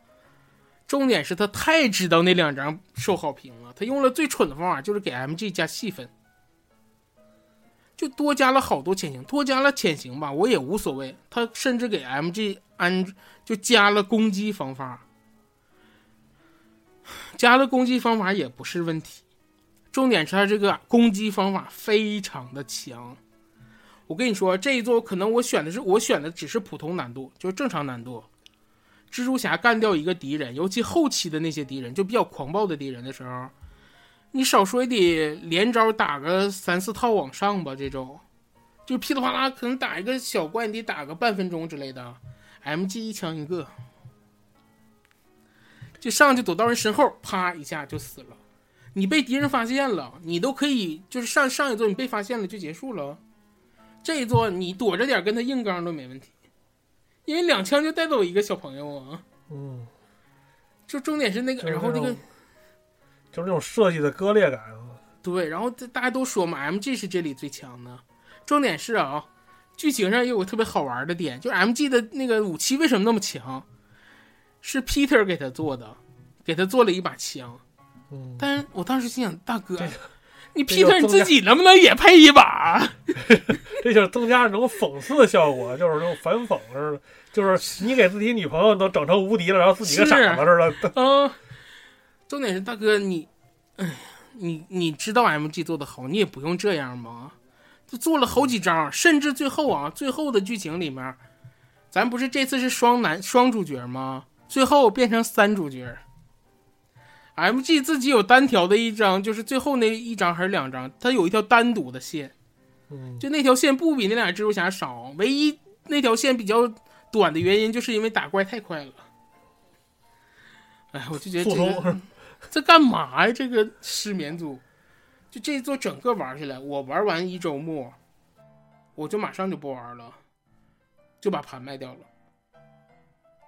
重点是他太知道那两张受好评了，他用了最蠢的方法，就是给 MG 加戏份。就多加了好多潜行，多加了潜行吧，我也无所谓。他甚至给 MG 安就加了攻击方法，加了攻击方法也不是问题。重点是他这个攻击方法非常的强。我跟你说，这一座可能我选的是我选的只是普通难度，就是正常难度。蜘蛛侠干掉一个敌人，尤其后期的那些敌人，就比较狂暴的敌人的时候。你少说也得连招打个三四套往上吧，这种就噼里啪啦，可能打一个小怪，你得打个半分钟之类的。MG 一枪一个，就上去躲到人身后，啪一下就死了。你被敌人发现了，你都可以就是上上一座你被发现了就结束了。这一座你躲着点跟他硬刚都没问题，因为两枪就带走一个小朋友啊。嗯，就重点是那个，然后那个。就是那种设计的割裂感，对。然后大家都说嘛，MG 是这里最强的。重点是啊，剧情上也有个特别好玩的点，就是 MG 的那个武器为什么那么强？是 Peter 给他做的，给他做了一把枪。嗯。但是我当时心想，大哥，你 Peter 你自己能不能也配一把？这就是增加那种讽刺的效果，就是那种反讽似的，就是你给自己女朋友都整成无敌了，然后自己跟傻子似的。嗯。重点是大哥，你，哎，你你知道 MG 做的好，你也不用这样吗？就做了好几张，甚至最后啊，最后的剧情里面，咱不是这次是双男双主角吗？最后变成三主角，MG 自己有单条的一张，就是最后那一张还是两张，它有一条单独的线，就那条线不比那俩蜘蛛侠少，唯一那条线比较短的原因，就是因为打怪太快了。哎，我就觉得这个。这干嘛呀？这个失眠组，就这一座整个玩下来，我玩完一周末，我就马上就不玩了，就把盘卖掉了。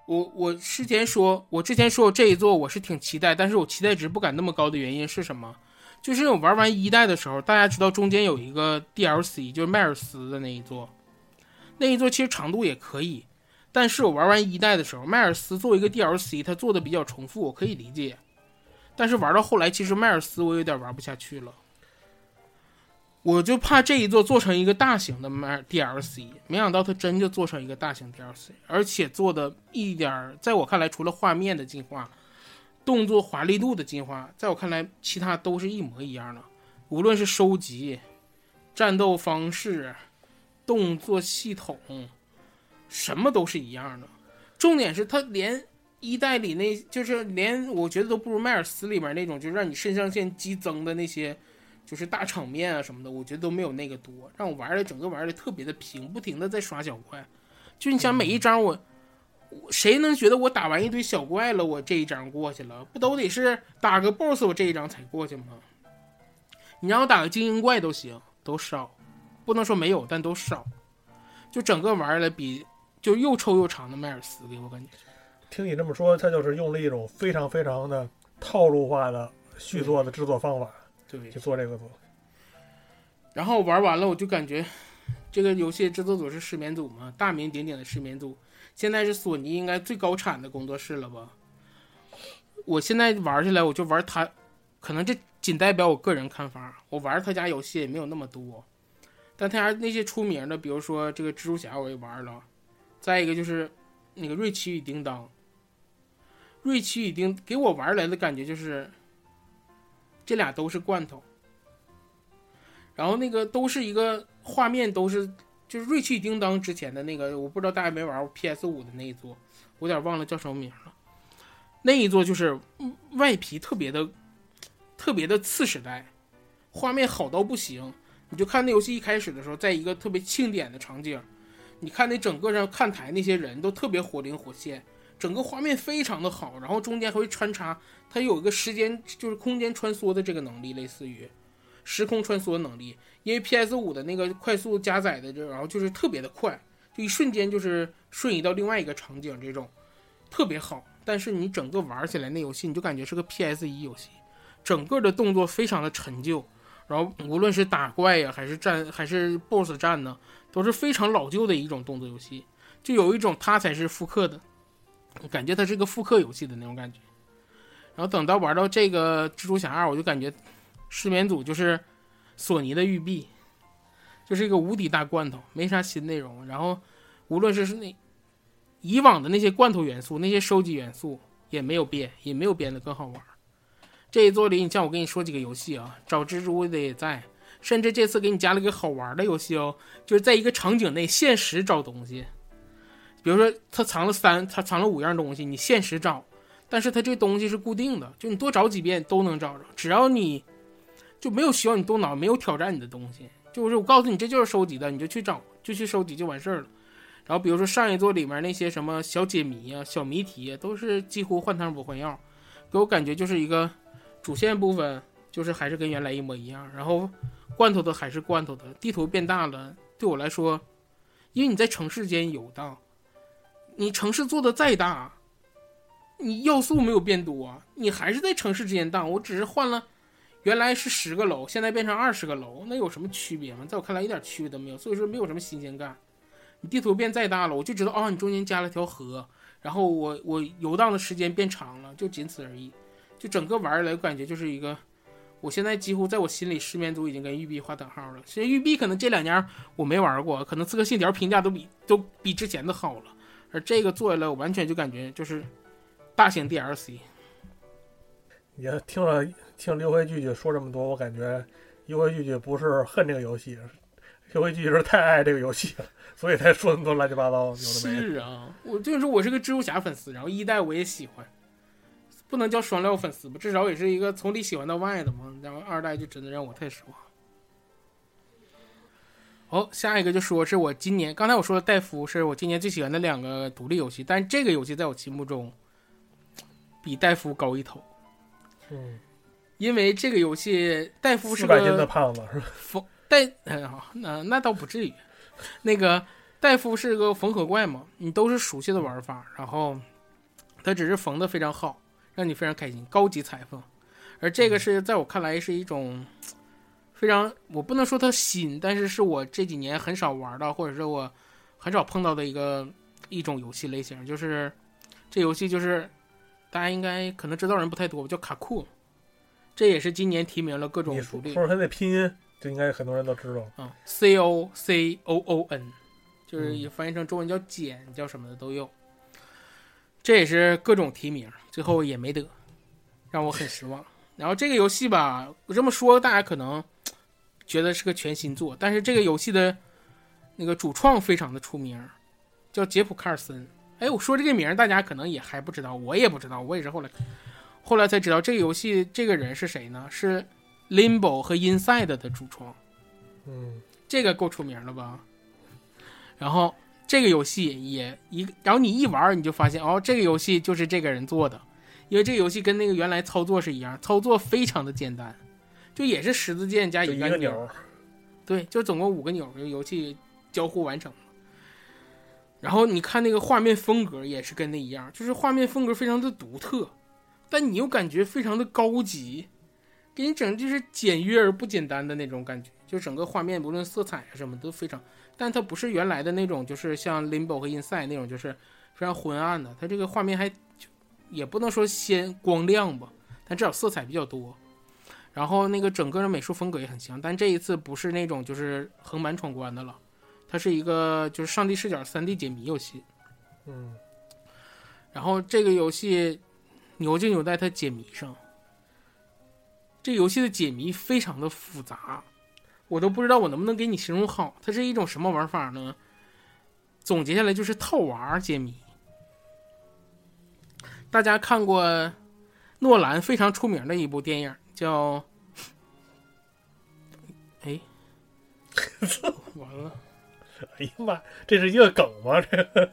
我我之前说，我之前说这一座我是挺期待，但是我期待值不敢那么高的原因是什么？就是我玩完一代的时候，大家知道中间有一个 DLC，就是迈尔斯的那一座，那一座其实长度也可以，但是我玩完一代的时候，迈尔斯作为一个 DLC，它做的比较重复，我可以理解。但是玩到后来，其实迈尔斯我有点玩不下去了，我就怕这一座做成一个大型的迈 DLC，没想到它真就做成一个大型 DLC，而且做的一点，在我看来，除了画面的进化、动作华丽度的进化，在我看来，其他都是一模一样的，无论是收集、战斗方式、动作系统，什么都是一样的，重点是它连。一代里那就是连我觉得都不如迈尔斯里面那种，就让你肾上腺激增的那些，就是大场面啊什么的，我觉得都没有那个多。让我玩的整个玩的特别的平，不停的在刷小怪。就你想每一张我，谁能觉得我打完一堆小怪了，我这一张过去了？不都得是打个 BOSS 我这一张才过去吗？你让我打个精英怪都行，都少，不能说没有，但都少。就整个玩的比就又臭又长的迈尔斯给我感觉。听你这么说，他就是用了一种非常非常的套路化的续作的制作方法，对，去做这个作。然后玩完了，我就感觉这个游戏制作组是失眠组嘛，大名鼎鼎的失眠组，现在是索尼应该最高产的工作室了吧？我现在玩起来，我就玩他，可能这仅代表我个人看法，我玩他家游戏也没有那么多，但他家那些出名的，比如说这个蜘蛛侠我也玩了，再一个就是那个瑞奇与叮当。瑞奇与叮给我玩来的感觉就是，这俩都是罐头。然后那个都是一个画面，都是就是瑞奇叮当之前的那个，我不知道大家没玩过 PS 五的那一座，我有点忘了叫什么名了。那一座就是外皮特别的特别的次时代，画面好到不行。你就看那游戏一开始的时候，在一个特别庆典的场景，你看那整个上看台那些人都特别活灵活现。整个画面非常的好，然后中间还会穿插，它有一个时间就是空间穿梭的这个能力，类似于，时空穿梭能力，因为 PS 五的那个快速加载的这，然后就是特别的快，就一瞬间就是瞬移到另外一个场景，这种特别好。但是你整个玩起来那游戏，你就感觉是个 PS 一游戏，整个的动作非常的陈旧，然后无论是打怪呀，还是战，还是 BOSS 战呢，都是非常老旧的一种动作游戏，就有一种它才是复刻的感觉，它是个复刻游戏的那种感觉。然后等到玩到这个蜘蛛侠二，我就感觉失眠组就是索尼的育碧，就是一个无敌大罐头，没啥新内容。然后无论是是那以往的那些罐头元素，那些收集元素也没有变，也没有变得更好玩。这一座里，你像我跟你说几个游戏啊，找蜘蛛的也在，甚至这次给你加了个好玩的游戏哦，就是在一个场景内限时找东西。比如说，他藏了三，他藏了五样东西，你限时找，但是他这东西是固定的，就你多找几遍都能找着，只要你就没有需要你动脑，没有挑战你的东西，就是我告诉你这就是收集的，你就去找，就去收集就完事儿了。然后比如说上一座里面那些什么小解谜啊、小谜题啊，都是几乎换汤不换药，给我感觉就是一个主线部分就是还是跟原来一模一样，然后罐头的还是罐头的，地图变大了，对我来说，因为你在城市间游荡。你城市做的再大，你要素没有变多，你还是在城市之间荡。我只是换了，原来是十个楼，现在变成二十个楼，那有什么区别吗？在我看来一点区别都没有，所以说没有什么新鲜感。你地图变再大了，我就知道哦，你中间加了条河，然后我我游荡的时间变长了，就仅此而已。就整个玩儿来，感觉就是一个，我现在几乎在我心里，失眠族已经跟育碧划等号了。其实育碧可能这两年我没玩过，可能刺客信条评价都比都比之前的好了。而这个做下来，我完全就感觉就是大型 DLC。也听了听刘辉拒绝说这么多，我感觉刘辉拒绝不是恨这个游戏，刘辉拒绝是太爱这个游戏了，所以才说那么多乱七八糟的。是啊，我就是说我是个蜘蛛侠粉丝，然后一代我也喜欢，不能叫双料粉丝吧，至少也是一个从里喜欢到外的嘛。然后二代就真的让我太失望。好，下一个就说是我今年刚才我说的戴夫是我今年最喜欢的两个独立游戏，但这个游戏在我心目中比戴夫高一头。嗯，因为这个游戏戴夫是个四百斤的胖子是吧？缝戴，哎好，那那倒不至于。那个戴夫是个缝合怪嘛，你都是熟悉的玩法，然后他只是缝的非常好，让你非常开心，高级裁缝。而这个是在我看来是一种。非常，我不能说它新，但是是我这几年很少玩到，或者是我很少碰到的一个一种游戏类型，就是这游戏就是大家应该可能知道人不太多，叫卡库，这也是今年提名了各种福利。说说它的拼音，就应该很多人都知道嗯，C O C O O N，就是也翻译成中文叫简，叫什么的都有。这也是各种提名，最后也没得，让我很失望。然后这个游戏吧，我这么说大家可能。觉得是个全新作，但是这个游戏的那个主创非常的出名，叫杰普卡尔森。哎，我说这个名大家可能也还不知道，我也不知道，我也是后来后来才知道这个游戏这个人是谁呢？是 Limbo 和 Inside 的主创。嗯，这个够出名了吧？然后这个游戏也一，然后你一玩你就发现哦，这个游戏就是这个人做的，因为这个游戏跟那个原来操作是一样，操作非常的简单。就也是十字键加一个钮，对，就总共五个钮，就游戏交互完成然后你看那个画面风格也是跟那一样，就是画面风格非常的独特，但你又感觉非常的高级，给你整就是简约而不简单的那种感觉。就整个画面不论色彩啊什么都非常，但它不是原来的那种，就是像 Limbo 和 Inside 那种，就是非常昏暗的。它这个画面还也不能说鲜光亮吧，但至少色彩比较多。然后那个整个的美术风格也很强，但这一次不是那种就是横版闯关的了，它是一个就是上帝视角三 D 解谜游戏。嗯，然后这个游戏牛就牛在它解谜上，这游戏的解谜非常的复杂，我都不知道我能不能给你形容好，它是一种什么玩法呢？总结下来就是套娃解谜。大家看过诺兰非常出名的一部电影。叫，哎，完了！哎呀妈，这是一个梗吗？这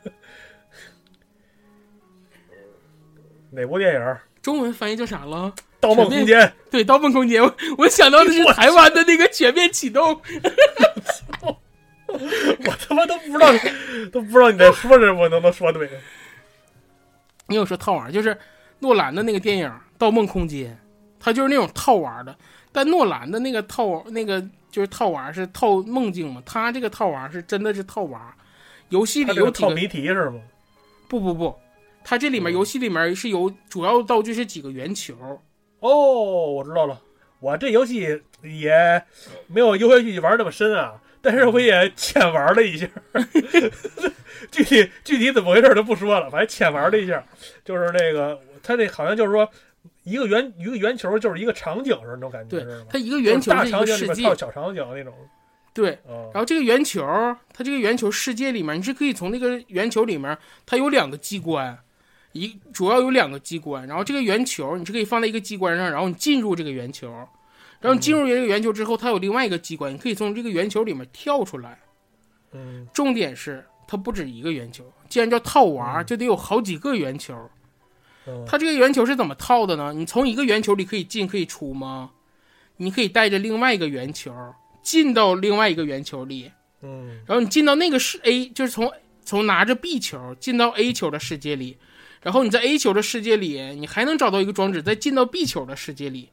哪部电影？中文翻译叫啥了？盗梦空间，对《盗梦空间》，我我想到的是台湾的那个全面启动。我他妈都不知道，都不知道你在说什么，能不能说对？你有说套娃，就是诺兰的那个电影《盗梦空间》，它就是那种套娃的。但诺兰的那个套那个就是套娃是套梦境嘛，他这个套娃是真的是套娃。游戏里有套谜题是吗？不不不，它这里面游戏里面是有主要道具是几个圆球。哦，我知道了，我这游戏也没有游戏玩那么深啊。但是我也浅玩了一下，具体具体怎么回事就不说了，反正浅玩了一下，就是那个他那好像就是说一个圆一个圆球就是一个场景是那种感觉，对，它一个圆球大场景里面套小场景那种，对，然后这个圆球它这个圆球世界里面你是可以从那个圆球里面它有两个机关，一主要有两个机关，然后这个圆球你是可以放在一个机关上，然后你进入这个圆球。然后进入这个圆球之后，它有另外一个机关，你可以从这个圆球里面跳出来。嗯，重点是它不止一个圆球，既然叫套娃，就得有好几个圆球。它这个圆球是怎么套的呢？你从一个圆球里可以进可以出吗？你可以带着另外一个圆球进到另外一个圆球里。嗯，然后你进到那个是 A，就是从从拿着 B 球进到 A 球的世界里，然后你在 A 球的世界里，你还能找到一个装置，再进到 B 球的世界里。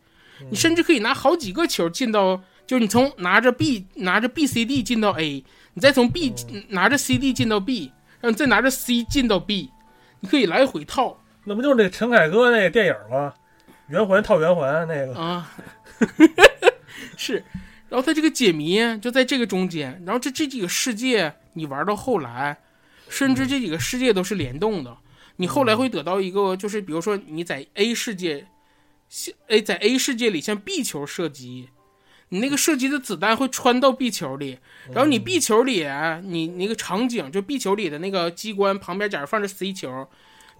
你甚至可以拿好几个球进到，就是你从拿着 B 拿着 B C D 进到 A，你再从 B 拿着 C D 进到 B，然后你再拿着 C 进到 B，你可以来回套。那不就是那陈凯歌那个电影吗？圆环套圆环那个啊，是。然后它这个解谜就在这个中间，然后这这几个世界你玩到后来，甚至这几个世界都是联动的。你后来会得到一个，就是比如说你在 A 世界。A 在 A 世界里向 B 球射击，你那个射击的子弹会穿到 B 球里，然后你 B 球里你那个场景就 B 球里的那个机关旁边，假如放着 C 球，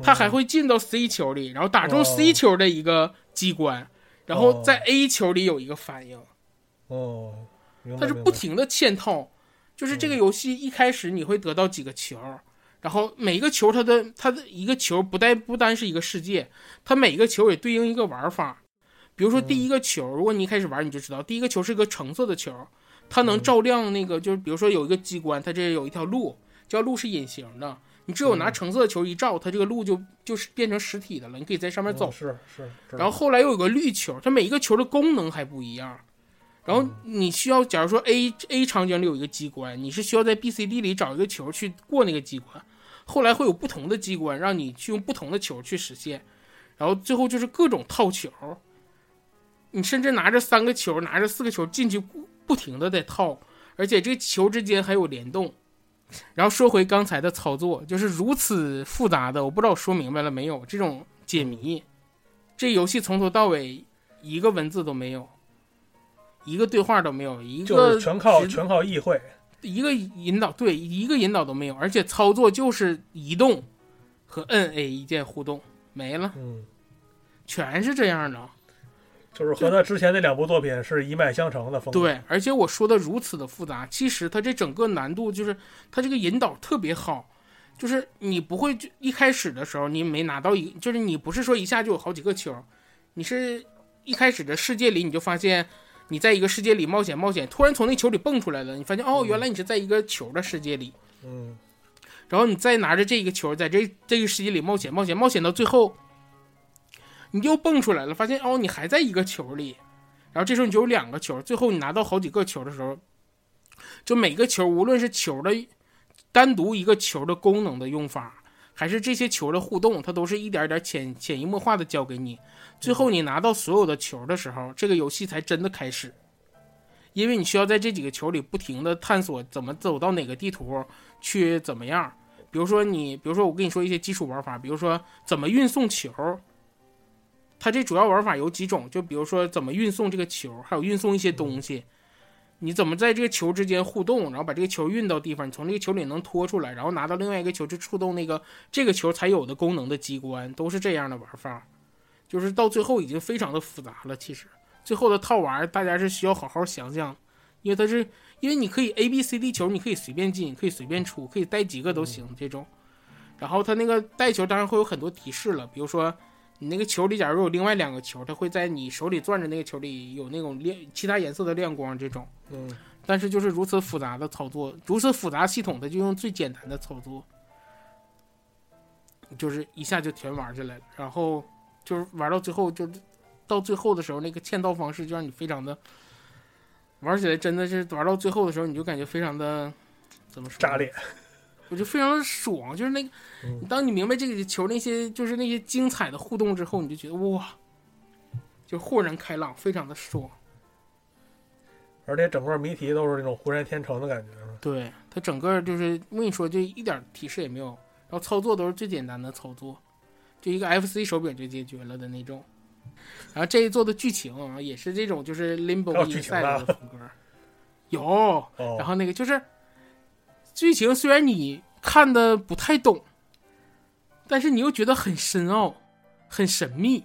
它还会进到 C 球里，然后打中 C 球的一个机关，然后在 A 球里有一个反应。哦，它是不停的嵌套，就是这个游戏一开始你会得到几个球。然后每一个球，它的它的一个球不单不单是一个世界，它每一个球也对应一个玩法。比如说第一个球，如果你一开始玩，你就知道第一个球是个橙色的球，它能照亮那个，就是比如说有一个机关，它这有一条路，叫路是隐形的，你只有拿橙色的球一照，它这个路就就是变成实体的了，你可以在上面走。是是。然后后来又有个绿球，它每一个球的功能还不一样。然后你需要，假如说 A A 场景里有一个机关，你是需要在 B C D 里找一个球去过那个机关。后来会有不同的机关，让你去用不同的球去实现，然后最后就是各种套球，你甚至拿着三个球，拿着四个球进去，不停的在套，而且这球之间还有联动。然后说回刚才的操作，就是如此复杂的，我不知道我说明白了没有？这种解谜，这游戏从头到尾一个文字都没有，一个对话都没有，一个全靠全靠意会。一个引导对一个引导都没有，而且操作就是移动和摁 A 一键互动没了，嗯，全是这样的，就是和他之前那两部作品是一脉相承的风格。对，而且我说的如此的复杂，其实它这整个难度就是它这个引导特别好，就是你不会就一开始的时候你没拿到一，就是你不是说一下就有好几个球，你是一开始的世界里你就发现。你在一个世界里冒险冒险，突然从那球里蹦出来了，你发现哦，原来你是在一个球的世界里。嗯，然后你再拿着这个球在这这个世界里冒险冒险冒险到最后，你又蹦出来了，发现哦，你还在一个球里。然后这时候你就有两个球，最后你拿到好几个球的时候，就每个球无论是球的单独一个球的功能的用法。还是这些球的互动，它都是一点点潜潜移默化的教给你。最后你拿到所有的球的时候，这个游戏才真的开始。因为你需要在这几个球里不停的探索怎么走到哪个地图去怎么样。比如说你，比如说我跟你说一些基础玩法，比如说怎么运送球。它这主要玩法有几种，就比如说怎么运送这个球，还有运送一些东西。你怎么在这个球之间互动，然后把这个球运到地方，你从这个球里能拖出来，然后拿到另外一个球去触动那个这个球才有的功能的机关，都是这样的玩法。就是到最后已经非常的复杂了。其实最后的套娃大家是需要好好想想，因为它是因为你可以 A B C D 球，你可以随便进，可以随便出，可以带几个都行这种。然后它那个带球当然会有很多提示了，比如说你那个球里假如有另外两个球，它会在你手里攥着那个球里有那种亮其他颜色的亮光这种。嗯，但是就是如此复杂的操作，如此复杂系统，它就用最简单的操作，就是一下就全玩起来了。然后就是玩到最后，就到最后的时候，那个嵌套方式就让你非常的玩起来，真的是玩到最后的时候，你就感觉非常的怎么说？炸裂。我就非常的爽，就是那个，嗯当你明白这个球那些就是那些精彩的互动之后，你就觉得哇，就豁然开朗，非常的爽。而且整个谜题都是那种浑然天成的感觉，对它整个就是我跟你说，就一点提示也没有，然后操作都是最简单的操作，就一个 FC 手柄就解决了的那种。然后这一座的剧情啊，也是这种就是 Limbo 还有剧情 Inside 啊的风格，有，哦，然后那个就是剧情虽然你看的不太懂，但是你又觉得很深奥、很神秘，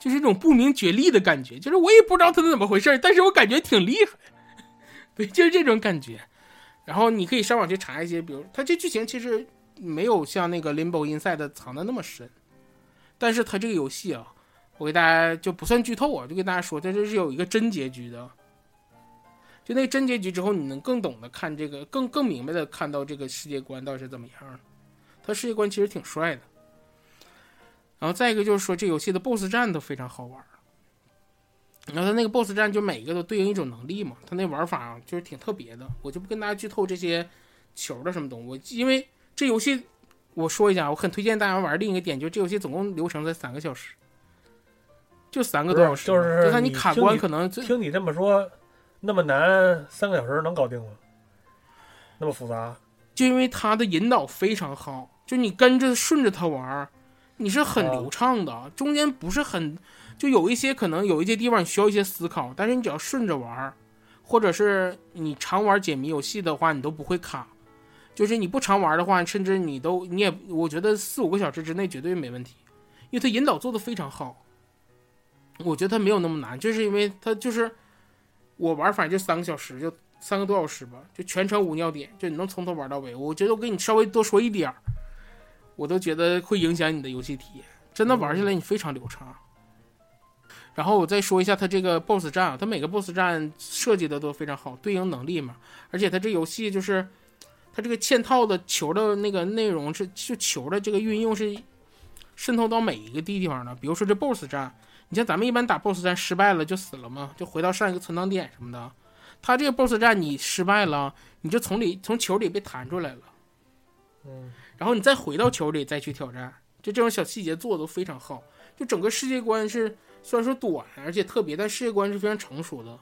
就是一种不明觉厉的感觉。就是我也不知道它是怎么回事，但是我感觉挺厉害。对，就是这种感觉。然后你可以上网去查一些，比如它这剧情其实没有像那个 Limbo Inside 藏的那么深，但是它这个游戏啊，我给大家就不算剧透啊，就跟大家说，它这是有一个真结局的。就那个真结局之后，你能更懂得看这个，更更明白的看到这个世界观到底是怎么样的。它世界观其实挺帅的。然后再一个就是说，这游戏的 BOSS 战都非常好玩。然后他那个 BOSS 战就每一个都对应一种能力嘛，他那玩法啊就是挺特别的。我就不跟大家剧透这些球的什么东西，我因为这游戏我说一下，我很推荐大家玩。另一个点就是这游戏总共流程才三个小时，就三个多小时，就是就算你你卡关可能最听你这么说，那么难，三个小时能搞定吗？那么复杂，就因为它的引导非常好，就你跟着顺着它玩儿，你是很流畅的，中间不是很，就有一些可能有一些地方你需要一些思考，但是你只要顺着玩儿，或者是你常玩解谜游戏的话，你都不会卡。就是你不常玩的话，甚至你都你也，我觉得四五个小时之内绝对没问题，因为它引导做的非常好。我觉得它没有那么难，就是因为它就是我玩反正就三个小时，就三个多小时吧，就全程无尿点，就你能从头玩到尾。我觉得我给你稍微多说一点，我都觉得会影响你的游戏体验。真的玩下来你非常流畅。然后我再说一下它这个 BOSS 战，它每个 BOSS 战设计的都非常好，对应能力嘛，而且它这游戏就是它这个嵌套的球的那个内容是，就球的这个运用是渗透到每一个地方的。比如说这 BOSS 战，你像咱们一般打 BOSS 战失败了就死了嘛，就回到上一个存档点什么的。他这个 BOSS 战你失败了，你就从里从球里被弹出来了，嗯，然后你再回到球里再去挑战，就这种小细节做的都非常好。就整个世界观是虽然说短，而且特别，但世界观是非常成熟的。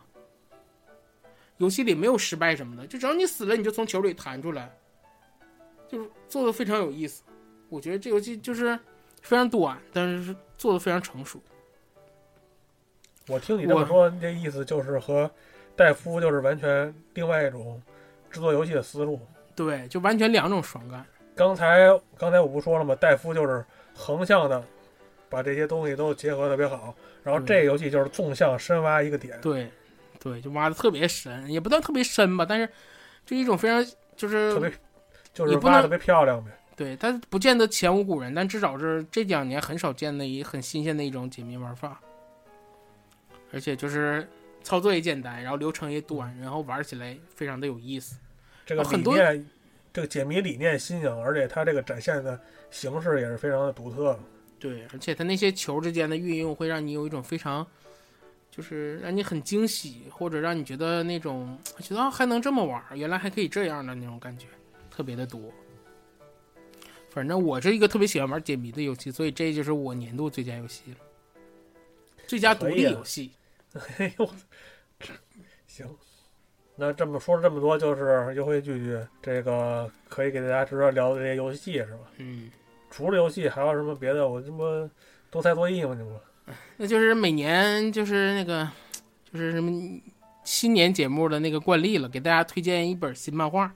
游戏里没有失败什么的，就只要你死了，你就从球里弹出来，就是做的非常有意思。我觉得这游戏就是非常短，但是做的非常成熟。我听你这么我说，这意思就是和戴夫就是完全另外一种制作游戏的思路。对，就完全两种爽感。刚才刚才我不说了吗？戴夫就是横向的把这些东西都结合特别好，然后这个游戏就是纵向深挖一个点。对，对，就挖的特别深，也不算特别深吧，但是就一种非常就是特别就是也不能挖得特别漂亮呗。对，它不见得前无古人，但至少是这两年很少见的一很新鲜的一种解谜玩法，而且就是操作也简单，然后流程也短，然后玩起来非常的有意思。这个很多，这个解谜理念新颖，而且它这个展现的形式也是非常的独特。对，而且它那些球之间的运用会让你有一种非常，就是让你很惊喜，或者让你觉得那种觉得啊还能这么玩，原来还可以这样的那种感觉，特别的多。反正我是一个特别喜欢玩解谜的游戏，所以这就是我年度最佳游戏了，最佳独立游戏。哎呦，行，那这么说了这么多，就是优惠句句这个可以给大家值得聊的这些游戏是吧？嗯，除了游戏还有什么别的？我这不多才多艺吗？你不？那就是每年就是那个就是什么新年节目的那个惯例了，给大家推荐一本新漫画。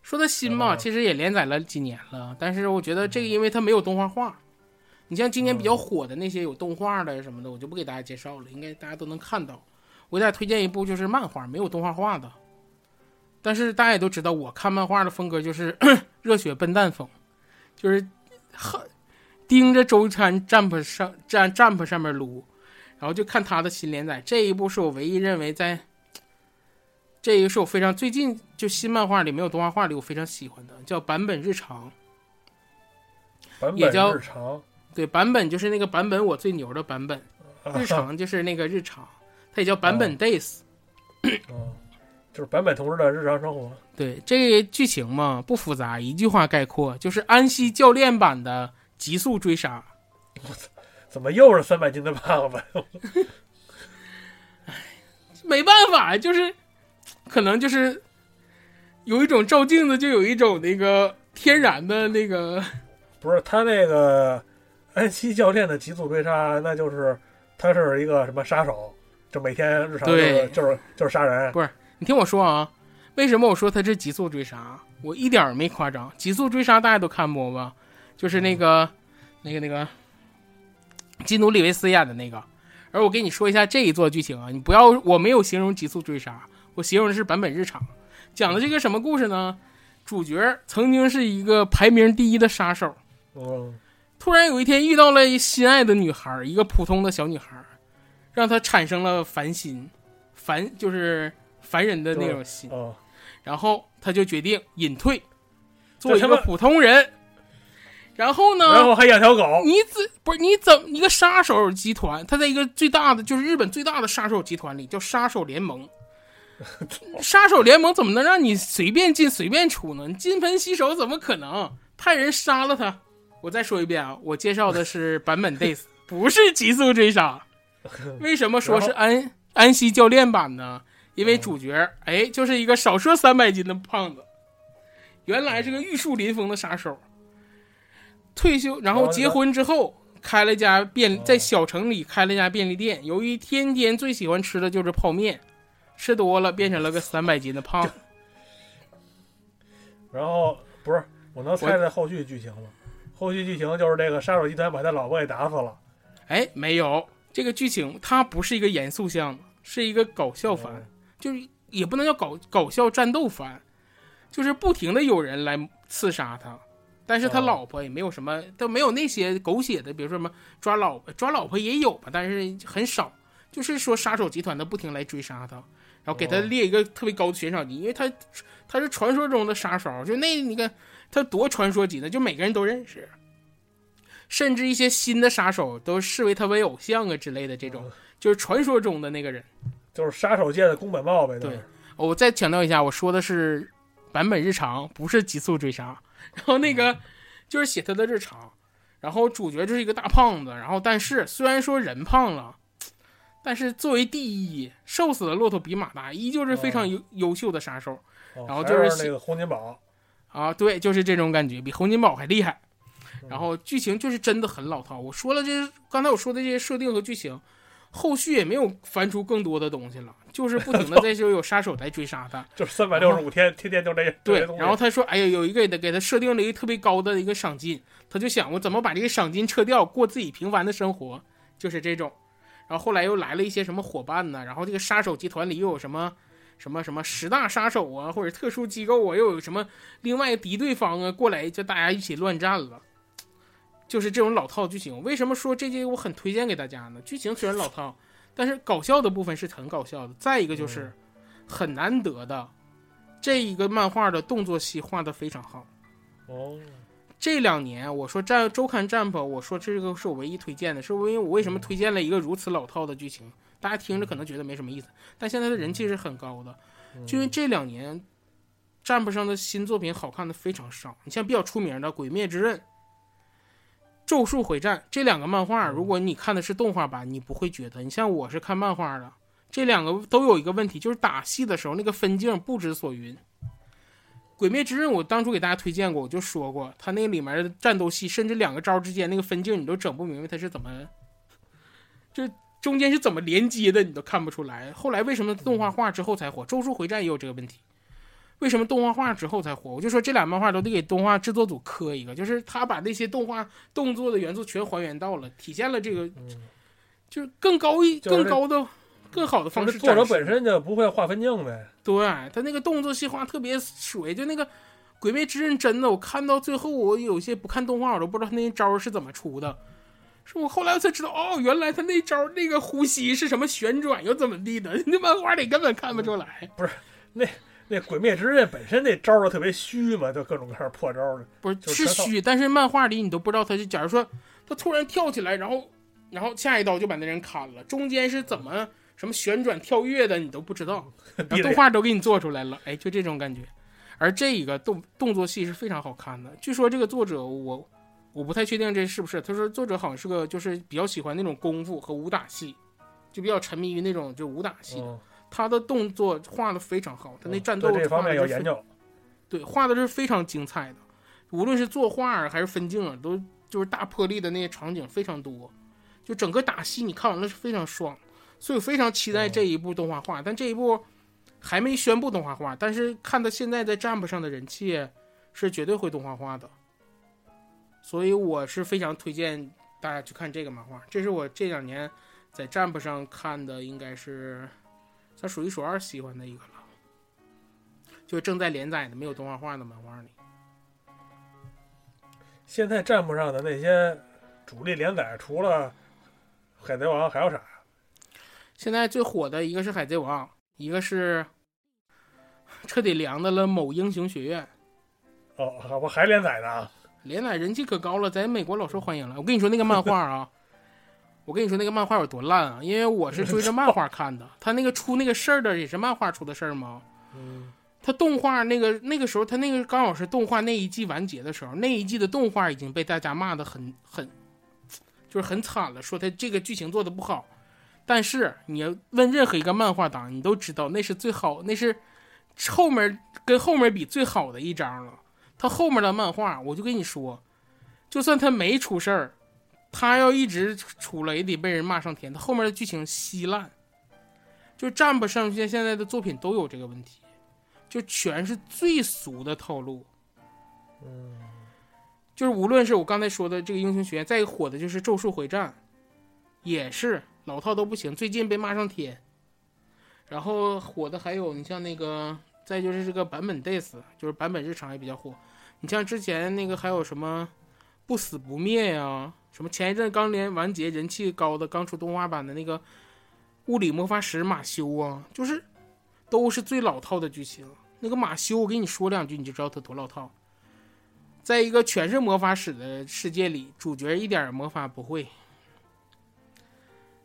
说它新嘛，哦其实也连载了几年了，但是我觉得这个因为它没有动画化，你像今年比较火的那些有动画的什么的，我就不给大家介绍了，应该大家都能看到。我给大家推荐一部就是漫画，没有动画化的，但是大家也都知道，我看漫画的风格就是 热血笨蛋风，就是很盯着周刊 Jump 上站 Jump 上面撸，然后就看他的新连载。这一部是我唯一认为在，这一个是我非常最近就新漫画里没有动画画里我非常喜欢的，叫版本日常。版本也叫日常，对，版本就是那个版本我最牛的版本，日常就是那个日常，它也叫版本 Days。嗯，就是版本同志的日常生活。对，这个剧情嘛不复杂，一句话概括就是安西教练版的极速追杀。我操怎么又是三百斤的胖子？没办法，就是可能就是有一种照镜子，就有一种那个天然的那个，不是他那个安西教练的极速追杀，那就是他是一个什么杀手，就每天日常就是对就是就是杀人。你听我说啊，为什么我说他是极速追杀？我一点儿没夸张，极速追杀大家都看过吧？就是那个、那个、那个基努里维斯演的那个。而我给你说一下这一座剧情啊，你不要，我没有形容极速追杀，我形容的是版本日常，讲的这个什么故事呢？主角曾经是一个排名第一的杀手，嗯，突然有一天遇到了心爱的女孩，一个普通的小女孩，让他产生了烦心，烦就是烦人的那种心。哦，然后他就决定隐退，做一个普通人。然后呢？然后还养条狗。你怎不是你怎么一个杀手集团？他在一个最大的就是日本最大的杀手集团里叫杀手联盟。杀手联盟怎么能让你随便进随便出呢？你金盆洗手怎么可能？派人杀了他。我再说一遍啊，我介绍的是 版本 days，不是极速追杀。为什么说是安安西教练版呢？因为主角哎就是一个少说三百斤的胖子，原来是个玉树临风的杀手，退休然后结婚之后开了家便在小城里开了家便利店，由于天天最喜欢吃的就是泡面，吃多了变成了个三百斤的胖子。然后不是，我能猜猜后续剧情吗？后续剧情就是这个杀手集团把他老婆给打死了。哎，没有这个剧情，它不是一个严肃向的，是一个搞笑番，嗯就是也不能叫搞搞笑战斗番，就是不停的有人来刺杀他，但是他哦老婆也没有什么，都没有那些狗血的，比如说什么抓老，抓老婆也有吧，但是很少。就是说杀手集团的不停来追杀他，然后给他哦列一个特别高的悬赏金，因为他他是传说中的杀手，就那你看他多传说级的，就每个人都认识。甚至一些新的杀手都视为他为偶像啊之类的，这种就是传说中的那个人。就是杀手界的宫本茂呗。对我再强调一下，我说的是版本日常，不是极速追杀。然后那个就是写他的日常，然后主角就是一个大胖子，然后但是虽然说人胖了，但是作为第一，瘦死的骆驼比马大，依旧是非常优优秀的杀手哦然后就是还那个洪金宝。啊。对，就是这种感觉，比洪金宝还厉害。嗯然后剧情就是真的很老套。我说了这些，刚才我说的这些设定和剧情，后续也没有翻出更多的东西了，就是不停的 在就有杀手来追杀他。就是三百六十五天，天天就这这对。然后他说，哎呀，有一个给给他设定了一个特别高的一个赏金，他就想我怎么把这个赏金撤掉，过自己平凡的生活，就是这种。然后后来又来了一些什么伙伴呢？然后这个杀手集团里又有什么什么什么十大杀手啊，或者特殊机构啊，又有什么另外敌对方啊过来，就大家一起乱战了。就是这种老套剧情。为什么说这些我很推荐给大家呢？剧情虽然老套，但是搞笑的部分是很搞笑的。再一个就是很难得的，这一个漫画的动作戏画的非常好。哦，这两年我说战周刊 Jump，我说这个是我唯一推荐的，是因为我为什么推荐了一个如此老套的剧情？大家听着可能觉得没什么意思，但现在的人气是很高的，嗯就因为这两年 Jump 上的新作品好看的非常少。你像比较出名的《鬼灭之刃》《咒术回战》这两个漫画，嗯如果你看的是动画版，你不会觉得。你像我是看漫画的，这两个都有一个问题，就是打戏的时候那个分镜不知所云。《鬼灭之刃》我当初给大家推荐过，我就说过，它那里面的战斗戏，甚至两个招之间那个分镜，你都整不明白它是怎么，就中间是怎么连接的，你都看不出来。后来为什么动画化之后才火？《咒术回战》也有这个问题，为什么动画化之后才火？我就说这俩漫画都得给动画制作组磕一个，就是他把那些动画动作的元素全还原到了，体现了这个嗯就是更高一、就是更高的、更好的方式作者本身就不会画分镜呗。对他那个动作细化特别水，就那个鬼灭之刃》真的，我看到最后，我有些不看动画，我都不知道他那招是怎么出的。是我后来我才知道，哦，原来他那招那个呼吸是什么旋转又怎么地的，那漫画里根本看不出来。不是那那鬼灭之刃本身那招儿特别虚嘛，就各种各样破招儿的。不是是虚，但是漫画里你都不知道他是，假如说他突然跳起来，然后然后下一刀就把那人砍了，中间是怎么什么旋转跳跃的，你都不知道，动画都给你做出来了，哎，就这种感觉。而这一个动动作戏是非常好看的，据说这个作者我我不太确定这是不是，他说作者好像是个就是比较喜欢那种功夫和武打戏，就比较沉迷于那种就武打戏，嗯，他的动作画的非常好，他那嗯战斗对这方画面有研究。对，画的是非常精彩的，无论是作画啊还是分镜啊，都就是大魄力的那些场景非常多，就整个打戏你看完了是非常爽，所以我非常期待这一部动画化，但这一部还没宣布动画化，但是看到现在在 Jump 上的人气是绝对会动画化的，所以我是非常推荐大家去看这个漫画，这是我这两年在 Jump 上看的，应该是算数一数二喜欢的一个了。就正在连载的没有动画化的漫画里，现在站不上的那些主力连载，除了海贼王还有啥？现在最火的一个是海贼王，一个是彻底凉的了某英雄学院，哦，好吧，还连载呢啊。连载人气可高了，在美国老受欢迎了。我跟你说那个漫画啊，我跟你说那个漫画有多烂啊，因为我是追着漫画看的，他那个出那个事儿的也是漫画出的事儿吗？嗯，他动画那个那个时候，他那个刚好是动画那一季完结的时候，那一季的动画已经被大家骂的很很，就是很惨了，说他这个剧情做的不好。但是你要问任何一个漫画党，你都知道那是最好，那是后面跟后面比最好的一章了。他后面的漫画，我就跟你说，就算他没出事儿，他要一直出了也得被人骂上天。他后面的剧情稀烂，就站不上现现在的作品都有这个问题。就全是最俗的套路。嗯，就是无论是我刚才说的这个英雄学院，再火的就是咒术回战，也是老套都不行，最近被骂上天。然后火的还有你像那个，再就是这个版本 days，就是版本日常也比较火。你像之前那个还有什么不死不灭呀、什么前一阵刚连完结人气高的刚出动画版的那个物理魔法使马修啊，就是都是最老套的剧情。那个马修，我跟你说两句你就知道他多老套。在一个全是魔法使的世界里，主角一点魔法不会。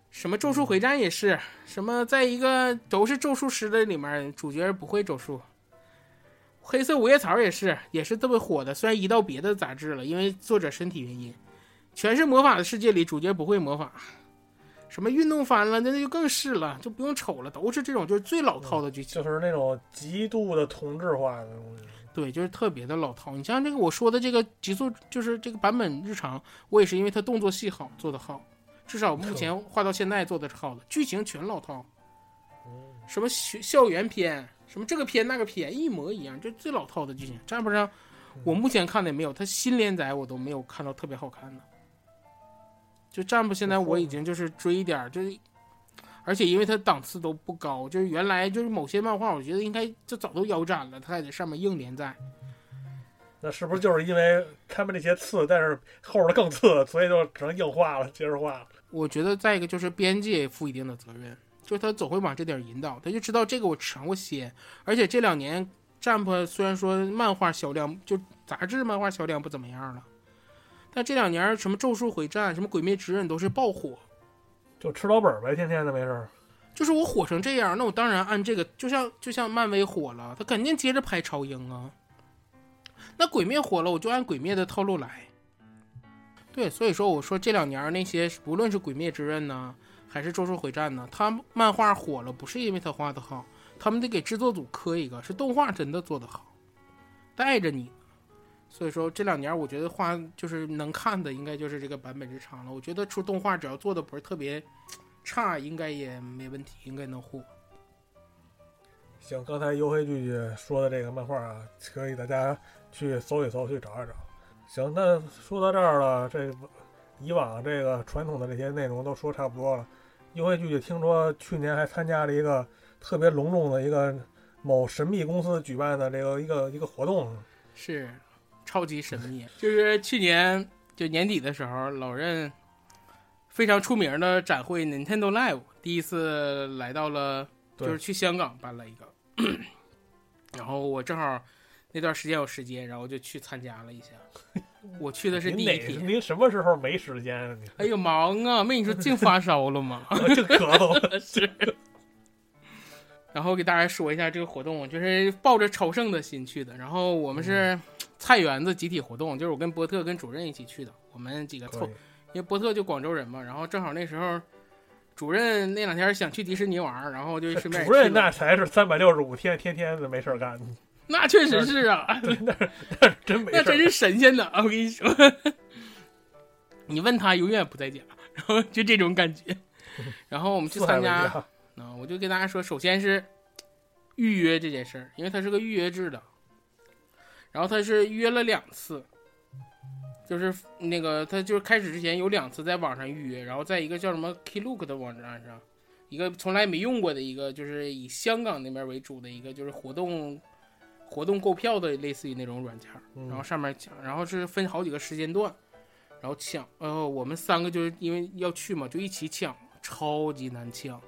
什么咒术回战也是，什么在一个都是咒术师的里面，主角不会咒术。黑色五叶草也是，也是特别火的，虽然移到别的杂志了，因为作者身体原因。全是魔法的世界里，主角不会魔法。什么运动番了，那那就更是了，就不用瞅了，都是这种就是最老套的剧情。就是那种极度的同质化的东西。对，就是特别的老套。你像这个我说的这个极速，就是这个版本日常，我也是因为它动作戏好，做的好，至少目前画到现在做的是好的。剧情全老套，什么学校园篇，什么这个片那个片，一模一样，就最老套的剧情。站不上，我目前看的也没有，它新连载我都没有看到特别好看的。就站不现在我已经就是追一点儿，就是。而且因为它档次都不高，就是原来就是某些漫画，我觉得应该就早都腰斩了，它还在上面硬连载。那是不是就是因为他们那些次，但是后边的更次，所以就只能硬化了，接着画了？我觉得再一个就是编辑也负一定的责任，就是他总会往这点儿引导，他就知道这个我尝过鲜，而且这两年 Jump 虽然说漫画销量就杂志漫画销量不怎么样了，但这两年什么咒术回战、什么鬼灭之刃都是爆火，就吃老本儿呗，天天的没事儿。就是我火成这样，那我当然按这个，就像就像漫威火了，他肯定接着拍超英啊。那鬼灭火了，我就按鬼灭的套路来。对，所以说我说这两年那些无论是鬼灭之刃呢，还是咒术回战呢，他漫画火了，不是因为他画的好，他们得给制作组磕一个，是动画真的做得好，带着你。所以说这两年我觉得画就是能看的，应该就是这个版本日常了。我觉得出动画只要做的不是特别差，应该也没问题，应该能火。行，刚才优黑剧剧说的这个漫画啊，可以大家去搜一搜，去找一找。行，那说到这儿了，这以往这个传统的这些内容都说差不多了。优黑剧剧听说去年还参加了一个特别隆重的一个某神秘公司举办的这个一个一个活动，是超级神秘。就是去年就年底的时候，老任非常出名的展会 Nintendo Live 第一次来到了，就是去香港办了一个，然后我正好那段时间有时间，然后就去参加了一下。我去的是第一天，您什么时候没时间啊？你哎呦忙啊！没你说净发烧了吗？就咳嗽。是。然后给大家说一下这个活动，就是抱着朝圣的心去的。然后我们是菜园子集体活动，就是我跟波特跟主任一起去的，我们几个凑，因为波特就广州人嘛，然后正好那时候主任那两天想去迪士尼玩儿，然后就顺便主任那才是三百六十五天，天天的没事儿干，那确实是啊，真没。那真是神仙呐！我跟你说，你问他永远不在家，然后就这种感觉。然后我们去参加，家。啊，我就跟大家说，首先是预约这件事儿，因为它是个预约制的，然后他是约了两次，就是那个他就是开始之前有两次在网上预约，然后在一个叫什么 Klook 的网站上，一个从来没用过的一个，就是以香港那边为主的一个，就是活动活动购票的类似于那种软件，嗯然后上面抢，然后是分好几个时间段，然后抢，呃，我们三个就是因为要去嘛，就一起抢，超级难抢。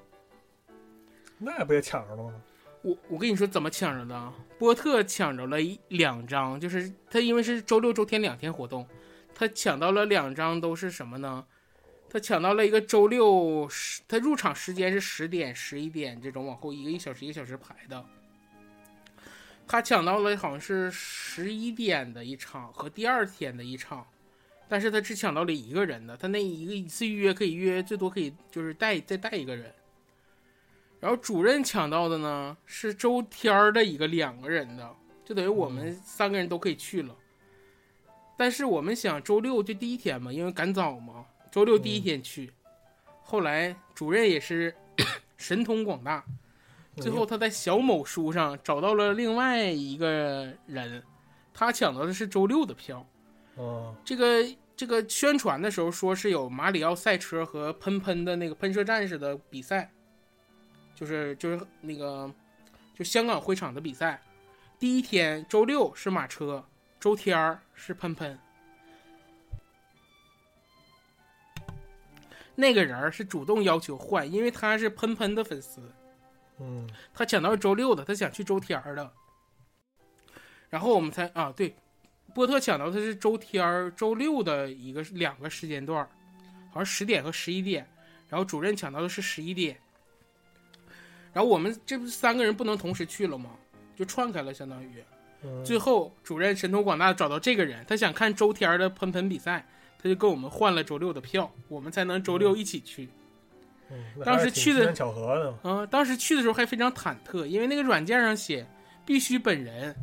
那不也抢着了吗？我我跟你说怎么抢着的，波特抢着了一两张，就是他因为是周六周天两天活动，他抢到了两张都是什么呢？他抢到了一个周六十，他入场时间是十点、十一点这种往后一个一小时一个小时排的。他抢到了好像是十一点的一场和第二天的一场，但是他只抢到了一个人的，他那一个一次预约可以约最多可以就是带再带一个人。然后主任抢到的呢是周天儿的一个两个人的，就等于我们三个人都可以去了。但是我们想周六就第一天嘛，因为赶早嘛，周六第一天去。后来主任也是 神通广大，最后他在小某书上找到了另外一个人，他抢到的是周六的票。哦，这个这个宣传的时候说是有马里奥赛车和喷喷的那个喷射战士的比赛，就是就是那个就香港会场的比赛。第一天周六是马车，周天儿是喷喷。那个人是主动要求换，因为他是喷喷的粉丝，嗯，他抢到是周六的，他想去周天儿的。然后我们才啊，对，波特抢到的是周天儿、周六的一个两个时间段，好像十点和十一点。然后主任抢到的是十一点。然后我们这不是三个人不能同时去了吗？就串开了，相当于。嗯最后主任神通广大找到这个人，他想看周天儿的喷喷比赛，他就跟我们换了周六的票，我们才能周六一起去。嗯那当时去的巧合的，嗯，当时去的时候还非常忐忑，因为那个软件上写必须本人，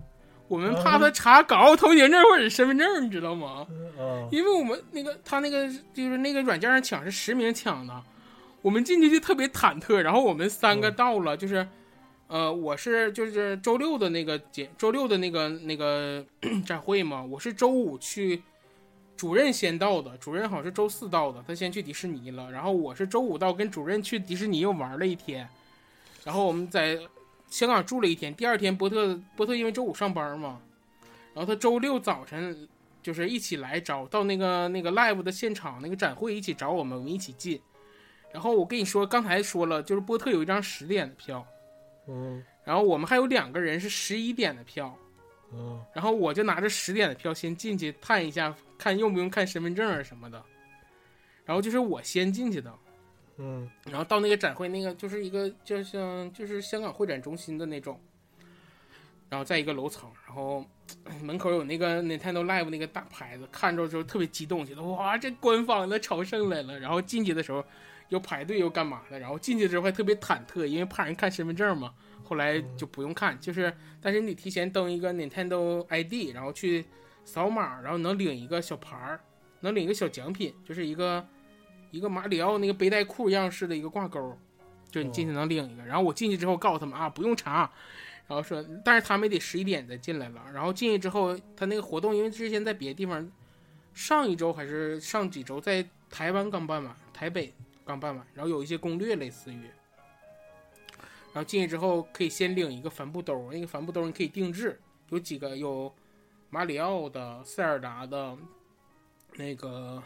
我们怕他查港澳通行证或者身份证，你知道吗？嗯，因为我们那个他那个就是那个软件上抢是实名抢的，我们进去就特别忐忑。然后我们三个嗯到了，就是，呃，我是就是周六的那个节，周六的那个那个 展会嘛，我是周五去，主任先到的，主任好像是周四到的，他先去迪士尼了，然后我是周五到，跟主任去迪士尼又玩了一天，然后我们在香港住了一天，第二天波特波特因为周五上班嘛，然后他周六早晨就是一起来找到那个那个 live 的现场那个展会一起找我们，我们一起进。然后我跟你说，刚才说了，就是波特有一张十点的票，嗯然后我们还有两个人是十一点的票，嗯然后我就拿着十点的票先进去探一下，看用不用看身份证啊什么的。然后就是我先进去的，嗯然后到那个展会，那个就是一个就像就是香港会展中心的那种，然后在一个楼层，然后 门口有那个 Nintendo Live 那个大牌子，看着就特别激动，觉得哇，这官方的朝圣来了。然后进去的时候又排队又干嘛的，然后进去之后还特别忐忑，因为怕人看身份证嘛。后来就不用看，就是但是你提前登一个 Nintendo ID，然后去扫码，然后能领一个小牌儿，能领一个小奖品，就是一个一个马里奥那个背带裤样式的一个挂钩，就你进去能领一个。然后我进去之后告诉他们啊，不用查，然后说，但是他们也得十一点再进来了。然后进去之后，他那个活动因为之前在别的地方，上一周还是上几周在台湾刚办完，台北刚办完，然后有一些攻略类似于。然后进去之后可以先领一个帆布兜，那个帆布兜你可以定制，有几个有马里奥的、塞尔达的、那个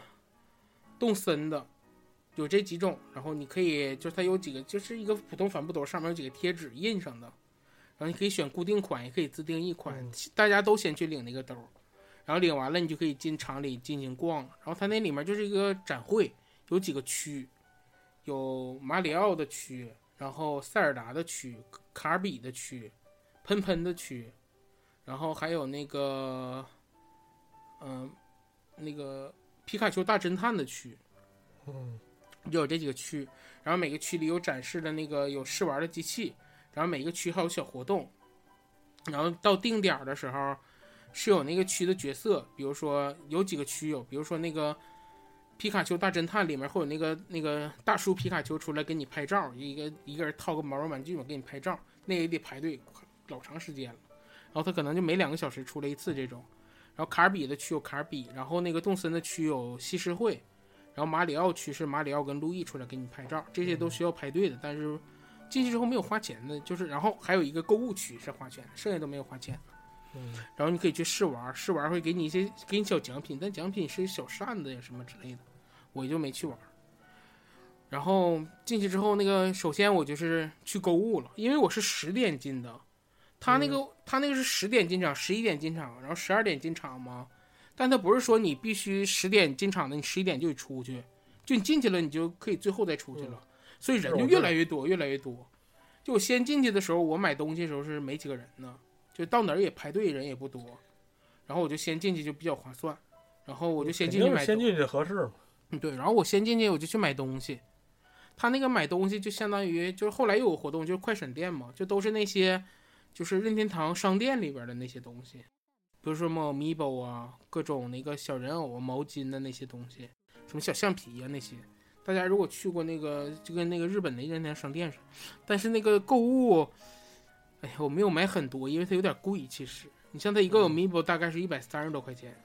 动森的，有这几种。然后你可以，就是它有几个，就是一个普通帆布兜，上面有几个贴纸印上的。然后你可以选固定款，也可以自定义款。嗯大家都先去领那个兜，然后领完了，你就可以进厂里进行逛。然后它那里面就是一个展会，有几个区，有马里奥的区，然后塞尔达的区，卡尔比的区，喷喷的区，然后还有那个，嗯、那个皮卡丘大侦探的区，嗯就有这几个区。然后每个区里有展示的那个有试玩的机器，然后每个区还有小活动。然后到定点的时候，是有那个区的角色，比如说有几个区有，比如说那个皮卡丘大侦探里面会有那个那个大叔皮卡丘出来给你拍照，一个一个人套个毛绒玩具嘛给你拍照，那也得排队老长时间了。然后他可能就每两个小时出来一次这种。然后卡尔比的区有卡尔比，然后那个动森的区有西施会，然后马里奥区是马里奥跟路易出来给你拍照，这些都需要排队的，但是进去之后没有花钱的，就是然后还有一个购物区是花钱，剩下都没有花钱。嗯然后你可以去试玩，试玩会给你一些给你小奖品，但奖品是小扇子呀什么之类的，我就没去玩。然后进去之后，那个首先我就是去购物了，因为我是十点进的，他那个、他那个是十点进场，十一点进场，然后十二点进场吗。但他不是说你必须十点进场的，你十一点就得出去，就你进去了，你就可以最后再出去了，所以人就越来越多，越来越多。就我先进去的时候，我买东西的时候是没几个人呢，就到哪儿也排队，人也不多，然后我就先进去就比较划算，然后我就先进去买先进去合适嘛。嗯，对，然后我先进去我就去买东西，他那个买东西就相当于就是后来又有活动，就是快闪店嘛，就都是那些就是任天堂商店里边的那些东西，比如说什么 Amiibo 啊，各种那个小人偶啊、毛巾的那些东西，什么小橡皮啊那些。大家如果去过那个，就跟那个日本的任天堂商店似的，但是那个购物，哎呀，我没有买很多，因为它有点贵。其实，你像它一个 Amiibo 大概是一百三十多块钱，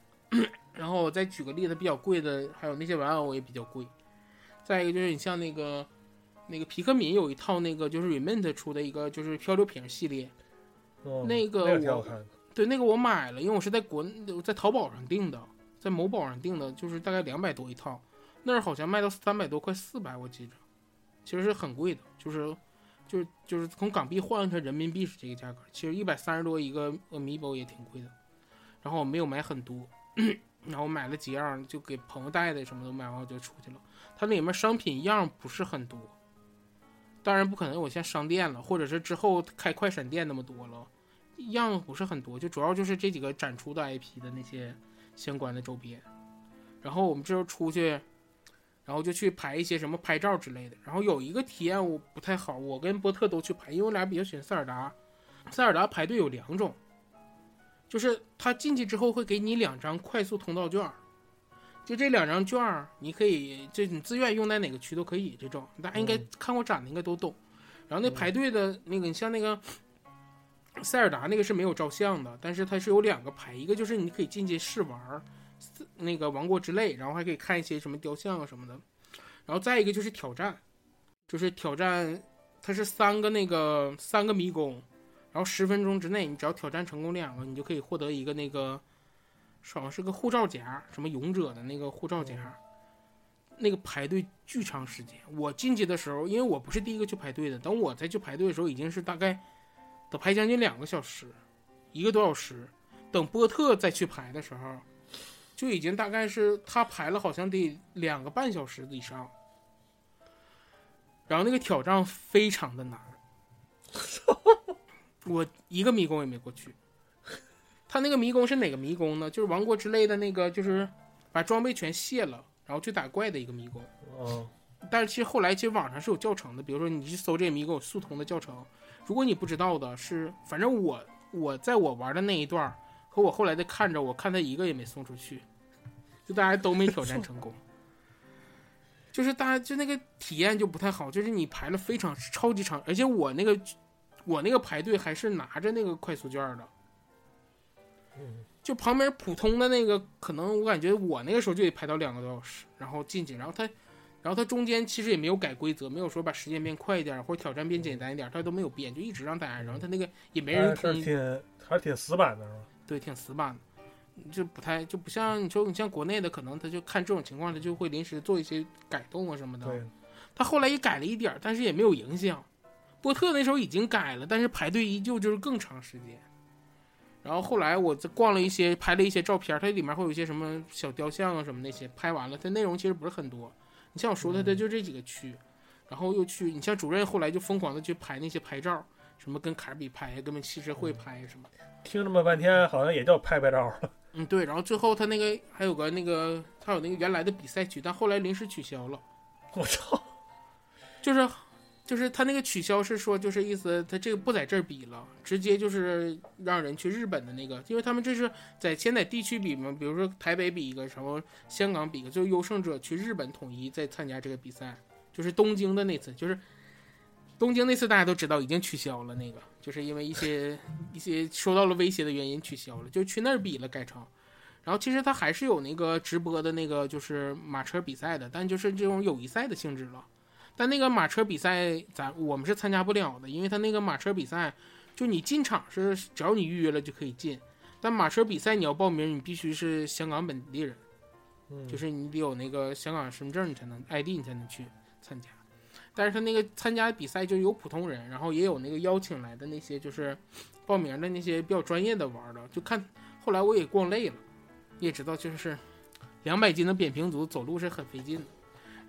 然后我再举个例子，比较贵的还有那些玩偶也比较贵。再一个就是你像那个那个皮克敏有一套那个就是 Remint 出的一个就是漂流瓶系列，嗯那个我。对，那个我买了，因为我是在国在淘宝上订的，在某宝上订的，就是大概两百多一套，那儿好像卖到三百多，快四百，我记着，其实是很贵的，就是就是就是从港币换成人民币是这个价格，其实一百三十多一个 Amiibo 也挺贵的，然后我没有买很多，然后买了几样，就给朋友带的，什么都买完我就出去了。它里面商品样不是很多，当然不可能有像商店了，或者是之后开快闪店那么多了。样不是很多，就主要就是这几个展出的 IP 的那些相关的周边。然后我们这时候出去，然后就去拍一些什么拍照之类的。然后有一个体验我不太好，我跟波特都去拍，因为我俩比较喜欢塞尔达。塞尔达排队有两种，就是他进去之后会给你两张快速通道券，就这两张券儿你可以就你自愿用在哪个区都可以。这种大家应该看过展的应该都懂。然后那排队的那个，你像那个。塞尔达那个是没有照相的，但是它是有两个牌，一个就是你可以进去试玩儿，那个王国之泪，然后还可以看一些什么雕像啊什么的，然后再一个就是挑战，就是挑战，它是三个那个三个迷宫，然后十分钟之内你只要挑战成功两个，你就可以获得一个那个，好像是个护照夹，什么勇者的那个护照夹，那个排队巨长时间，我进去的时候，因为我不是第一个去排队的，等我再去排队的时候，已经是大概。得排将近两个小时，一个多小时。等波特再去排的时候，就已经大概是他排了好像得两个半小时以上。然后那个挑战非常的难，我一个迷宫也没过去。他那个迷宫是哪个迷宫呢？就是王国之泪的那个，就是把装备全卸了，然后去打怪的一个迷宫。哦但是其实后来其实网上是有教程的，比如说你去搜这个迷宫有速通的教程。如果你不知道的是，反正我我在我玩的那一段和我后来的看着，我看他一个也没送出去，就大家都没挑战成功。就是大家就那个体验就不太好，就是你排了非常超级长，而且我那个我那个排队还是拿着那个快速券的，嗯就旁边普通的那个，可能我感觉我那个时候就得排到两个多小时，然后进去，然后他。然后他中间其实也没有改规则，没有说把时间变快一点或者挑战变简单一点，他都没有变，就一直让大家。然后他那个也没人还是通，挺还是挺死板的是吧？对，挺死板的。就不太就不像你说你像国内的，可能他就看这种情况，他就会临时做一些改动啊什么的。对，他后来也改了一点，但是也没有影响。波特那时候已经改了，但是排队依旧就是更长时间。然后后来我再逛了一些，拍了一些照片，它里面会有一些什么小雕像啊什么那些，拍完了，它内容其实不是很多。你像我说的，它就这几个区，然后又去，你像主任后来就疯狂的去拍那些拍照，什么跟卡尔比拍，跟汽车会拍什么。听这么半天，好像也叫拍拍照了。嗯，对。然后最后他那个还有个那个，他有那个原来的比赛区，但后来临时取消了。我操！就是。就是他那个取消是说，就是意思他这个不在这儿比了，直接就是让人去日本的那个，因为他们这是在先在地区比嘛，比如说台北比一个，什么香港比一个，就优胜者去日本统一再参加这个比赛，就是东京的那次，就是东京那次大家都知道已经取消了，那个就是因为一些一些受到了威胁的原因取消了，就去那儿比了改成，然后其实他还是有那个直播的那个就是马车比赛的，但就是这种友谊赛的性质了。但那个马车比赛，咱我们是参加不了的，因为他那个马车比赛，就你进场是只要你预约了就可以进，但马车比赛你要报名，你必须是香港本地人，就是你得有那个香港身份证，你才能 ID，你才能去参加。但是他那个参加比赛就有普通人，然后也有那个邀请来的那些就是报名的那些比较专业的玩的，就看后来我也逛累了，你也知道就是两百斤的扁平足走路是很费劲的。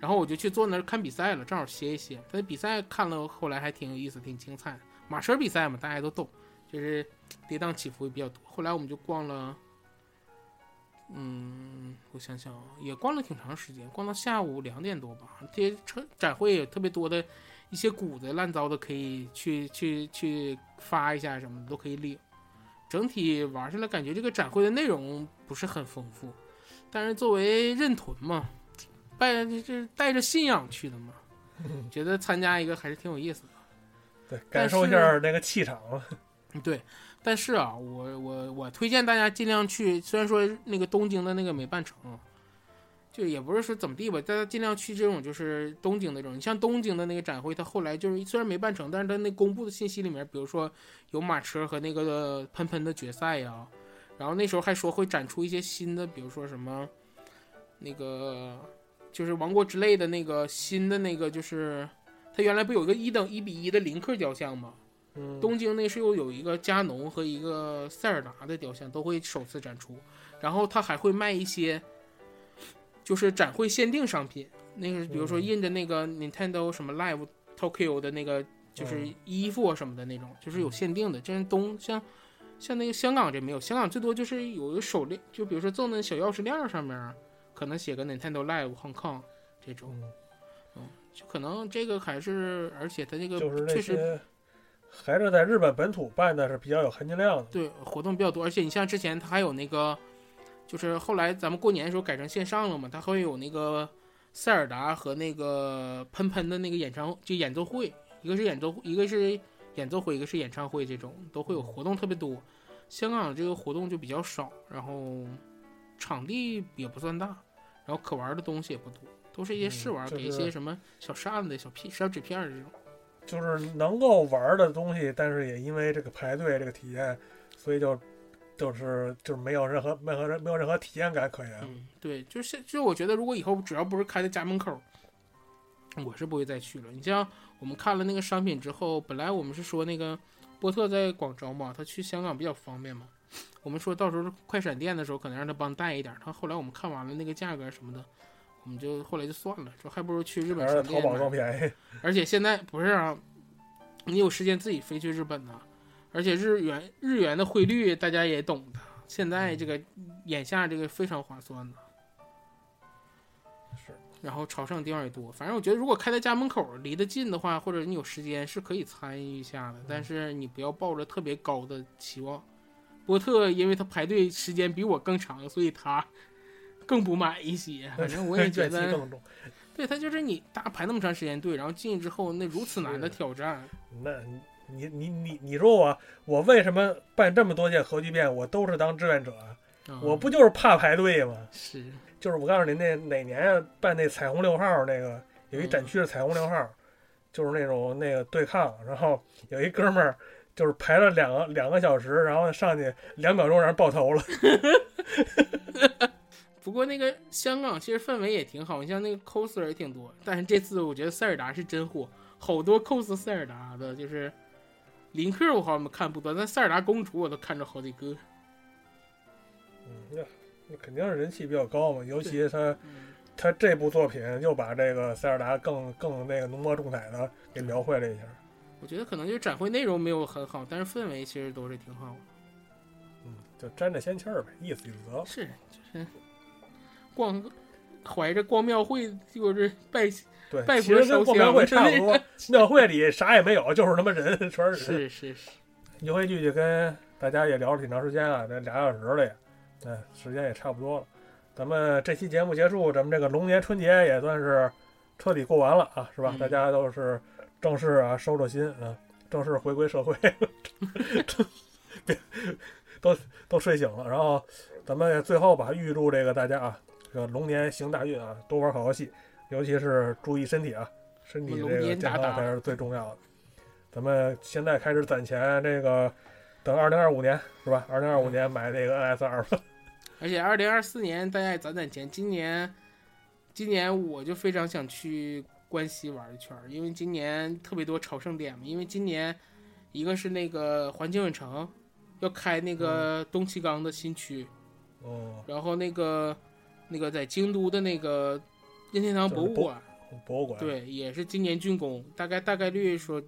然后我就去坐那儿看比赛了，正好歇一歇。他的比赛看了，后来还挺有意思，挺精彩。马车比赛嘛，大家都懂，就是跌宕起伏也比较多。后来我们就逛了，嗯，我想想，也逛了挺长时间，逛到下午两点多吧。这些车展会也特别多的一些谷子烂糟的，可以去去去发一下什么的都可以领。整体玩下来，感觉这个展会的内容不是很丰富，但是作为认屯嘛。拜这带着信仰去的嘛，觉得参加一个还是挺有意思的，对，感受一下那个气场。对，但是啊，我我我推荐大家尽量去，虽然说那个东京的那个没办成，就也不是说怎么地吧，大家尽量去这种就是东京那种。你像东京的那个展会，它后来就是虽然没办成，但是它那公布的信息里面，比如说有马车和那个喷喷的决赛呀，然后那时候还说会展出一些新的，比如说什么那个。就是王国之泪的那个新的那个，就是它原来不有一个一等一比一的林克雕像吗？嗯，东京那是又有一个加农和一个塞尔达的雕像都会首次展出，然后他还会卖一些，就是展会限定商品，那个比如说印着那个 Nintendo 什么 Live Tokyo 的那个就是衣服什么的那种，就是有限定的。这是东像像那个香港这没有，香港最多就是有一个手链，就比如说赠的小钥匙链上面。可能写个 Nintendo Live Hong Kong 这种，嗯，就可能这个还是，而且它这个确实还是在日本本土办的是比较有含金量的。对，活动比较多，而且你像之前它还有那个，就是后来咱们过年的时候改成线上了嘛，它会有那个塞尔达和那个喷喷的那个演唱就演奏会，一个是演奏，一个是演奏会，一个是演唱会，这种都会有活动特别多。香港这个活动就比较少，然后。场地也不算大，然后可玩的东西也不多，都是一些试玩，给一些什么小扇子、小片、小纸片这种。就是能够玩的东西，但是也因为这个排队这个体验，所以就就是就是没有任何任何没有任何体验感可言。嗯，对，就是就我觉得，如果以后只要不是开在家门口，我是不会再去了。你像我们看了那个商品之后，本来我们是说那个波特在广州嘛，他去香港比较方便嘛。我们说到时候快闪电的时候，可能让他帮带一点。他后来我们看完了那个价格什么的，我们就后来就算了，说还不如去日本商店淘宝更便宜。而且现在不是啊，你有时间自己飞去日本呢。而且日元日元的汇率大家也懂的，现在这个眼下这个非常划算的。是。然后朝圣地方也多，反正我觉得如果开在家门口离得近的话，或者你有时间是可以参与一下的，但是你不要抱着特别高的期望。波特，因为他排队时间比我更长，所以他更不满一些。反正我也 觉得，对他就是你大排那么长时间队，然后进去之后那如此难的挑战。那你你你你说我我为什么办这么多届核聚变，我都是当志愿者？我不就是怕排队吗？是，就是我告诉你，那哪年办那彩虹六号那个有一展区是彩虹六号，就是那种那个对抗，然后有一哥们儿。就是排了两个两个小时，然后上去两秒钟然后爆头了。不过那个香港其实氛围也挺好，你像那个 coser 也挺多。但是这次我觉得塞尔达是真火，好多 cos 塞尔达的，就是林克我好像看不多，但塞尔达公主我都看着好几个。嗯，那那肯定是人气比较高嘛，尤其他嗯，他这部作品又把这个塞尔达更更那个浓墨重彩的给描绘了一下。我觉得可能就是展会内容没有很好，但是氛围其实都是挺好的。嗯，就沾着仙气儿呗，意思意思得了。是，就是逛怀着逛庙会就是拜，对，拜其实跟逛庙会差不多，庙会里啥也没有，就是他妈人，全是人。是是是，一回剧就跟大家也聊了挺长时间了，这俩小时了也，嗯，时间也差不多了。咱们这期节目结束，咱们这个龙年春节也算是彻底过完了啊，是吧？嗯大家都是正式啊收收心啊，正式回归社会，别都都睡醒了。然后咱们最后吧，预祝这个大家啊，这个龙年行大运啊，多玩好游戏，尤其是注意身体啊，身体这龙个健康才是最重要的。咱们现在开始攒钱，这个等二零二五年是吧？二零二五年买这个 NS 二吧。而且二零二四年大家也攒攒钱，今年今年我就非常想去关西玩一圈，因为今年特别多朝圣点嘛，因为今年一个是那个环球影城要开那个东七缸的新区，哦，然后那个那个在京都的那个任天堂博物馆。博物馆。，对，也是今年竣工，大概大概率说，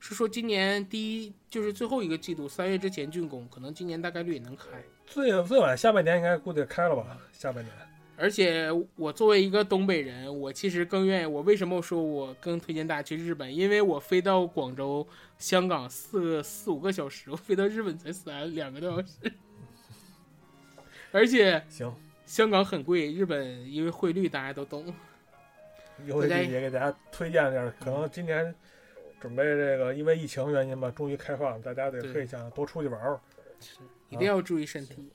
是说今年第一就是最后一个季度三月之前竣工，可能今年大概率也能开。最最晚下半年应该估计开了吧？下半年。而且我作为一个东北人，我其实更愿意。我为什么说我更推荐大家去日本？因为我飞到广州、香港四个四五个小时，我飞到日本才三两个多小时。而且行，香港很贵，日本因为汇率大家都懂。一回剧也给大家推荐点儿，可能今年准备这个，因为疫情原因吧，终于开放，大家得对可以想多出去玩玩。是，一定要注意身体。行，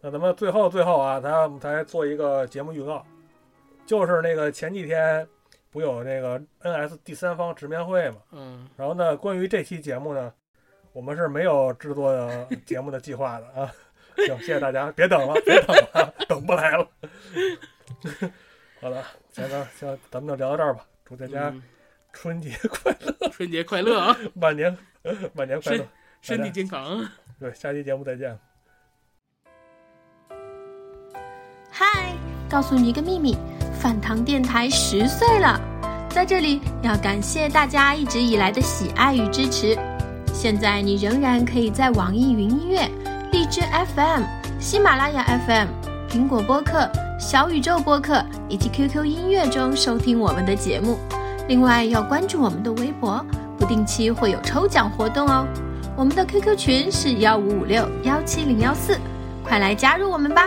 那咱们最后最后啊，咱们再做一个节目预告，就是那个前几天不有那个 NS 第三方直面会嘛？嗯，然后呢，关于这期节目呢，我们是没有制作的节目的计划的啊。行，谢谢大家，别等了，别等了，等不来了。好了，行了，行，咱们就聊到这儿吧。祝大家嗯春节快乐，春节快乐啊！晚年晚年快乐。身体健康。对，下期节目再见。嗨，告诉你一个秘密，饭堂电台十岁了，在这里要感谢大家一直以来的喜爱与支持。现在你仍然可以在网易云音乐、荔枝 FM、喜马拉雅 FM、苹果播客、小宇宙播客以及 QQ 音乐中收听我们的节目。另外要关注我们的微博，不定期会有抽奖活动哦。我们的 QQ 群是幺五五六幺七零幺四，快来加入我们吧！